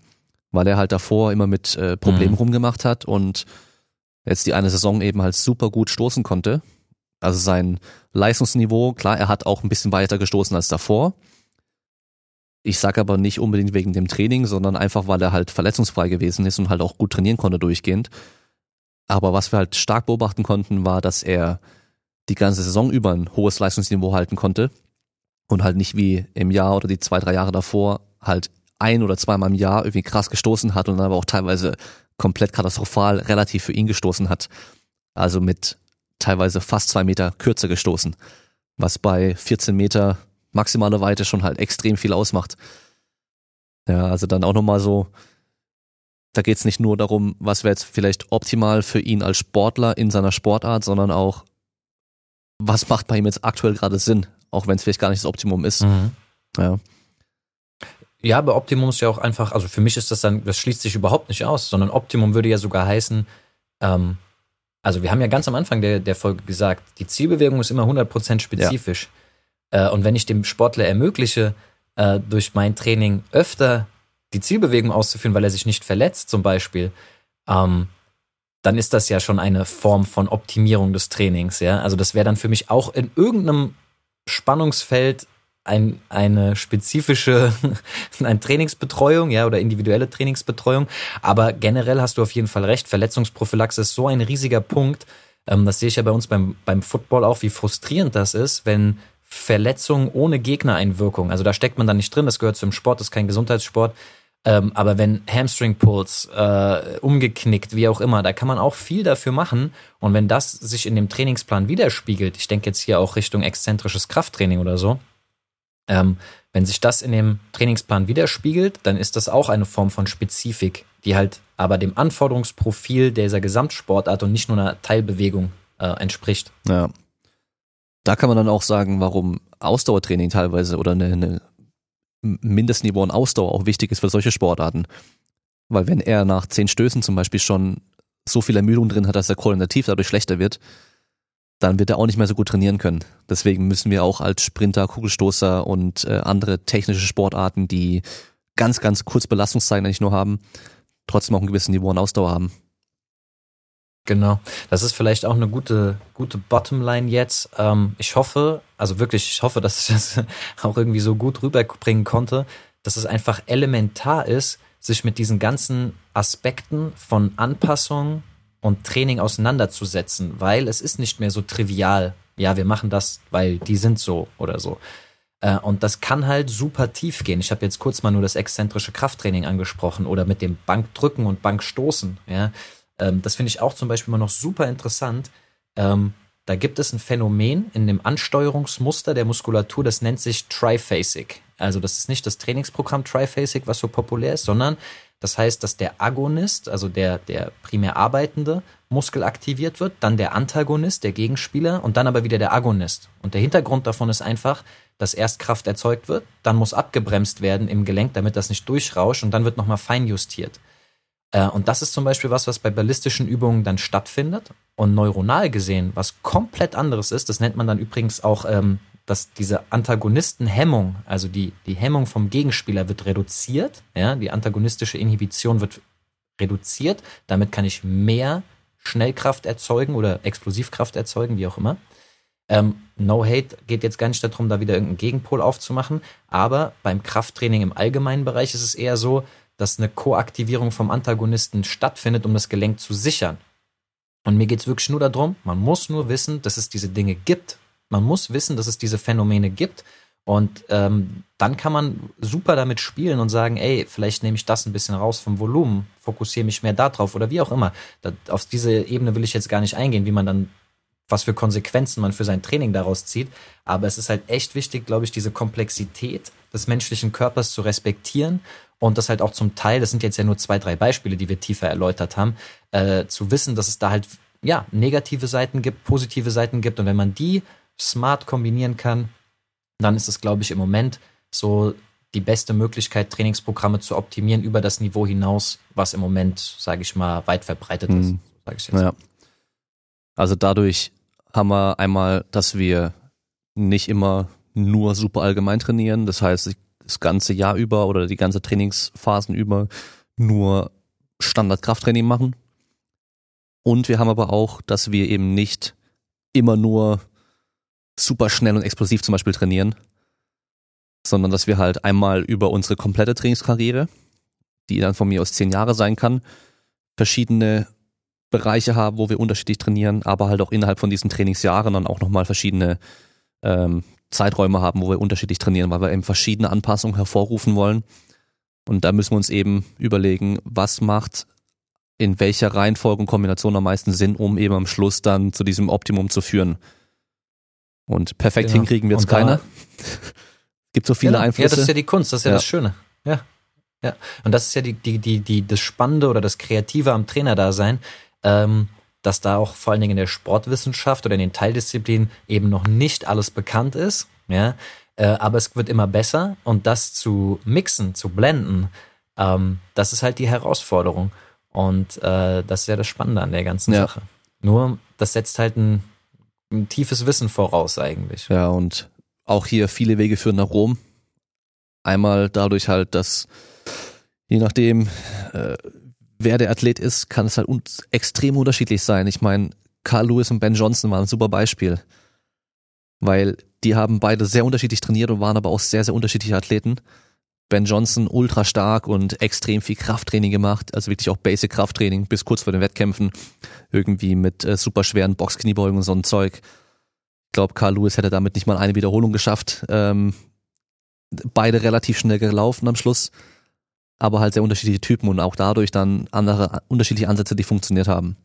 Weil er halt davor immer mit äh, Problemen mhm. rumgemacht hat und jetzt die eine Saison eben halt super gut stoßen konnte. Also sein Leistungsniveau, klar, er hat auch ein bisschen weiter gestoßen als davor, ich sage aber nicht unbedingt wegen dem Training, sondern einfach, weil er halt verletzungsfrei gewesen ist und halt auch gut trainieren konnte durchgehend. Aber was wir halt stark beobachten konnten, war, dass er die ganze Saison über ein hohes Leistungsniveau halten konnte und halt nicht wie im Jahr oder die zwei, drei Jahre davor halt ein oder zweimal im Jahr irgendwie krass gestoßen hat und dann aber auch teilweise komplett katastrophal relativ für ihn gestoßen hat. Also mit teilweise fast zwei Meter kürzer gestoßen, was bei 14 Meter maximale Weite schon halt extrem viel ausmacht. Ja, also dann auch nochmal so, da geht's nicht nur darum, was wäre jetzt vielleicht optimal für ihn als Sportler in seiner Sportart, sondern auch, was macht bei ihm jetzt aktuell gerade Sinn, auch wenn es vielleicht gar nicht das Optimum ist. Mhm. Ja. Ja, aber Optimum ist ja auch einfach, also für mich ist das dann, das schließt sich überhaupt nicht aus, sondern Optimum würde ja sogar heißen, ähm, also wir haben ja ganz am Anfang der, der Folge gesagt, die Zielbewegung ist immer 100% spezifisch. Ja. Äh, und wenn ich dem Sportler ermögliche, äh, durch mein Training öfter die Zielbewegung auszuführen, weil er sich nicht verletzt zum Beispiel, ähm, dann ist das ja schon eine Form von Optimierung des Trainings. Ja? Also das wäre dann für mich auch in irgendeinem Spannungsfeld ein, eine spezifische ein Trainingsbetreuung, ja, oder individuelle Trainingsbetreuung. Aber generell hast du auf jeden Fall recht. Verletzungsprophylaxe ist so ein riesiger Punkt. Ähm, das sehe ich ja bei uns beim, beim Football auch, wie frustrierend das ist, wenn Verletzung ohne Gegnereinwirkung. Also da steckt man dann nicht drin, das gehört zum Sport, das ist kein Gesundheitssport. Ähm, aber wenn Hamstring Pulls äh, umgeknickt, wie auch immer, da kann man auch viel dafür machen. Und wenn das sich in dem Trainingsplan widerspiegelt, ich denke jetzt hier auch Richtung exzentrisches Krafttraining oder so, ähm, wenn sich das in dem Trainingsplan widerspiegelt, dann ist das auch eine Form von Spezifik, die halt aber dem Anforderungsprofil dieser Gesamtsportart und nicht nur einer Teilbewegung äh, entspricht. Ja, da kann man dann auch sagen, warum Ausdauertraining teilweise oder eine, eine Mindestniveau an Ausdauer auch wichtig ist für solche Sportarten. Weil wenn er nach zehn Stößen zum Beispiel schon so viel Ermüdung drin hat, dass er koordinativ dadurch schlechter wird, dann wird er auch nicht mehr so gut trainieren können. Deswegen müssen wir auch als Sprinter, Kugelstoßer und äh, andere technische Sportarten, die ganz, ganz kurz Belastungszeiten eigentlich nur haben, trotzdem auch ein gewisses Niveau an Ausdauer haben. Genau. Das ist vielleicht auch eine gute, gute Bottomline jetzt. Ähm, ich hoffe, also wirklich, ich hoffe, dass ich das auch irgendwie so gut rüberbringen konnte, dass es einfach elementar ist, sich mit diesen ganzen Aspekten von Anpassung und Training auseinanderzusetzen, weil es ist nicht mehr so trivial. Ja, wir machen das, weil die sind so oder so. Äh, und das kann halt super tief gehen. Ich habe jetzt kurz mal nur das exzentrische Krafttraining angesprochen oder mit dem Bankdrücken und Bankstoßen. Ja, ähm, das finde ich auch zum Beispiel immer noch super interessant. Ähm, da gibt es ein Phänomen in dem Ansteuerungsmuster der Muskulatur, das nennt sich Triphasic. Also das ist nicht das Trainingsprogramm Triphasic, was so populär ist, sondern das heißt, dass der Agonist, also der, der primär arbeitende Muskel aktiviert wird, dann der Antagonist, der Gegenspieler und dann aber wieder der Agonist. Und der Hintergrund davon ist einfach, dass erst Kraft erzeugt wird, dann muss abgebremst werden im Gelenk, damit das nicht durchrauscht und dann wird nochmal feinjustiert. Äh, und das ist zum Beispiel was, was bei ballistischen Übungen dann stattfindet und neuronal gesehen was komplett anderes ist. Das nennt man dann übrigens auch, ähm, dass diese Antagonistenhemmung, also die, die Hemmung vom Gegenspieler wird reduziert. Ja, die antagonistische Inhibition wird reduziert. Damit kann ich mehr Schnellkraft erzeugen oder Explosivkraft erzeugen, wie auch immer. Ähm, no Hate geht jetzt gar nicht darum, da wieder irgendeinen Gegenpol aufzumachen, aber beim Krafttraining im allgemeinen Bereich ist es eher so, dass eine Koaktivierung vom Antagonisten stattfindet, um das Gelenk zu sichern. Und mir geht es wirklich nur darum, man muss nur wissen, dass es diese Dinge gibt. Man muss wissen, dass es diese Phänomene gibt. Und ähm, dann kann man super damit spielen und sagen, ey, vielleicht nehme ich das ein bisschen raus vom Volumen, fokussiere mich mehr darauf oder wie auch immer. Das, auf diese Ebene will ich jetzt gar nicht eingehen, wie man dann, was für Konsequenzen man für sein Training daraus zieht. Aber es ist halt echt wichtig, glaube ich, diese Komplexität des menschlichen Körpers zu respektieren und das halt auch zum Teil, das sind jetzt ja nur zwei, drei Beispiele, die wir tiefer erläutert haben, äh, zu wissen, dass es da halt ja negative Seiten gibt, positive Seiten gibt und wenn man die smart kombinieren kann, dann ist es, glaube ich, im Moment so die beste Möglichkeit, Trainingsprogramme zu optimieren über das Niveau hinaus, was im Moment, sage ich mal, weit verbreitet ist. Mhm. Ich jetzt. Ja. Also dadurch haben wir einmal, dass wir nicht immer nur super allgemein trainieren. Das heißt, das ganze Jahr über oder die ganze Trainingsphasen über nur Standard-Krafttraining machen. Und wir haben aber auch, dass wir eben nicht immer nur super schnell und explosiv zum Beispiel trainieren, sondern dass wir halt einmal über unsere komplette Trainingskarriere, die dann von mir aus zehn Jahre sein kann, verschiedene Bereiche haben, wo wir unterschiedlich trainieren, aber halt auch innerhalb von diesen Trainingsjahren dann auch nochmal verschiedene ähm, Zeiträume haben, wo wir unterschiedlich trainieren, weil wir eben verschiedene Anpassungen hervorrufen wollen. Und da müssen wir uns eben überlegen, was macht in welcher Reihenfolge und Kombination am meisten Sinn, um eben am Schluss dann zu diesem Optimum zu führen. Und perfekt genau. hinkriegen wir jetzt keiner. Gibt so viele genau. Einflüsse. Ja, das ist ja die Kunst, das ist ja, ja, das Schöne. Ja. Ja. Und das ist ja die, die, die, die, das Spannende oder das Kreative am Trainer da sein. Ähm, dass da auch vor allen Dingen in der Sportwissenschaft oder in den Teildisziplinen eben noch nicht alles bekannt ist. Ja, äh, aber es wird immer besser und das zu mixen, zu blenden, ähm, das ist halt die Herausforderung. Und äh, das ist ja das Spannende an der ganzen ja. Sache. Nur, das setzt halt ein, ein tiefes Wissen voraus eigentlich. Ja, und auch hier viele Wege führen nach Rom. Einmal dadurch halt, dass je nachdem, äh, wer der Athlet ist, kann es halt un extrem unterschiedlich sein. Ich meine, Carl Lewis und Ben Johnson waren ein super Beispiel, weil die haben beide sehr unterschiedlich trainiert und waren aber auch sehr, sehr unterschiedliche Athleten. Ben Johnson ultra stark und extrem viel Krafttraining gemacht, also wirklich auch Basic Krafttraining bis kurz vor den Wettkämpfen, irgendwie mit äh, super schweren Boxkniebeugen und so ein Zeug. Ich glaube, Carl Lewis hätte damit nicht mal eine Wiederholung geschafft. Ähm, beide relativ schnell gelaufen am Schluss aber halt sehr unterschiedliche Typen und auch dadurch dann andere unterschiedliche Ansätze, die funktioniert haben.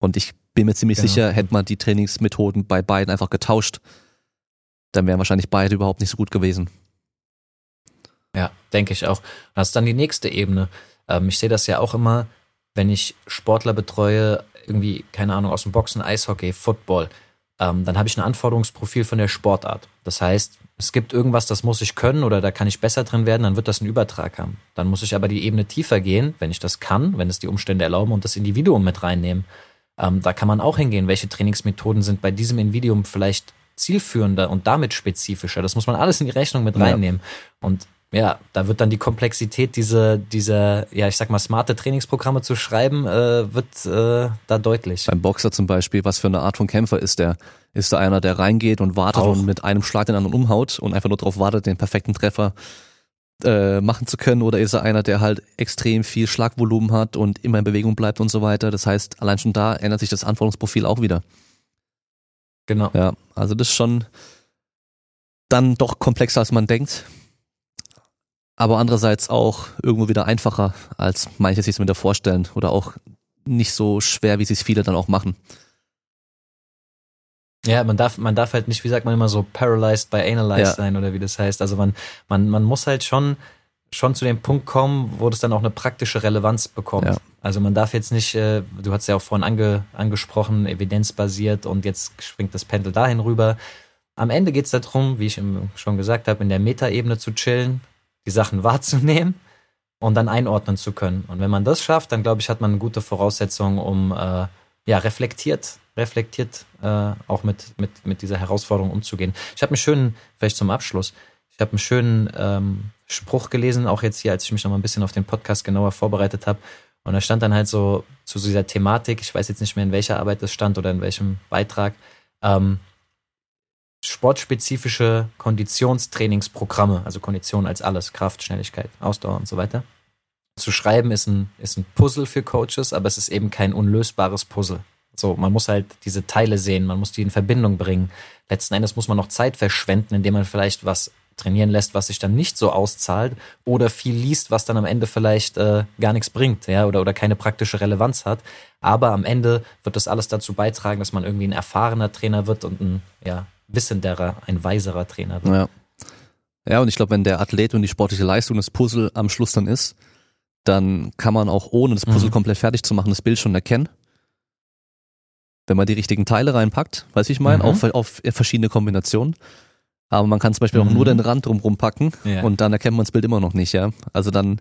Und ich bin mir ziemlich genau. sicher, hätte man die Trainingsmethoden bei beiden einfach getauscht, dann wären wahrscheinlich beide überhaupt nicht so gut gewesen. Ja, denke ich auch. das ist dann die nächste Ebene. Ähm, ich sehe das ja auch immer, wenn ich Sportler betreue, irgendwie, keine Ahnung, aus dem Boxen, Eishockey, Football, ähm, dann habe ich ein Anforderungsprofil von der Sportart. Das heißt, es gibt irgendwas, das muss ich können oder da kann ich besser drin werden, dann wird das einen Übertrag haben. Dann muss ich aber die Ebene tiefer gehen, wenn ich das kann, wenn es die Umstände erlauben und das Individuum mit reinnehmen. Ähm, da kann man auch hingehen, welche Trainingsmethoden sind bei diesem Individuum vielleicht zielführender und damit spezifischer. Das muss man alles in die Rechnung mit reinnehmen. Ja. Und ja, da wird dann die Komplexität dieser, dieser, ja, ich sag mal, smarte Trainingsprogramme zu schreiben, äh, wird äh, da deutlich. Beim Boxer zum Beispiel, was für eine Art von Kämpfer ist der? Ist da einer, der reingeht und wartet Auch. und mit einem Schlag den anderen umhaut und einfach nur darauf wartet, den perfekten Treffer äh, machen zu können? Oder ist er einer, der halt extrem viel Schlagvolumen hat und immer in Bewegung bleibt und so weiter? Das heißt, allein schon da ändert sich das Anforderungsprofil auch wieder. Genau. Ja, also das ist schon dann doch komplexer, als man denkt aber andererseits auch irgendwo wieder einfacher, als manche sich mit vorstellen oder auch nicht so schwer, wie sich viele dann auch machen. Ja, man darf, man darf halt nicht, wie sagt man immer so, paralyzed by analyzed ja. sein oder wie das heißt. Also man, man, man muss halt schon, schon zu dem Punkt kommen, wo das dann auch eine praktische Relevanz bekommt. Ja. Also man darf jetzt nicht, äh, du hast ja auch vorhin ange, angesprochen, evidenzbasiert und jetzt schwingt das Pendel dahin rüber. Am Ende geht es darum, wie ich schon gesagt habe, in der Metaebene zu chillen, die Sachen wahrzunehmen und dann einordnen zu können. Und wenn man das schafft, dann glaube ich, hat man eine gute Voraussetzung, um äh, ja reflektiert, reflektiert äh, auch mit, mit, mit dieser Herausforderung umzugehen. Ich habe einen schönen, vielleicht zum Abschluss, ich habe einen schönen ähm, Spruch gelesen, auch jetzt hier, als ich mich noch mal ein bisschen auf den Podcast genauer vorbereitet habe. Und da stand dann halt so zu dieser Thematik, ich weiß jetzt nicht mehr, in welcher Arbeit das stand oder in welchem Beitrag, ähm, sportspezifische Konditionstrainingsprogramme, also Kondition als alles, Kraft, Schnelligkeit, Ausdauer und so weiter. Zu schreiben ist ein, ist ein Puzzle für Coaches, aber es ist eben kein unlösbares Puzzle. So, man muss halt diese Teile sehen, man muss die in Verbindung bringen. Letzten Endes muss man noch Zeit verschwenden, indem man vielleicht was trainieren lässt, was sich dann nicht so auszahlt oder viel liest, was dann am Ende vielleicht äh, gar nichts bringt, ja, oder, oder keine praktische Relevanz hat. Aber am Ende wird das alles dazu beitragen, dass man irgendwie ein erfahrener Trainer wird und ein ja, wissenderer, ein weiserer Trainer wird. Ja. Ja, und ich glaube, wenn der Athlet und die sportliche Leistung des Puzzle am Schluss dann ist, dann kann man auch ohne das Puzzle mhm. komplett fertig zu machen, das Bild schon erkennen. Wenn man die richtigen Teile reinpackt, weiß ich meine, mhm. auf, auf verschiedene Kombinationen. Aber man kann zum Beispiel mhm. auch nur den Rand drumherum packen ja. und dann erkennt man das Bild immer noch nicht, ja. Also dann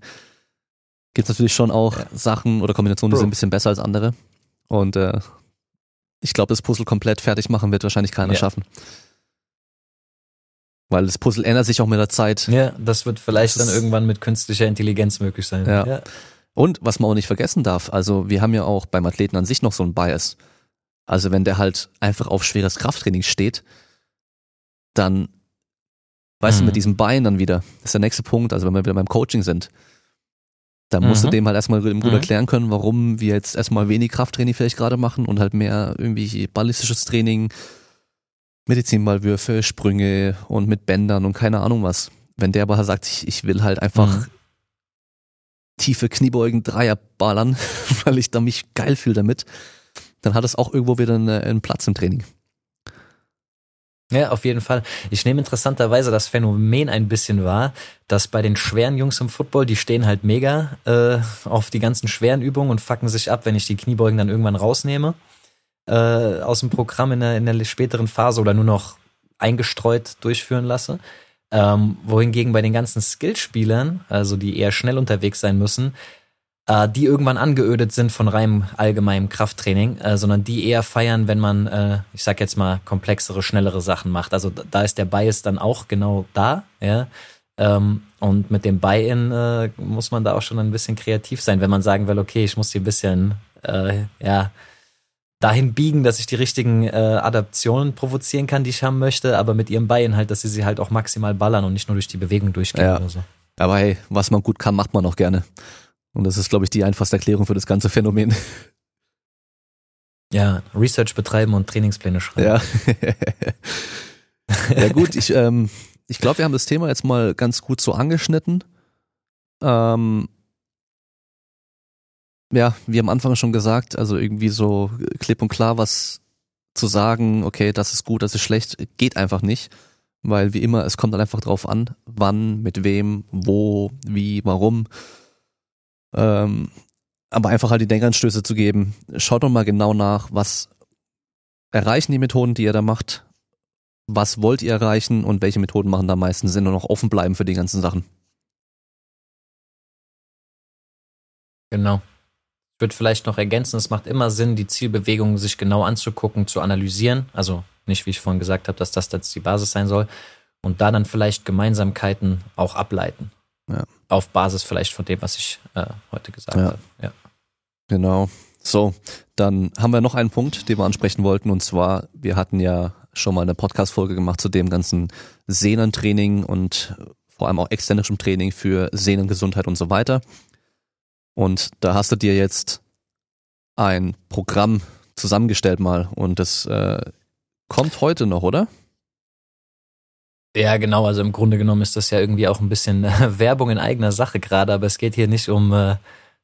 gibt es natürlich schon auch ja. Sachen oder Kombinationen, die Bro. sind ein bisschen besser als andere. Und äh, ich glaube, das Puzzle komplett fertig machen wird wahrscheinlich keiner ja. schaffen. Weil das Puzzle ändert sich auch mit der Zeit. Ja, das wird vielleicht das dann irgendwann mit künstlicher Intelligenz möglich sein. Ja. ja. Und was man auch nicht vergessen darf, also wir haben ja auch beim Athleten an sich noch so einen Bias. Also wenn der halt einfach auf schweres Krafttraining steht, dann, weißt mhm. du, mit mhm. diesem Bein dann wieder, das ist der nächste Punkt, also wenn wir wieder beim Coaching sind, dann musst mhm. du dem halt erstmal gut mhm. erklären können, warum wir jetzt erstmal wenig Krafttraining vielleicht gerade machen und halt mehr irgendwie ballistisches Training, Medizinballwürfe, Sprünge und mit Bändern und keine Ahnung was. Wenn der aber sagt, ich, ich will halt einfach mhm. tiefe Kniebeugen, Dreier ballern, weil ich da mich geil fühle damit, dann hat es auch irgendwo wieder einen, einen Platz im Training. Ja, auf jeden Fall. Ich nehme interessanterweise das Phänomen ein bisschen wahr, dass bei den schweren Jungs im Football, die stehen halt mega äh, auf die ganzen schweren Übungen und fucken sich ab, wenn ich die Kniebeugen dann irgendwann rausnehme äh, aus dem Programm in der, in der späteren Phase oder nur noch eingestreut durchführen lasse. Ähm, wohingegen bei den ganzen Skillspielern, also die eher schnell unterwegs sein müssen, äh, die irgendwann angeödet sind von reinem allgemeinem Krafttraining, äh, sondern die eher feiern, wenn man, äh, ich sag jetzt mal, komplexere, schnellere Sachen macht. Also da ist der Bias dann auch genau da, ja. Ähm, und mit dem Buy-in äh, muss man da auch schon ein bisschen kreativ sein, wenn man sagen will, okay, ich muss hier ein bisschen, äh, ja, dahin biegen, dass ich die richtigen äh, Adaptionen provozieren kann, die ich haben möchte, aber mit ihrem Buy-in halt, dass sie sie halt auch maximal ballern und nicht nur durch die Bewegung durchgehen ja. oder so. Aber hey, was man gut kann, macht man auch gerne. Und das ist, glaube ich, die einfachste Erklärung für das ganze Phänomen. Ja, Research betreiben und Trainingspläne schreiben. Ja. ja gut, ich, ähm, ich glaube, wir haben das Thema jetzt mal ganz gut so angeschnitten. Ähm, ja, wie am Anfang schon gesagt, also irgendwie so klipp und klar was zu sagen, okay, das ist gut, das ist schlecht, geht einfach nicht. Weil wie immer, es kommt dann einfach drauf an, wann, mit wem, wo, wie, warum. Ähm, aber einfach halt die Denkanstöße zu geben. Schaut doch mal genau nach, was erreichen die Methoden, die ihr da macht, was wollt ihr erreichen und welche Methoden machen da am meisten Sinn und auch offen bleiben für die ganzen Sachen. Genau. Ich würde vielleicht noch ergänzen, es macht immer Sinn, die Zielbewegungen sich genau anzugucken, zu analysieren. Also nicht, wie ich vorhin gesagt habe, dass das jetzt die Basis sein soll. Und da dann vielleicht Gemeinsamkeiten auch ableiten. Ja. Auf Basis vielleicht von dem, was ich äh, heute gesagt ja. habe. Ja. Genau. So, dann haben wir noch einen Punkt, den wir ansprechen wollten. Und zwar, wir hatten ja schon mal eine Podcast-Folge gemacht zu dem ganzen Sehnentraining und vor allem auch exzentrischem Training für Sehnengesundheit und so weiter. Und da hast du dir jetzt ein Programm zusammengestellt mal und das äh, kommt heute noch, oder? Ja, genau. Also im Grunde genommen ist das ja irgendwie auch ein bisschen äh, Werbung in eigener Sache gerade, aber es geht hier nicht um äh,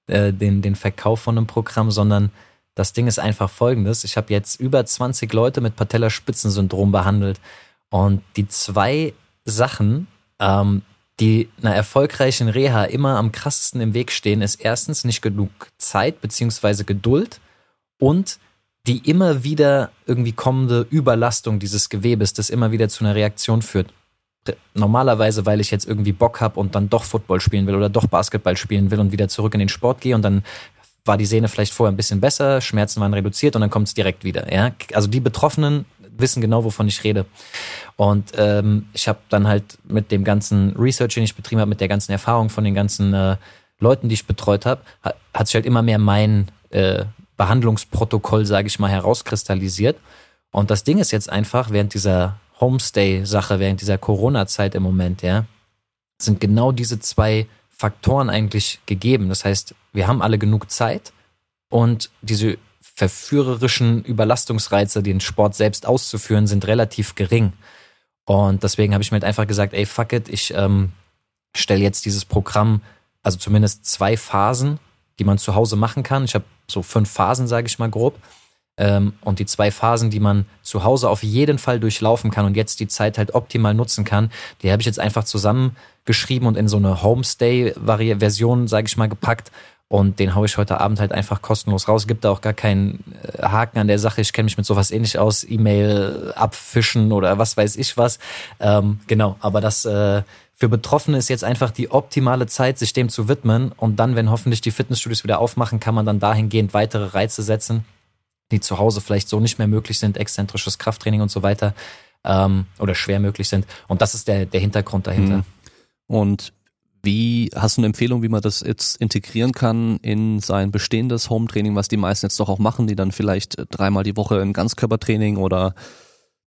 äh, den, den Verkauf von einem Programm, sondern das Ding ist einfach folgendes. Ich habe jetzt über 20 Leute mit Patellaspitzensyndrom behandelt und die zwei Sachen, ähm, die einer erfolgreichen Reha immer am krassesten im Weg stehen, ist erstens nicht genug Zeit beziehungsweise Geduld und die immer wieder irgendwie kommende Überlastung dieses Gewebes, das immer wieder zu einer Reaktion führt normalerweise, weil ich jetzt irgendwie Bock habe und dann doch Football spielen will oder doch Basketball spielen will und wieder zurück in den Sport gehe und dann war die Sehne vielleicht vorher ein bisschen besser, Schmerzen waren reduziert und dann kommt es direkt wieder. Ja? Also die Betroffenen wissen genau, wovon ich rede. Und ähm, ich habe dann halt mit dem ganzen Research, den ich betrieben habe, mit der ganzen Erfahrung von den ganzen äh, Leuten, die ich betreut habe, hat, hat sich halt immer mehr mein äh, Behandlungsprotokoll, sage ich mal, herauskristallisiert. Und das Ding ist jetzt einfach, während dieser Homestay-Sache während dieser Corona-Zeit im Moment, ja, sind genau diese zwei Faktoren eigentlich gegeben. Das heißt, wir haben alle genug Zeit und diese verführerischen Überlastungsreize, den Sport selbst auszuführen, sind relativ gering. Und deswegen habe ich mir halt einfach gesagt, ey, fuck it, ich ähm, stelle jetzt dieses Programm, also zumindest zwei Phasen, die man zu Hause machen kann. Ich habe so fünf Phasen, sage ich mal grob. Ähm, und die zwei Phasen, die man zu Hause auf jeden Fall durchlaufen kann und jetzt die Zeit halt optimal nutzen kann, die habe ich jetzt einfach zusammengeschrieben und in so eine Homestay-Version, sage ich mal, gepackt. Und den haue ich heute Abend halt einfach kostenlos raus. Gibt da auch gar keinen äh, Haken an der Sache. Ich kenne mich mit sowas ähnlich aus. E-Mail abfischen oder was weiß ich was. Ähm, genau, aber das äh, für Betroffene ist jetzt einfach die optimale Zeit, sich dem zu widmen. Und dann, wenn hoffentlich die Fitnessstudios wieder aufmachen, kann man dann dahingehend weitere Reize setzen, die zu Hause vielleicht so nicht mehr möglich sind, exzentrisches Krafttraining und so weiter, ähm, oder schwer möglich sind. Und das ist der, der Hintergrund dahinter. Mhm. Und wie hast du eine Empfehlung, wie man das jetzt integrieren kann in sein bestehendes Home-Training, was die meisten jetzt doch auch machen, die dann vielleicht dreimal die Woche ein Ganzkörpertraining oder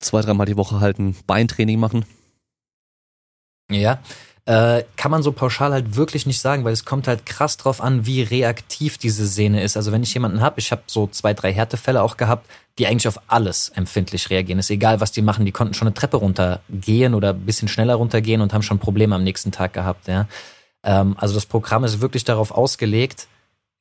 zwei, dreimal die Woche halt ein Beintraining machen? Ja, äh, kann man so pauschal halt wirklich nicht sagen, weil es kommt halt krass drauf an, wie reaktiv diese Sehne ist. Also wenn ich jemanden habe, ich habe so zwei, drei Härtefälle auch gehabt, die eigentlich auf alles empfindlich reagieren. Ist egal, was die machen, die konnten schon eine Treppe runtergehen oder ein bisschen schneller runtergehen und haben schon Probleme am nächsten Tag gehabt. Ja. Ähm, also das Programm ist wirklich darauf ausgelegt,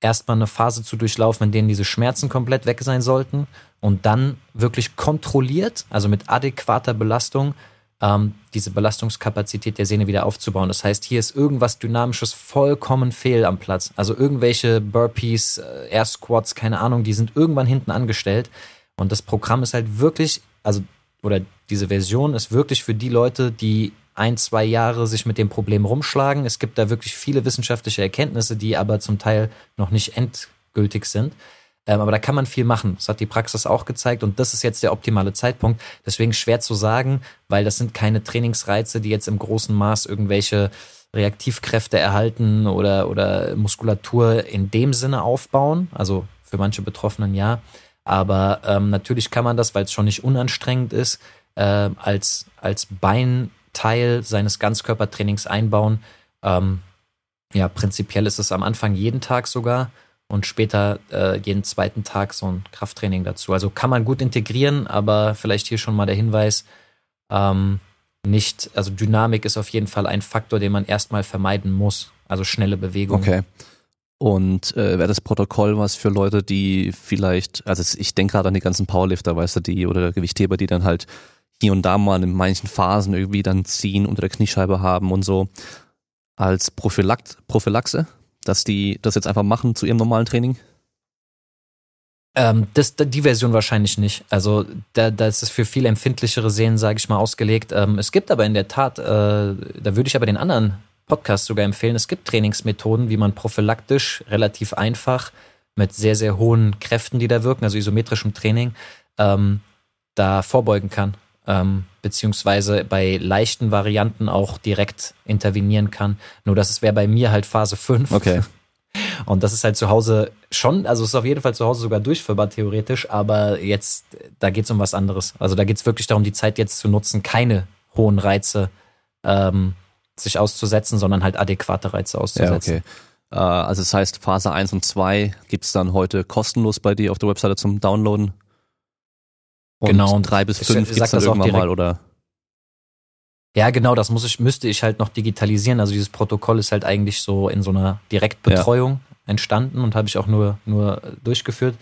erstmal eine Phase zu durchlaufen, in denen diese Schmerzen komplett weg sein sollten und dann wirklich kontrolliert, also mit adäquater Belastung, ähm, diese Belastungskapazität der Sehne wieder aufzubauen. Das heißt, hier ist irgendwas Dynamisches vollkommen fehl am Platz. Also irgendwelche Burpees, äh, Air Squats, keine Ahnung, die sind irgendwann hinten angestellt. Und das Programm ist halt wirklich, also, oder diese Version ist wirklich für die Leute, die ein, zwei Jahre sich mit dem Problem rumschlagen. Es gibt da wirklich viele wissenschaftliche Erkenntnisse, die aber zum Teil noch nicht endgültig sind. Ähm, aber da kann man viel machen. Das hat die Praxis auch gezeigt und das ist jetzt der optimale Zeitpunkt. Deswegen schwer zu sagen, weil das sind keine Trainingsreize, die jetzt im großen Maß irgendwelche Reaktivkräfte erhalten oder, oder Muskulatur in dem Sinne aufbauen. Also für manche Betroffenen ja. Aber ähm, natürlich kann man das, weil es schon nicht unanstrengend ist, äh, als, als Beinteil seines Ganzkörpertrainings einbauen. Ähm, ja, prinzipiell ist es am Anfang jeden Tag sogar und später äh, jeden zweiten Tag so ein Krafttraining dazu. Also kann man gut integrieren, aber vielleicht hier schon mal der Hinweis, ähm, nicht, also Dynamik ist auf jeden Fall ein Faktor, den man erstmal vermeiden muss. Also schnelle Bewegung. Okay. Und äh, wäre das Protokoll was für Leute, die vielleicht, also ich denke gerade an die ganzen Powerlifter, weißt du, die oder Gewichtheber, die dann halt hier und da mal in manchen Phasen irgendwie dann ziehen unter der Kniescheibe haben und so als Prophylakt, Prophylaxe? Dass die das jetzt einfach machen zu ihrem normalen Training? Ähm, das, die Version wahrscheinlich nicht. Also da, da ist es für viel empfindlichere Sehnen, sage ich mal, ausgelegt. Ähm, es gibt aber in der Tat, äh, da würde ich aber den anderen Podcast sogar empfehlen, es gibt Trainingsmethoden, wie man prophylaktisch relativ einfach mit sehr, sehr hohen Kräften, die da wirken, also isometrischem Training, ähm, da vorbeugen kann ähm, beziehungsweise bei leichten Varianten auch direkt intervenieren kann. Nur das wäre bei mir halt Phase 5. Okay. Und das ist halt zu Hause schon, also es ist auf jeden Fall zu Hause sogar durchführbar theoretisch, aber jetzt, da geht es um was anderes. Also da geht es wirklich darum, die Zeit jetzt zu nutzen, keine hohen Reize ähm, sich auszusetzen, sondern halt adäquate Reize auszusetzen. Ja, okay. Äh, also das heißt, Phase 1 und 2 gibt es dann heute kostenlos bei dir auf der Webseite zum Downloaden? Und genau, und drei bis fünf gibt es dann irgendwann mal, oder? Ja, genau, das muss ich, müsste ich halt noch digitalisieren. Also dieses Protokoll ist halt eigentlich so in so einer Direktbetreuung ja. entstanden und habe ich auch nur, nur durchgeführt.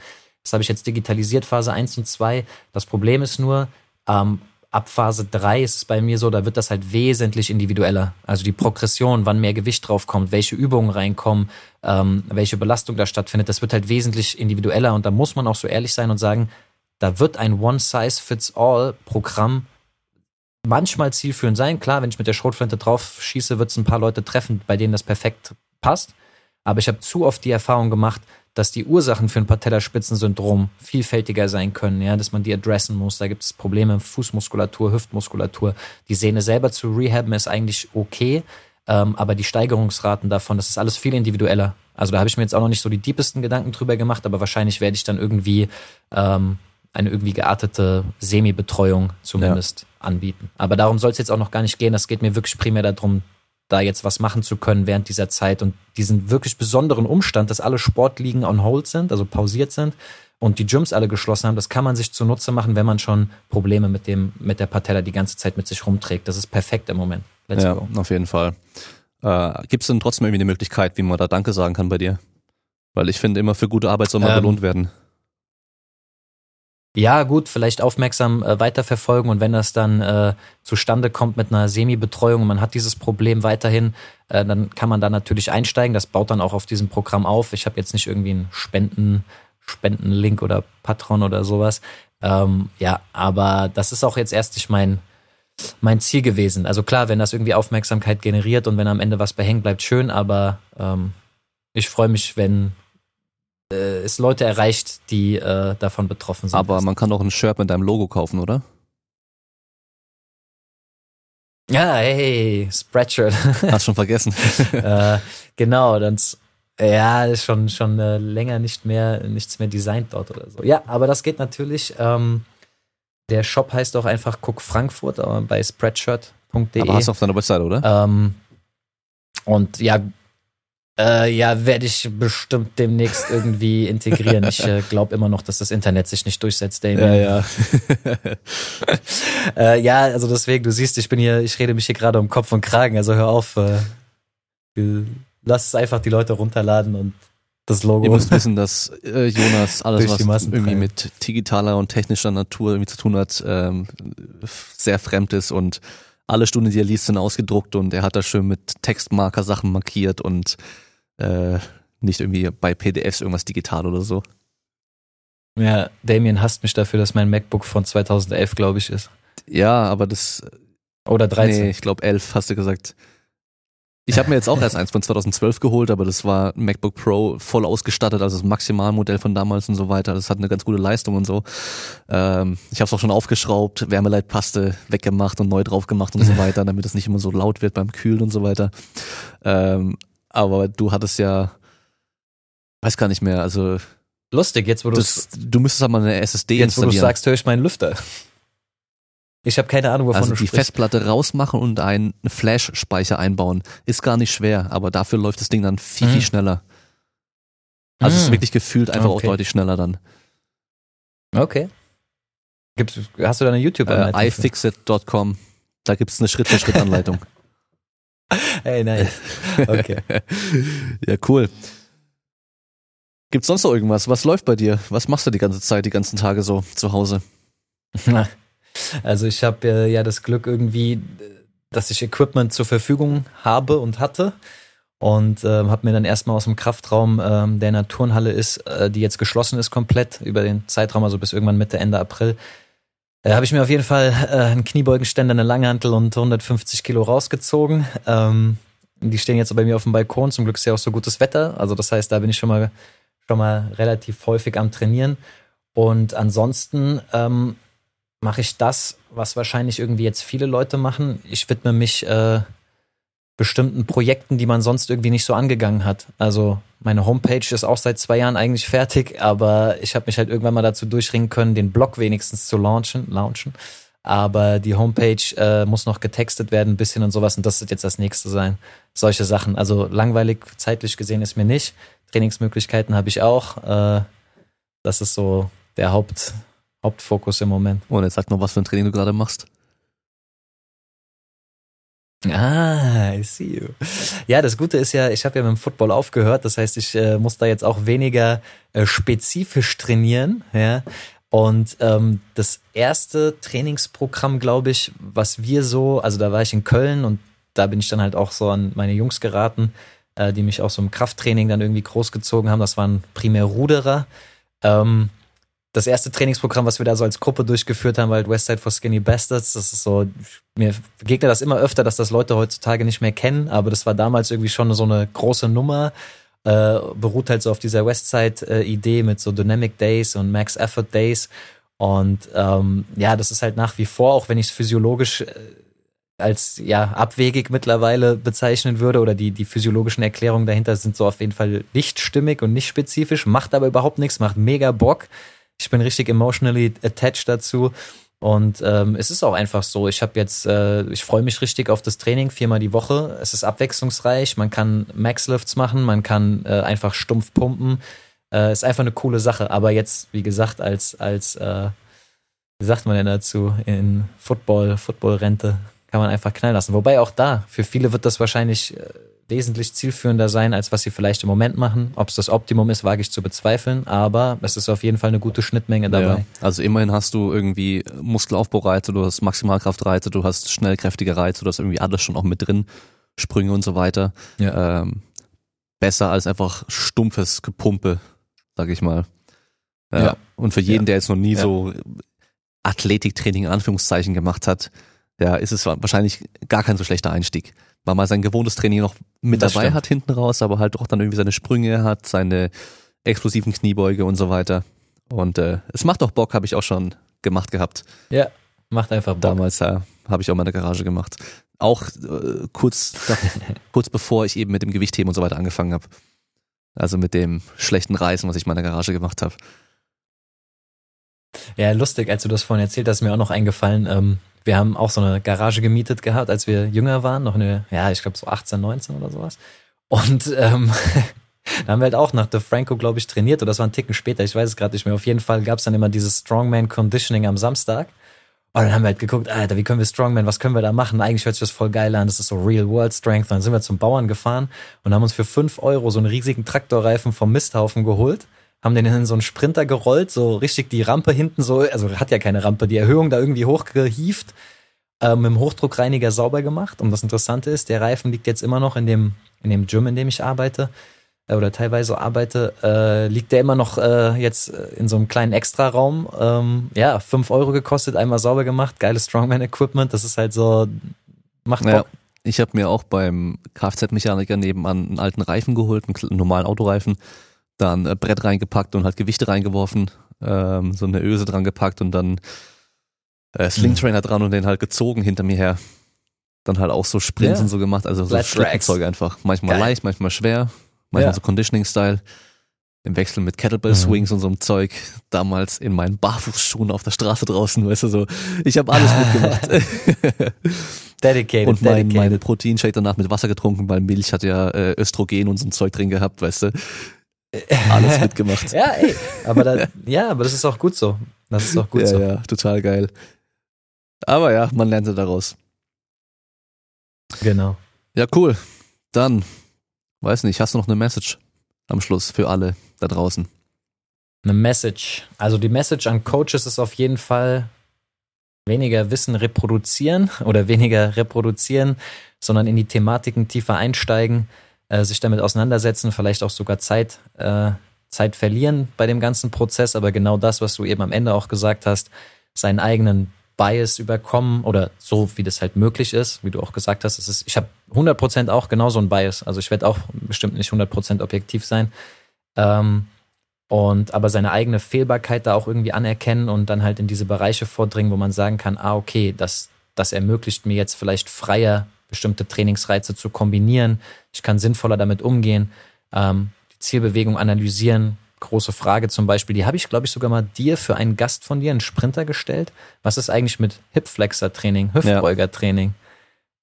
Das habe ich jetzt digitalisiert, Phase 1 und 2. Das Problem ist nur, ähm, ab Phase 3 ist es bei mir so, da wird das halt wesentlich individueller. Also die Progression, wann mehr Gewicht draufkommt, welche Übungen reinkommen, ähm, welche Belastung da stattfindet, das wird halt wesentlich individueller und da muss man auch so ehrlich sein und sagen, da wird ein One-Size-Fits-All-Programm manchmal zielführend sein. Klar, wenn ich mit der Schrotflinte drauf schieße, wird es ein paar Leute treffen, bei denen das perfekt passt. Aber ich habe zu oft die Erfahrung gemacht, dass die Ursachen für ein Patellaspitzensyndrom vielfältiger sein können, ja, dass man die adressen muss. Da gibt es Probleme, Fußmuskulatur, Hüftmuskulatur. Die Sehne selber zu rehaben ist eigentlich okay, ähm, aber die Steigerungsraten davon, das ist alles viel individueller. Also da habe ich mir jetzt auch noch nicht so die deepesten Gedanken drüber gemacht, aber wahrscheinlich werde ich dann irgendwie ähm, eine irgendwie geartete Semi-Betreuung zumindest ja. anbieten. Aber darum soll es jetzt auch noch gar nicht gehen. Das geht mir wirklich primär darum, da jetzt was machen zu können während dieser Zeit und diesen wirklich besonderen Umstand, dass alle Sportligen on hold sind, also pausiert sind und die Gyms alle geschlossen haben, das kann man sich zunutze machen, wenn man schon Probleme mit dem, mit der Patella die ganze Zeit mit sich rumträgt. Das ist perfekt im Moment. Let's ja, go. auf jeden Fall. Äh, Gibt es denn trotzdem irgendwie eine Möglichkeit, wie man da Danke sagen kann bei dir? Weil ich finde, immer für gute Arbeit soll man ähm, belohnt werden. Ja, gut, vielleicht aufmerksam äh, weiterverfolgen und wenn das dann äh, zustande kommt mit einer Semi-Betreuung und man hat dieses Problem weiterhin, äh, dann kann man da natürlich einsteigen. Das baut dann auch auf diesem Programm auf. Ich habe jetzt nicht irgendwie einen Spenden, Spendenlink oder Patron oder sowas. Ähm, ja, aber das ist auch jetzt erst nicht mein, mein Ziel gewesen. Also klar, wenn das irgendwie Aufmerksamkeit generiert und wenn am Ende was behängt, bleibt schön, aber ähm, ich freue mich, wenn äh, es Leute erreicht, die äh, davon betroffen sind. Aber man kann auch ein Shirt mit deinem Logo kaufen, oder? Ja, hey, Spreadshirt. Hast schon vergessen. äh, genau, dann ja, ist schon schon äh, länger nicht mehr nichts mehr designt dort oder so. Ja, aber das geht natürlich. Ähm, der Shop heißt auch einfach Cook Frankfurt, aber bei spreadshirt.de. Aber hast du auf deiner Website, oder? Ähm, und ja, äh, ja, werde ich bestimmt demnächst irgendwie integrieren. Ich äh, glaube immer noch, dass das Internet sich nicht durchsetzt, Damien. Ja, ja. äh, ja, also deswegen, du siehst, ich bin hier, ich rede mich hier gerade um Kopf und Kragen, also hör auf. Äh, lass es einfach die Leute runterladen und das Logo. Ihr müsst wissen, dass äh, Jonas alles, was irgendwie mit digitaler und technischer Natur irgendwie zu tun hat, ähm, sehr fremd ist und alle Stunden, die er liest, sind ausgedruckt und er hat da schön mit Textmarker Sachen markiert und äh, nicht irgendwie bei PDFs irgendwas digital oder so. Ja, Damien hasst mich dafür, dass mein MacBook von 2011, glaube ich, ist. Ja, aber das. Oder 13. Nee, ich glaube 11, hast du gesagt. Ich habe mir jetzt auch erst eins von 2012 geholt, aber das war MacBook Pro voll ausgestattet, also das Maximalmodell von damals und so weiter. Das hat eine ganz gute Leistung und so. Ähm, ich habe es auch schon aufgeschraubt, Wärmeleitpaste weggemacht und neu drauf gemacht und so weiter, damit es nicht immer so laut wird beim Kühlen und so weiter. Ähm, aber du hattest ja, weiß gar nicht mehr, also. Lustig, jetzt wo du Du müsstest aber eine SSD jetzt, installieren. Jetzt wo du sagst, höre ich meinen Lüfter. Ich habe keine Ahnung, wovon also du die sprichst. Festplatte rausmachen und einen Flash-Speicher einbauen. Ist gar nicht schwer, aber dafür läuft das Ding dann viel, viel mhm. schneller. Also mm. es ist mhm. wirklich gefühlt einfach okay. auch deutlich schneller dann. Okay. Gibt's, hast du da eine YouTube-Anleitung? Äh, iFixit.com. Da gibt's eine Schritt-für-Schritt-Anleitung. Hey, nice. Okay. ja, cool. Gibt's sonst noch irgendwas? Was läuft bei dir? Was machst du die ganze Zeit, die ganzen Tage so zu Hause? Also ich habe äh, ja das Glück irgendwie, dass ich Equipment zur Verfügung habe und hatte und äh, habe mir dann erstmal aus dem Kraftraum, äh, der in der Turnhalle ist, äh, die jetzt geschlossen ist komplett über den Zeitraum, also bis irgendwann Mitte, Ende April, äh, habe ich mir auf jeden Fall äh, einen Kniebeugenständer, eine Langhantel und 150 Kilo rausgezogen. Ähm, die stehen jetzt bei mir auf dem Balkon. Zum Glück ist ja auch so gutes Wetter. Also das heißt, da bin ich schon mal schon mal relativ häufig am Trainieren. Und ansonsten ähm, mache ich das, was wahrscheinlich irgendwie jetzt viele Leute machen. Ich widme mich äh, bestimmten Projekten, die man sonst irgendwie nicht so angegangen hat. Also meine Homepage ist auch seit zwei Jahren eigentlich fertig, aber ich habe mich halt irgendwann mal dazu durchringen können, den Blog wenigstens zu launchen. launchen. Aber die Homepage äh, muss noch getextet werden, ein bisschen und sowas. Und das wird jetzt das nächste sein. Solche Sachen. Also langweilig zeitlich gesehen ist mir nicht. Trainingsmöglichkeiten habe ich auch. Äh, das ist so der Haupt, Hauptfokus im Moment. Und jetzt sag noch, was für ein Training du gerade machst. Ah, I see you. Ja, das Gute ist ja, ich habe ja mit dem Football aufgehört, das heißt, ich äh, muss da jetzt auch weniger äh, spezifisch trainieren, ja. Und ähm, das erste Trainingsprogramm, glaube ich, was wir so, also da war ich in Köln und da bin ich dann halt auch so an meine Jungs geraten, äh, die mich auch so im Krafttraining dann irgendwie großgezogen haben. Das waren primär Ruderer. Ähm, das erste Trainingsprogramm, was wir da so als Gruppe durchgeführt haben, war halt Westside for Skinny Bastards. Das ist so, mir begegnet das immer öfter, dass das Leute heutzutage nicht mehr kennen, aber das war damals irgendwie schon so eine große Nummer. Äh, beruht halt so auf dieser Westside-Idee mit so Dynamic Days und Max Effort Days. Und ähm, ja, das ist halt nach wie vor, auch wenn ich es physiologisch äh, als ja abwegig mittlerweile bezeichnen würde oder die die physiologischen Erklärungen dahinter sind so auf jeden Fall nicht stimmig und nicht spezifisch, macht aber überhaupt nichts, macht mega Bock Ich bin richtig emotionally attached dazu. Und ähm, es ist auch einfach so. Ich habe jetzt, äh, ich freue mich richtig auf das Training viermal die Woche. Es ist abwechslungsreich. Man kann Max-Lifts machen, man kann äh, einfach stumpf pumpen. Äh, ist einfach eine coole Sache. Aber jetzt, wie gesagt, als als äh, wie sagt man denn dazu in Football, Football-Rente kann man einfach knallen lassen. Wobei auch da für viele wird das wahrscheinlich äh, wesentlich zielführender sein, als was sie vielleicht im Moment machen. Ob es das Optimum ist, wage ich zu bezweifeln, aber es ist auf jeden Fall eine gute Schnittmenge dabei. Ja, also immerhin hast du irgendwie Muskelaufbaureize, du hast Maximalkraftreize, du hast schnellkräftige Reize, du hast irgendwie alles schon auch mit drin, Sprünge und so weiter. Ja. Ähm, besser als einfach stumpfes Gepumpe, sag ich mal. Ja. ja. Und für jeden, der jetzt noch nie so Athletiktraining in Anführungszeichen gemacht hat, ja, ist es wahrscheinlich gar kein so schlechter Einstieg weil man sein gewohntes Training noch mit das dabei stimmt. hat hinten raus, aber halt auch dann irgendwie seine Sprünge hat, seine explosiven Kniebeuge und so weiter. Und äh, es macht auch Bock, habe ich auch schon gemacht gehabt. Ja, macht einfach Bock. Damals ja, habe ich auch mal in der Garage gemacht. Auch äh, kurz, kurz bevor ich eben mit dem Gewichtheben und so weiter angefangen habe. Also mit dem schlechten Reisen, was ich in der Garage gemacht habe. Ja, lustig, als du das vorhin erzählt hast, ist mir auch noch eingefallen. Ähm, wir haben auch so eine Garage gemietet gehabt, als wir jünger waren, noch eine, ja, ich glaube so 18, 19 oder sowas. Und ähm, da haben wir halt auch nach The Franco, glaube ich, trainiert oder das war ein Ticken später, ich weiß es gerade nicht mehr. Auf jeden Fall gab es dann immer dieses Strongman Conditioning am Samstag. Und dann haben wir halt geguckt, Alter, wie können wir Strongman, was können wir da machen? Eigentlich hört sich das voll geil an, das ist so Real World Strength. Und dann sind wir zum Bauern gefahren und haben uns für fünf Euro so einen riesigen Traktorreifen vom Misthaufen geholt haben den in so einen Sprinter gerollt, so richtig die Rampe hinten so, also hat ja keine Rampe, die Erhöhung da irgendwie hochgehieft, äh, mit dem Hochdruckreiniger sauber gemacht. Und das Interessante ist, der Reifen liegt jetzt immer noch in dem, in dem Gym, in dem ich arbeite äh, oder teilweise arbeite, äh, liegt der immer noch äh, jetzt äh, in so einem kleinen Extraraum. Ähm, ja, fünf Euro gekostet, einmal sauber gemacht, geiles Strongman-Equipment, das ist halt so, macht Bock. Ja. Ich habe mir auch beim Kfz-Mechaniker nebenan einen alten Reifen geholt, einen normalen Autoreifen dann äh, Brett reingepackt und halt Gewichte reingeworfen, ähm, so eine Öse dran gepackt und dann äh, Slingtrainer dran und den halt gezogen hinter mir her. Dann halt auch so Sprints ja. und so gemacht, also so Schlittenzeug einfach. Manchmal Geil. leicht, manchmal schwer, manchmal ja. so Conditioning-Style. Im Wechsel mit Kettlebell-Swings mhm. und so einem Zeug. Damals in meinen Barfußschuhen auf der Straße draußen, weißt du so. Ich habe alles mitgemacht. dedicated. Und mein, meine Proteinshake danach mit Wasser getrunken, weil Milch hat ja äh, Östrogen und so ein Zeug drin gehabt, weißt du. Alles mitgemacht. ja, ey, aber da, ja, aber das ist auch gut so. Das ist auch gut ja, so. Ja, total geil. Aber ja, man lernte daraus. Genau. Ja, cool. Dann, weiß nicht, hast du noch eine Message am Schluss für alle da draußen? Eine Message. Also die Message an Coaches ist auf jeden Fall weniger Wissen reproduzieren oder weniger reproduzieren, sondern in die Thematiken tiefer einsteigen äh, sich damit auseinandersetzen, vielleicht auch sogar Zeit, äh, Zeit verlieren bei dem ganzen Prozess, aber genau das, was du eben am Ende auch gesagt hast, seinen eigenen Bias überkommen oder so, wie das halt möglich ist, wie du auch gesagt hast, es ist, ich habe 100% auch genauso ein Bias, also ich werde auch bestimmt nicht 100% objektiv sein, ähm, und aber seine eigene Fehlbarkeit da auch irgendwie anerkennen und dann halt in diese Bereiche vordringen, wo man sagen kann, ah, okay, das, das ermöglicht mir jetzt vielleicht freier bestimmte Trainingsreize zu kombinieren. Ich kann sinnvoller damit umgehen, ähm, die Zielbewegung analysieren. Große Frage zum Beispiel, die habe ich, glaube ich, sogar mal dir für einen Gast von dir, einen Sprinter, gestellt. Was ist eigentlich mit Hipflexer-Training, Hüftbeuger-Training?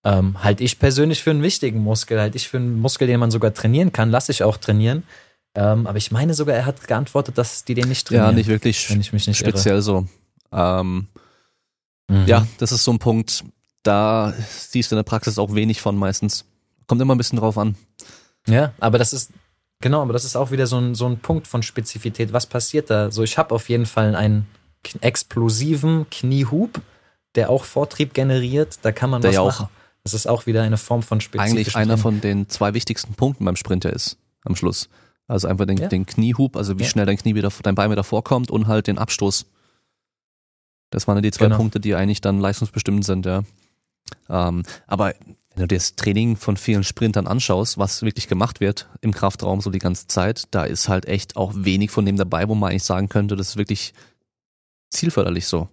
Ja. Ähm, halte ich persönlich für einen wichtigen Muskel, halte ich für einen Muskel, den man sogar trainieren kann, lasse ich auch trainieren. Ähm, aber ich meine sogar, er hat geantwortet, dass die den nicht trainieren. Ja, nicht wirklich wenn ich mich nicht speziell irre. so. Ähm, mhm. Ja, das ist so ein Punkt, da siehst du in der Praxis auch wenig von meistens. Kommt immer ein bisschen drauf an. Ja, aber das ist, genau, aber das ist auch wieder so ein, so ein Punkt von Spezifität. Was passiert da? So, ich habe auf jeden Fall einen explosiven Kniehub, der auch Vortrieb generiert. Da kann man der was ja auch machen. Das ist auch wieder eine Form von Spezifität. Eigentlich einer von den zwei wichtigsten Punkten beim Sprinter ist am Schluss. Also einfach den, ja. den Kniehub, also wie ja. schnell dein Knie wieder, dein Bein wieder vorkommt und halt den Abstoß. Das waren die zwei genau. Punkte, die eigentlich dann leistungsbestimmend sind, ja. Ähm, aber wenn du dir das Training von vielen Sprintern anschaust, was wirklich gemacht wird im Kraftraum so die ganze Zeit, da ist halt echt auch wenig von dem dabei, wo man eigentlich sagen könnte, das ist wirklich zielförderlich so.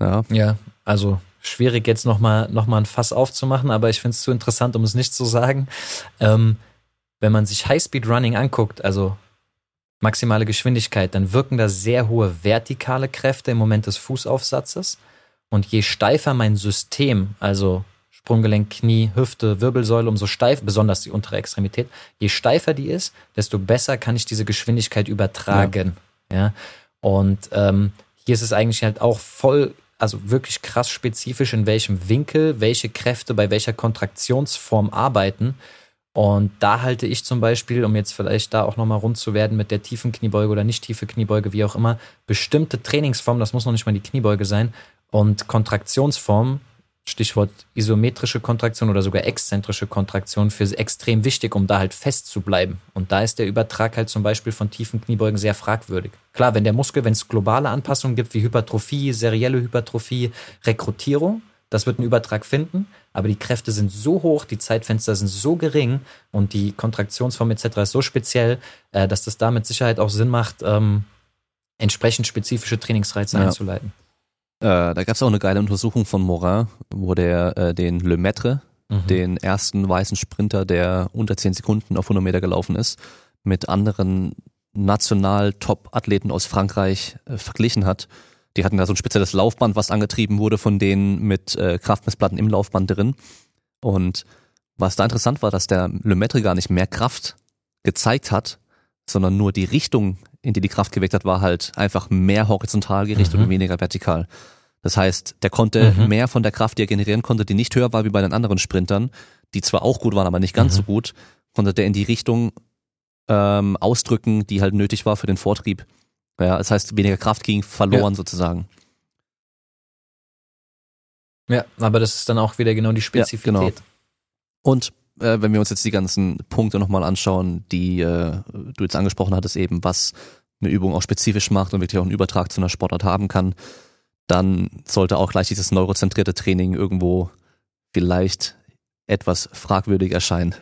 Ja, ja also schwierig jetzt nochmal noch mal ein Fass aufzumachen, aber ich finde es zu interessant, um es nicht zu sagen. Ähm, wenn man sich Highspeed Running anguckt, also maximale Geschwindigkeit, dann wirken da sehr hohe vertikale Kräfte im Moment des Fußaufsatzes. Und je steifer mein System, also Sprunggelenk, Knie, Hüfte, Wirbelsäule, umso steif, besonders die untere Extremität, je steifer die ist, desto besser kann ich diese Geschwindigkeit übertragen. Ja. ja? Und ähm, hier ist es eigentlich halt auch voll, also wirklich krass spezifisch, in welchem Winkel welche Kräfte bei welcher Kontraktionsform arbeiten. Und da halte ich zum Beispiel, um jetzt vielleicht da auch nochmal rund zu werden mit der tiefen Kniebeuge oder nicht tiefe Kniebeuge, wie auch immer, bestimmte Trainingsformen, das muss noch nicht mal die Kniebeuge sein, und Kontraktionsformen, Stichwort isometrische Kontraktion oder sogar exzentrische Kontraktion, für extrem wichtig, um da halt fest zu bleiben. Und da ist der Übertrag halt zum Beispiel von tiefen Kniebeugen sehr fragwürdig. Klar, wenn der Muskel, wenn es globale Anpassungen gibt, wie Hypertrophie, serielle Hypertrophie, Rekrutierung, das wird einen Übertrag finden, aber die Kräfte sind so hoch, die Zeitfenster sind so gering und die Kontraktionsform etc. ist so speziell, äh, dass das da mit Sicherheit auch Sinn macht, ähm, entsprechend spezifische Trainingsreize ja. einzuleiten. Äh, da gab es auch eine geile Untersuchung von Morin, wo der äh, den Le Maître, mhm. den ersten weißen Sprinter, der unter 10 Sekunden auf 100 Meter gelaufen ist, mit anderen national Top-Athleten aus Frankreich äh, verglichen hat die hatten da so ein spezielles Laufband, was angetrieben wurde von denen mit äh, Kraftmessplatten im Laufband drin. Und was da interessant war, dass der Lemaitre gar nicht mehr Kraft gezeigt hat, sondern nur die Richtung, in die die Kraft geweckt hat, war halt einfach mehr horizontal gerichtet mhm. und weniger vertikal. Das heißt, der konnte mhm. mehr von der Kraft, die er generieren konnte, die nicht höher war wie bei den anderen Sprintern, die zwar auch gut waren, aber nicht ganz mhm. so gut, konnte der in die Richtung ähm, ausdrücken, die halt nötig war für den Vortrieb. Ja, das heißt, weniger Kraft ging verloren ja. sozusagen. Ja, aber das ist dann auch wieder genau die Spezifität. Ja, genau. Und äh, wenn wir uns jetzt die ganzen Punkte nochmal anschauen, die äh, du jetzt angesprochen hattest, eben was eine Übung auch spezifisch macht und wirklich auch einen Übertrag zu einer Sportart haben kann, dann sollte auch gleich dieses neurozentrierte Training irgendwo vielleicht etwas fragwürdig erscheinen.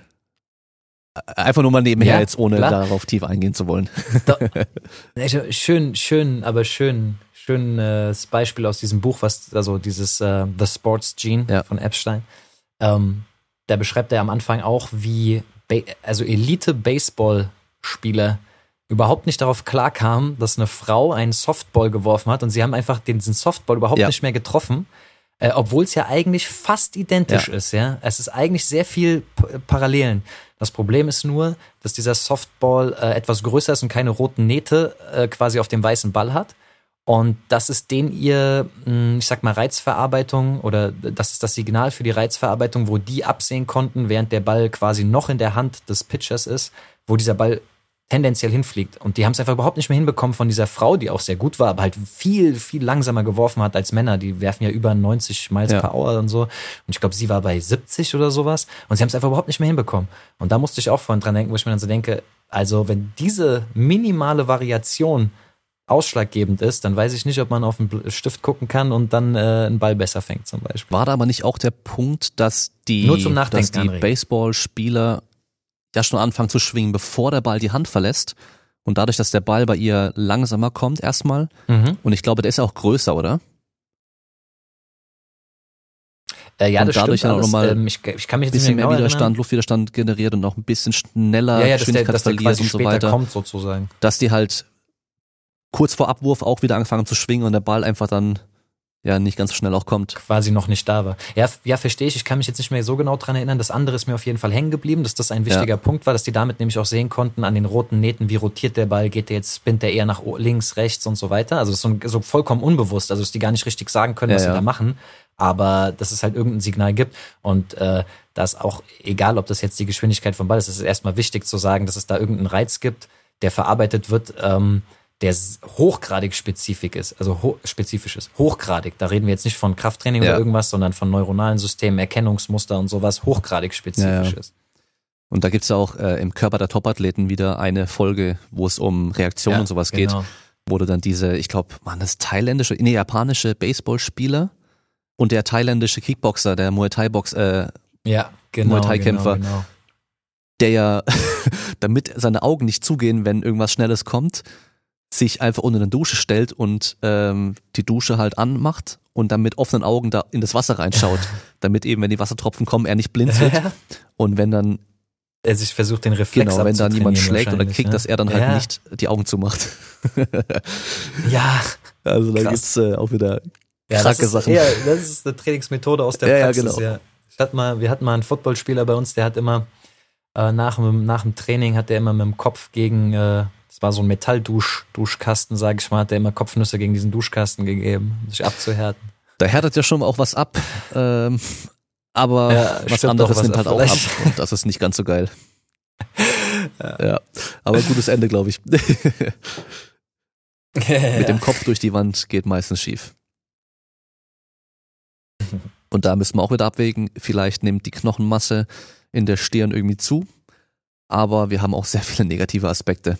Einfach nur mal nebenher ja, jetzt, ohne klar. darauf tief eingehen zu wollen. Da, also schön, schön, aber schön, schönes Beispiel aus diesem Buch, was, also dieses uh, The Sports Gene ja. von Epstein. Ähm, da beschreibt er am Anfang auch, wie also Elite-Baseball-Spieler überhaupt nicht darauf klarkamen, dass eine Frau einen Softball geworfen hat und sie haben einfach diesen Softball überhaupt ja. nicht mehr getroffen äh, obwohl es ja eigentlich fast identisch ja. ist, ja. Es ist eigentlich sehr viel P Parallelen. Das Problem ist nur, dass dieser Softball äh, etwas größer ist und keine roten Nähte äh, quasi auf dem weißen Ball hat. Und das ist den ihr, hm, ich sag mal, Reizverarbeitung oder das ist das Signal für die Reizverarbeitung, wo die absehen konnten, während der Ball quasi noch in der Hand des Pitchers ist, wo dieser Ball tendenziell hinfliegt. Und die haben es einfach überhaupt nicht mehr hinbekommen von dieser Frau, die auch sehr gut war, aber halt viel, viel langsamer geworfen hat als Männer. Die werfen ja über 90 Miles ja. per Hour und so. Und ich glaube, sie war bei 70 oder sowas. Und sie haben es einfach überhaupt nicht mehr hinbekommen. Und da musste ich auch vorhin dran denken, wo ich mir dann so denke, also wenn diese minimale Variation ausschlaggebend ist, dann weiß ich nicht, ob man auf den Stift gucken kann und dann äh, einen Ball besser fängt zum Beispiel. War da aber nicht auch der Punkt, dass die, Nur zum Nachdenken dass die Baseballspieler ja schon anfangen zu schwingen, bevor der Ball die Hand verlässt. Und dadurch, dass der Ball bei ihr langsamer kommt erstmal. Mhm. Und ich glaube, der ist ja auch größer, oder? Äh, ja, und das dadurch stimmt. Dann nochmal ähm, ich, ich kann mich ein bisschen mehr genau Widerstand, erinnern. Luftwiderstand generiert und auch ein bisschen schneller ja, ja, Geschwindigkeit dass der, dass der verliert und so weiter. kommt sozusagen. Dass die halt kurz vor Abwurf auch wieder angefangen zu schwingen und der Ball einfach dann ja nicht ganz so schnell auch kommt. Quasi noch nicht da war. Ja, ja, verstehe ich. Ich kann mich jetzt nicht mehr so genau dran erinnern. Das andere ist mir auf jeden Fall hängen geblieben, dass das ein wichtiger ja. Punkt war, dass die damit nämlich auch sehen konnten an den roten Nähten, wie rotiert der Ball, geht der jetzt, spinnt der eher nach links, rechts und so weiter. Also das ist so, so vollkommen unbewusst, also dass die gar nicht richtig sagen können, was ja, sie da machen. Aber dass es halt irgendein Signal gibt und äh, dass auch, egal ob das jetzt die Geschwindigkeit vom Ball ist, es ist erstmal wichtig zu sagen, dass es da irgendeinen Reiz gibt, der verarbeitet wird. Ähm, der hochgradig spezifisch ist, also ho spezifisch ist, hochgradig. Da reden wir jetzt nicht von Krafttraining ja. oder irgendwas, sondern von neuronalen Systemen, Erkennungsmuster und sowas, hochgradig spezifisch ja, ist. Und da gibt's ja auch äh, im Körper der Topathleten wieder eine Folge, wo es um Reaktionen und sowas genau. geht, wo du dann diese, ich glaube, waren das thailändische, nee, japanische Baseballspieler und der thailändische Kickboxer, der Muay Thai Box, äh, ja, genau, Muay Thai Kämpfer, genau, genau. der ja, damit seine Augen nicht zugehen, wenn irgendwas Schnelles kommt, sich einfach unter eine Dusche stellt und ähm, die Dusche halt anmacht und dann mit offenen Augen da in das Wasser reinschaut, damit eben, wenn die Wassertropfen kommen, er nicht blind wird. Und wenn dann er sich versucht, den Reflex Genau, wenn da niemand schlägt oder kickt, ne? dass er dann halt ja. nicht die Augen zumacht. Ja, Also da gibt's äh, auch wieder ja das, kranke ist Sachen. eher, das ist eine Trainingsmethode aus der Ja, ja, Praxis. genau. Ja, Ich hatte mal, wir hatten mal einen Footballspieler bei uns, der hat immer äh, nach, dem- nach dem Training hat er immer mit dem Kopf gegen, äh, das war so ein Metallduschkasten, sag ich mal, hat er immer Kopfnüsse gegen diesen Duschkasten gegeben, um sich abzuhärten. Da härtet ja schon auch was ab. Ähm, aber Ja, was anderes was nimmt halt auch ab. Und das ist nicht ganz so geil. ja. Aber gutes Ende, glaube ich. Mit dem Kopf durch die Wand geht meistens schief. Und da müssen wir auch wieder abwägen. Vielleicht nimmt die Knochenmasse in der Stirn irgendwie zu. Aber wir haben auch sehr viele negative Aspekte.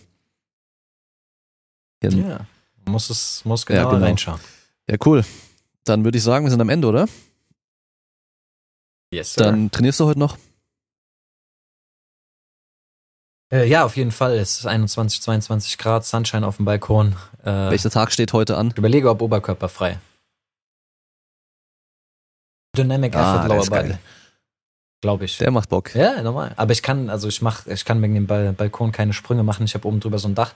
Ja, Ja, muss es, muss genau, genau. reinschauen. ja, cool. Dann würde ich sagen, wir sind am Ende, oder? Yes, Dann trainierst du heute noch? Äh, ja, auf jeden Fall. Es ist 21, 22 Grad, Sunshine auf dem Balkon. Äh, Welcher Tag steht heute an? ich überlege, ob oberkörperfrei. Dynamic Ah, Effort Lower. Body. Glaube ich. Der macht Bock. ja, normal. Aber ich kann, also ich mach, ich kann wegen dem Bal Balkon keine Sprünge machen. Ich habe oben drüber so ein Dach.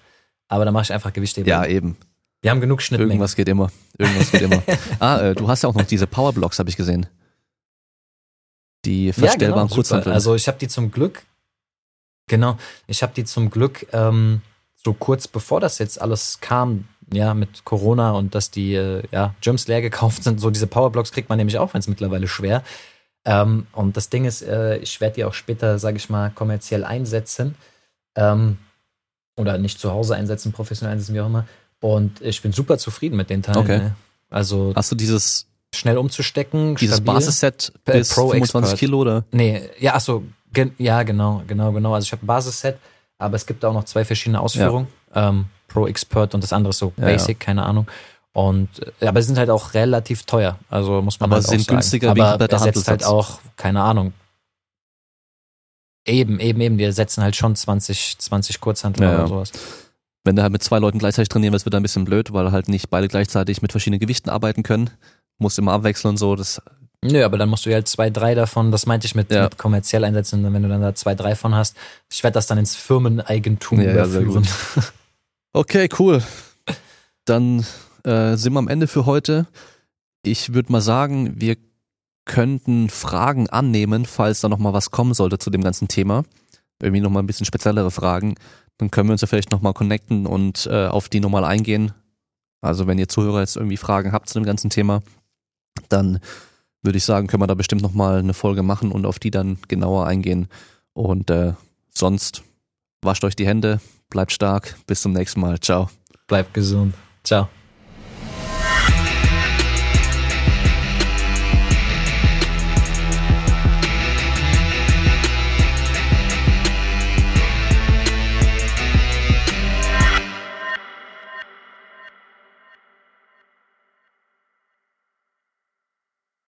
Aber da mache ich einfach Gewichtheben. Ja, eben. Wir haben genug Schnittmengen. Irgendwas geht immer. Irgendwas geht immer. Ah, äh, du hast ja auch noch diese Powerblocks, habe ich gesehen. Die verstellbaren super. Kurzhanteln. Also ich habe die zum Glück, genau, ich habe die zum Glück ähm, so kurz bevor das jetzt alles kam, ja, mit Corona und dass die äh, ja, Gyms leer gekauft sind, so diese Powerblocks kriegt man nämlich auch, wenn es mittlerweile schwer. Ähm, und das Ding ist, äh, ich werde die auch später, sage ich mal, kommerziell einsetzen. Ähm, oder nicht zu Hause einsetzen, professionell einsetzen, wie auch immer. Und ich bin super zufrieden mit den Teilen. Okay. Ne? Also hast du dieses, schnell umzustecken, dieses stabil. Basisset Äh, bis Pro 25 Expert. Kilo oder? Nee, ja, ach so, gen ja, genau, genau, genau. Also ich habe ein Basisset, aber es gibt auch noch zwei verschiedene Ausführungen. Ähm, Pro Expert und das andere ist so Ja, Basic, keine Ahnung. Und äh, aber sie sind halt auch relativ teuer. Also muss man Aber halt auch sind sagen. günstiger wie aber kompletter er setzt halt auch, keine Ahnung. Eben, eben, eben, die setzen halt schon 20, 20 Kurzhandler Ja, oder sowas. Wenn du halt mit zwei Leuten gleichzeitig trainieren willst, wird das ein bisschen blöd, weil halt nicht beide gleichzeitig mit verschiedenen Gewichten arbeiten können. Muss immer abwechseln und so. Das, Nö, aber dann musst du ja halt zwei, drei davon, das meinte ich mit, Ja. mit kommerziell einsetzen, wenn du dann da zwei, drei von hast. Ich werde das dann ins Firmeneigentum Ja, überführen. okay, cool. Dann äh, sind wir am Ende für heute. Ich würde mal sagen, wir könnten Fragen annehmen, falls da nochmal was kommen sollte zu dem ganzen Thema. Irgendwie nochmal ein bisschen speziellere Fragen. Dann können wir uns ja vielleicht nochmal connecten und äh, auf die nochmal eingehen. Also wenn ihr Zuhörer jetzt irgendwie Fragen habt zu dem ganzen Thema, dann würde ich sagen, können wir da bestimmt nochmal eine Folge machen und auf die dann genauer eingehen. Und äh, sonst wascht euch die Hände, bleibt stark, bis zum nächsten Mal. Ciao. Bleib gesund. Ciao.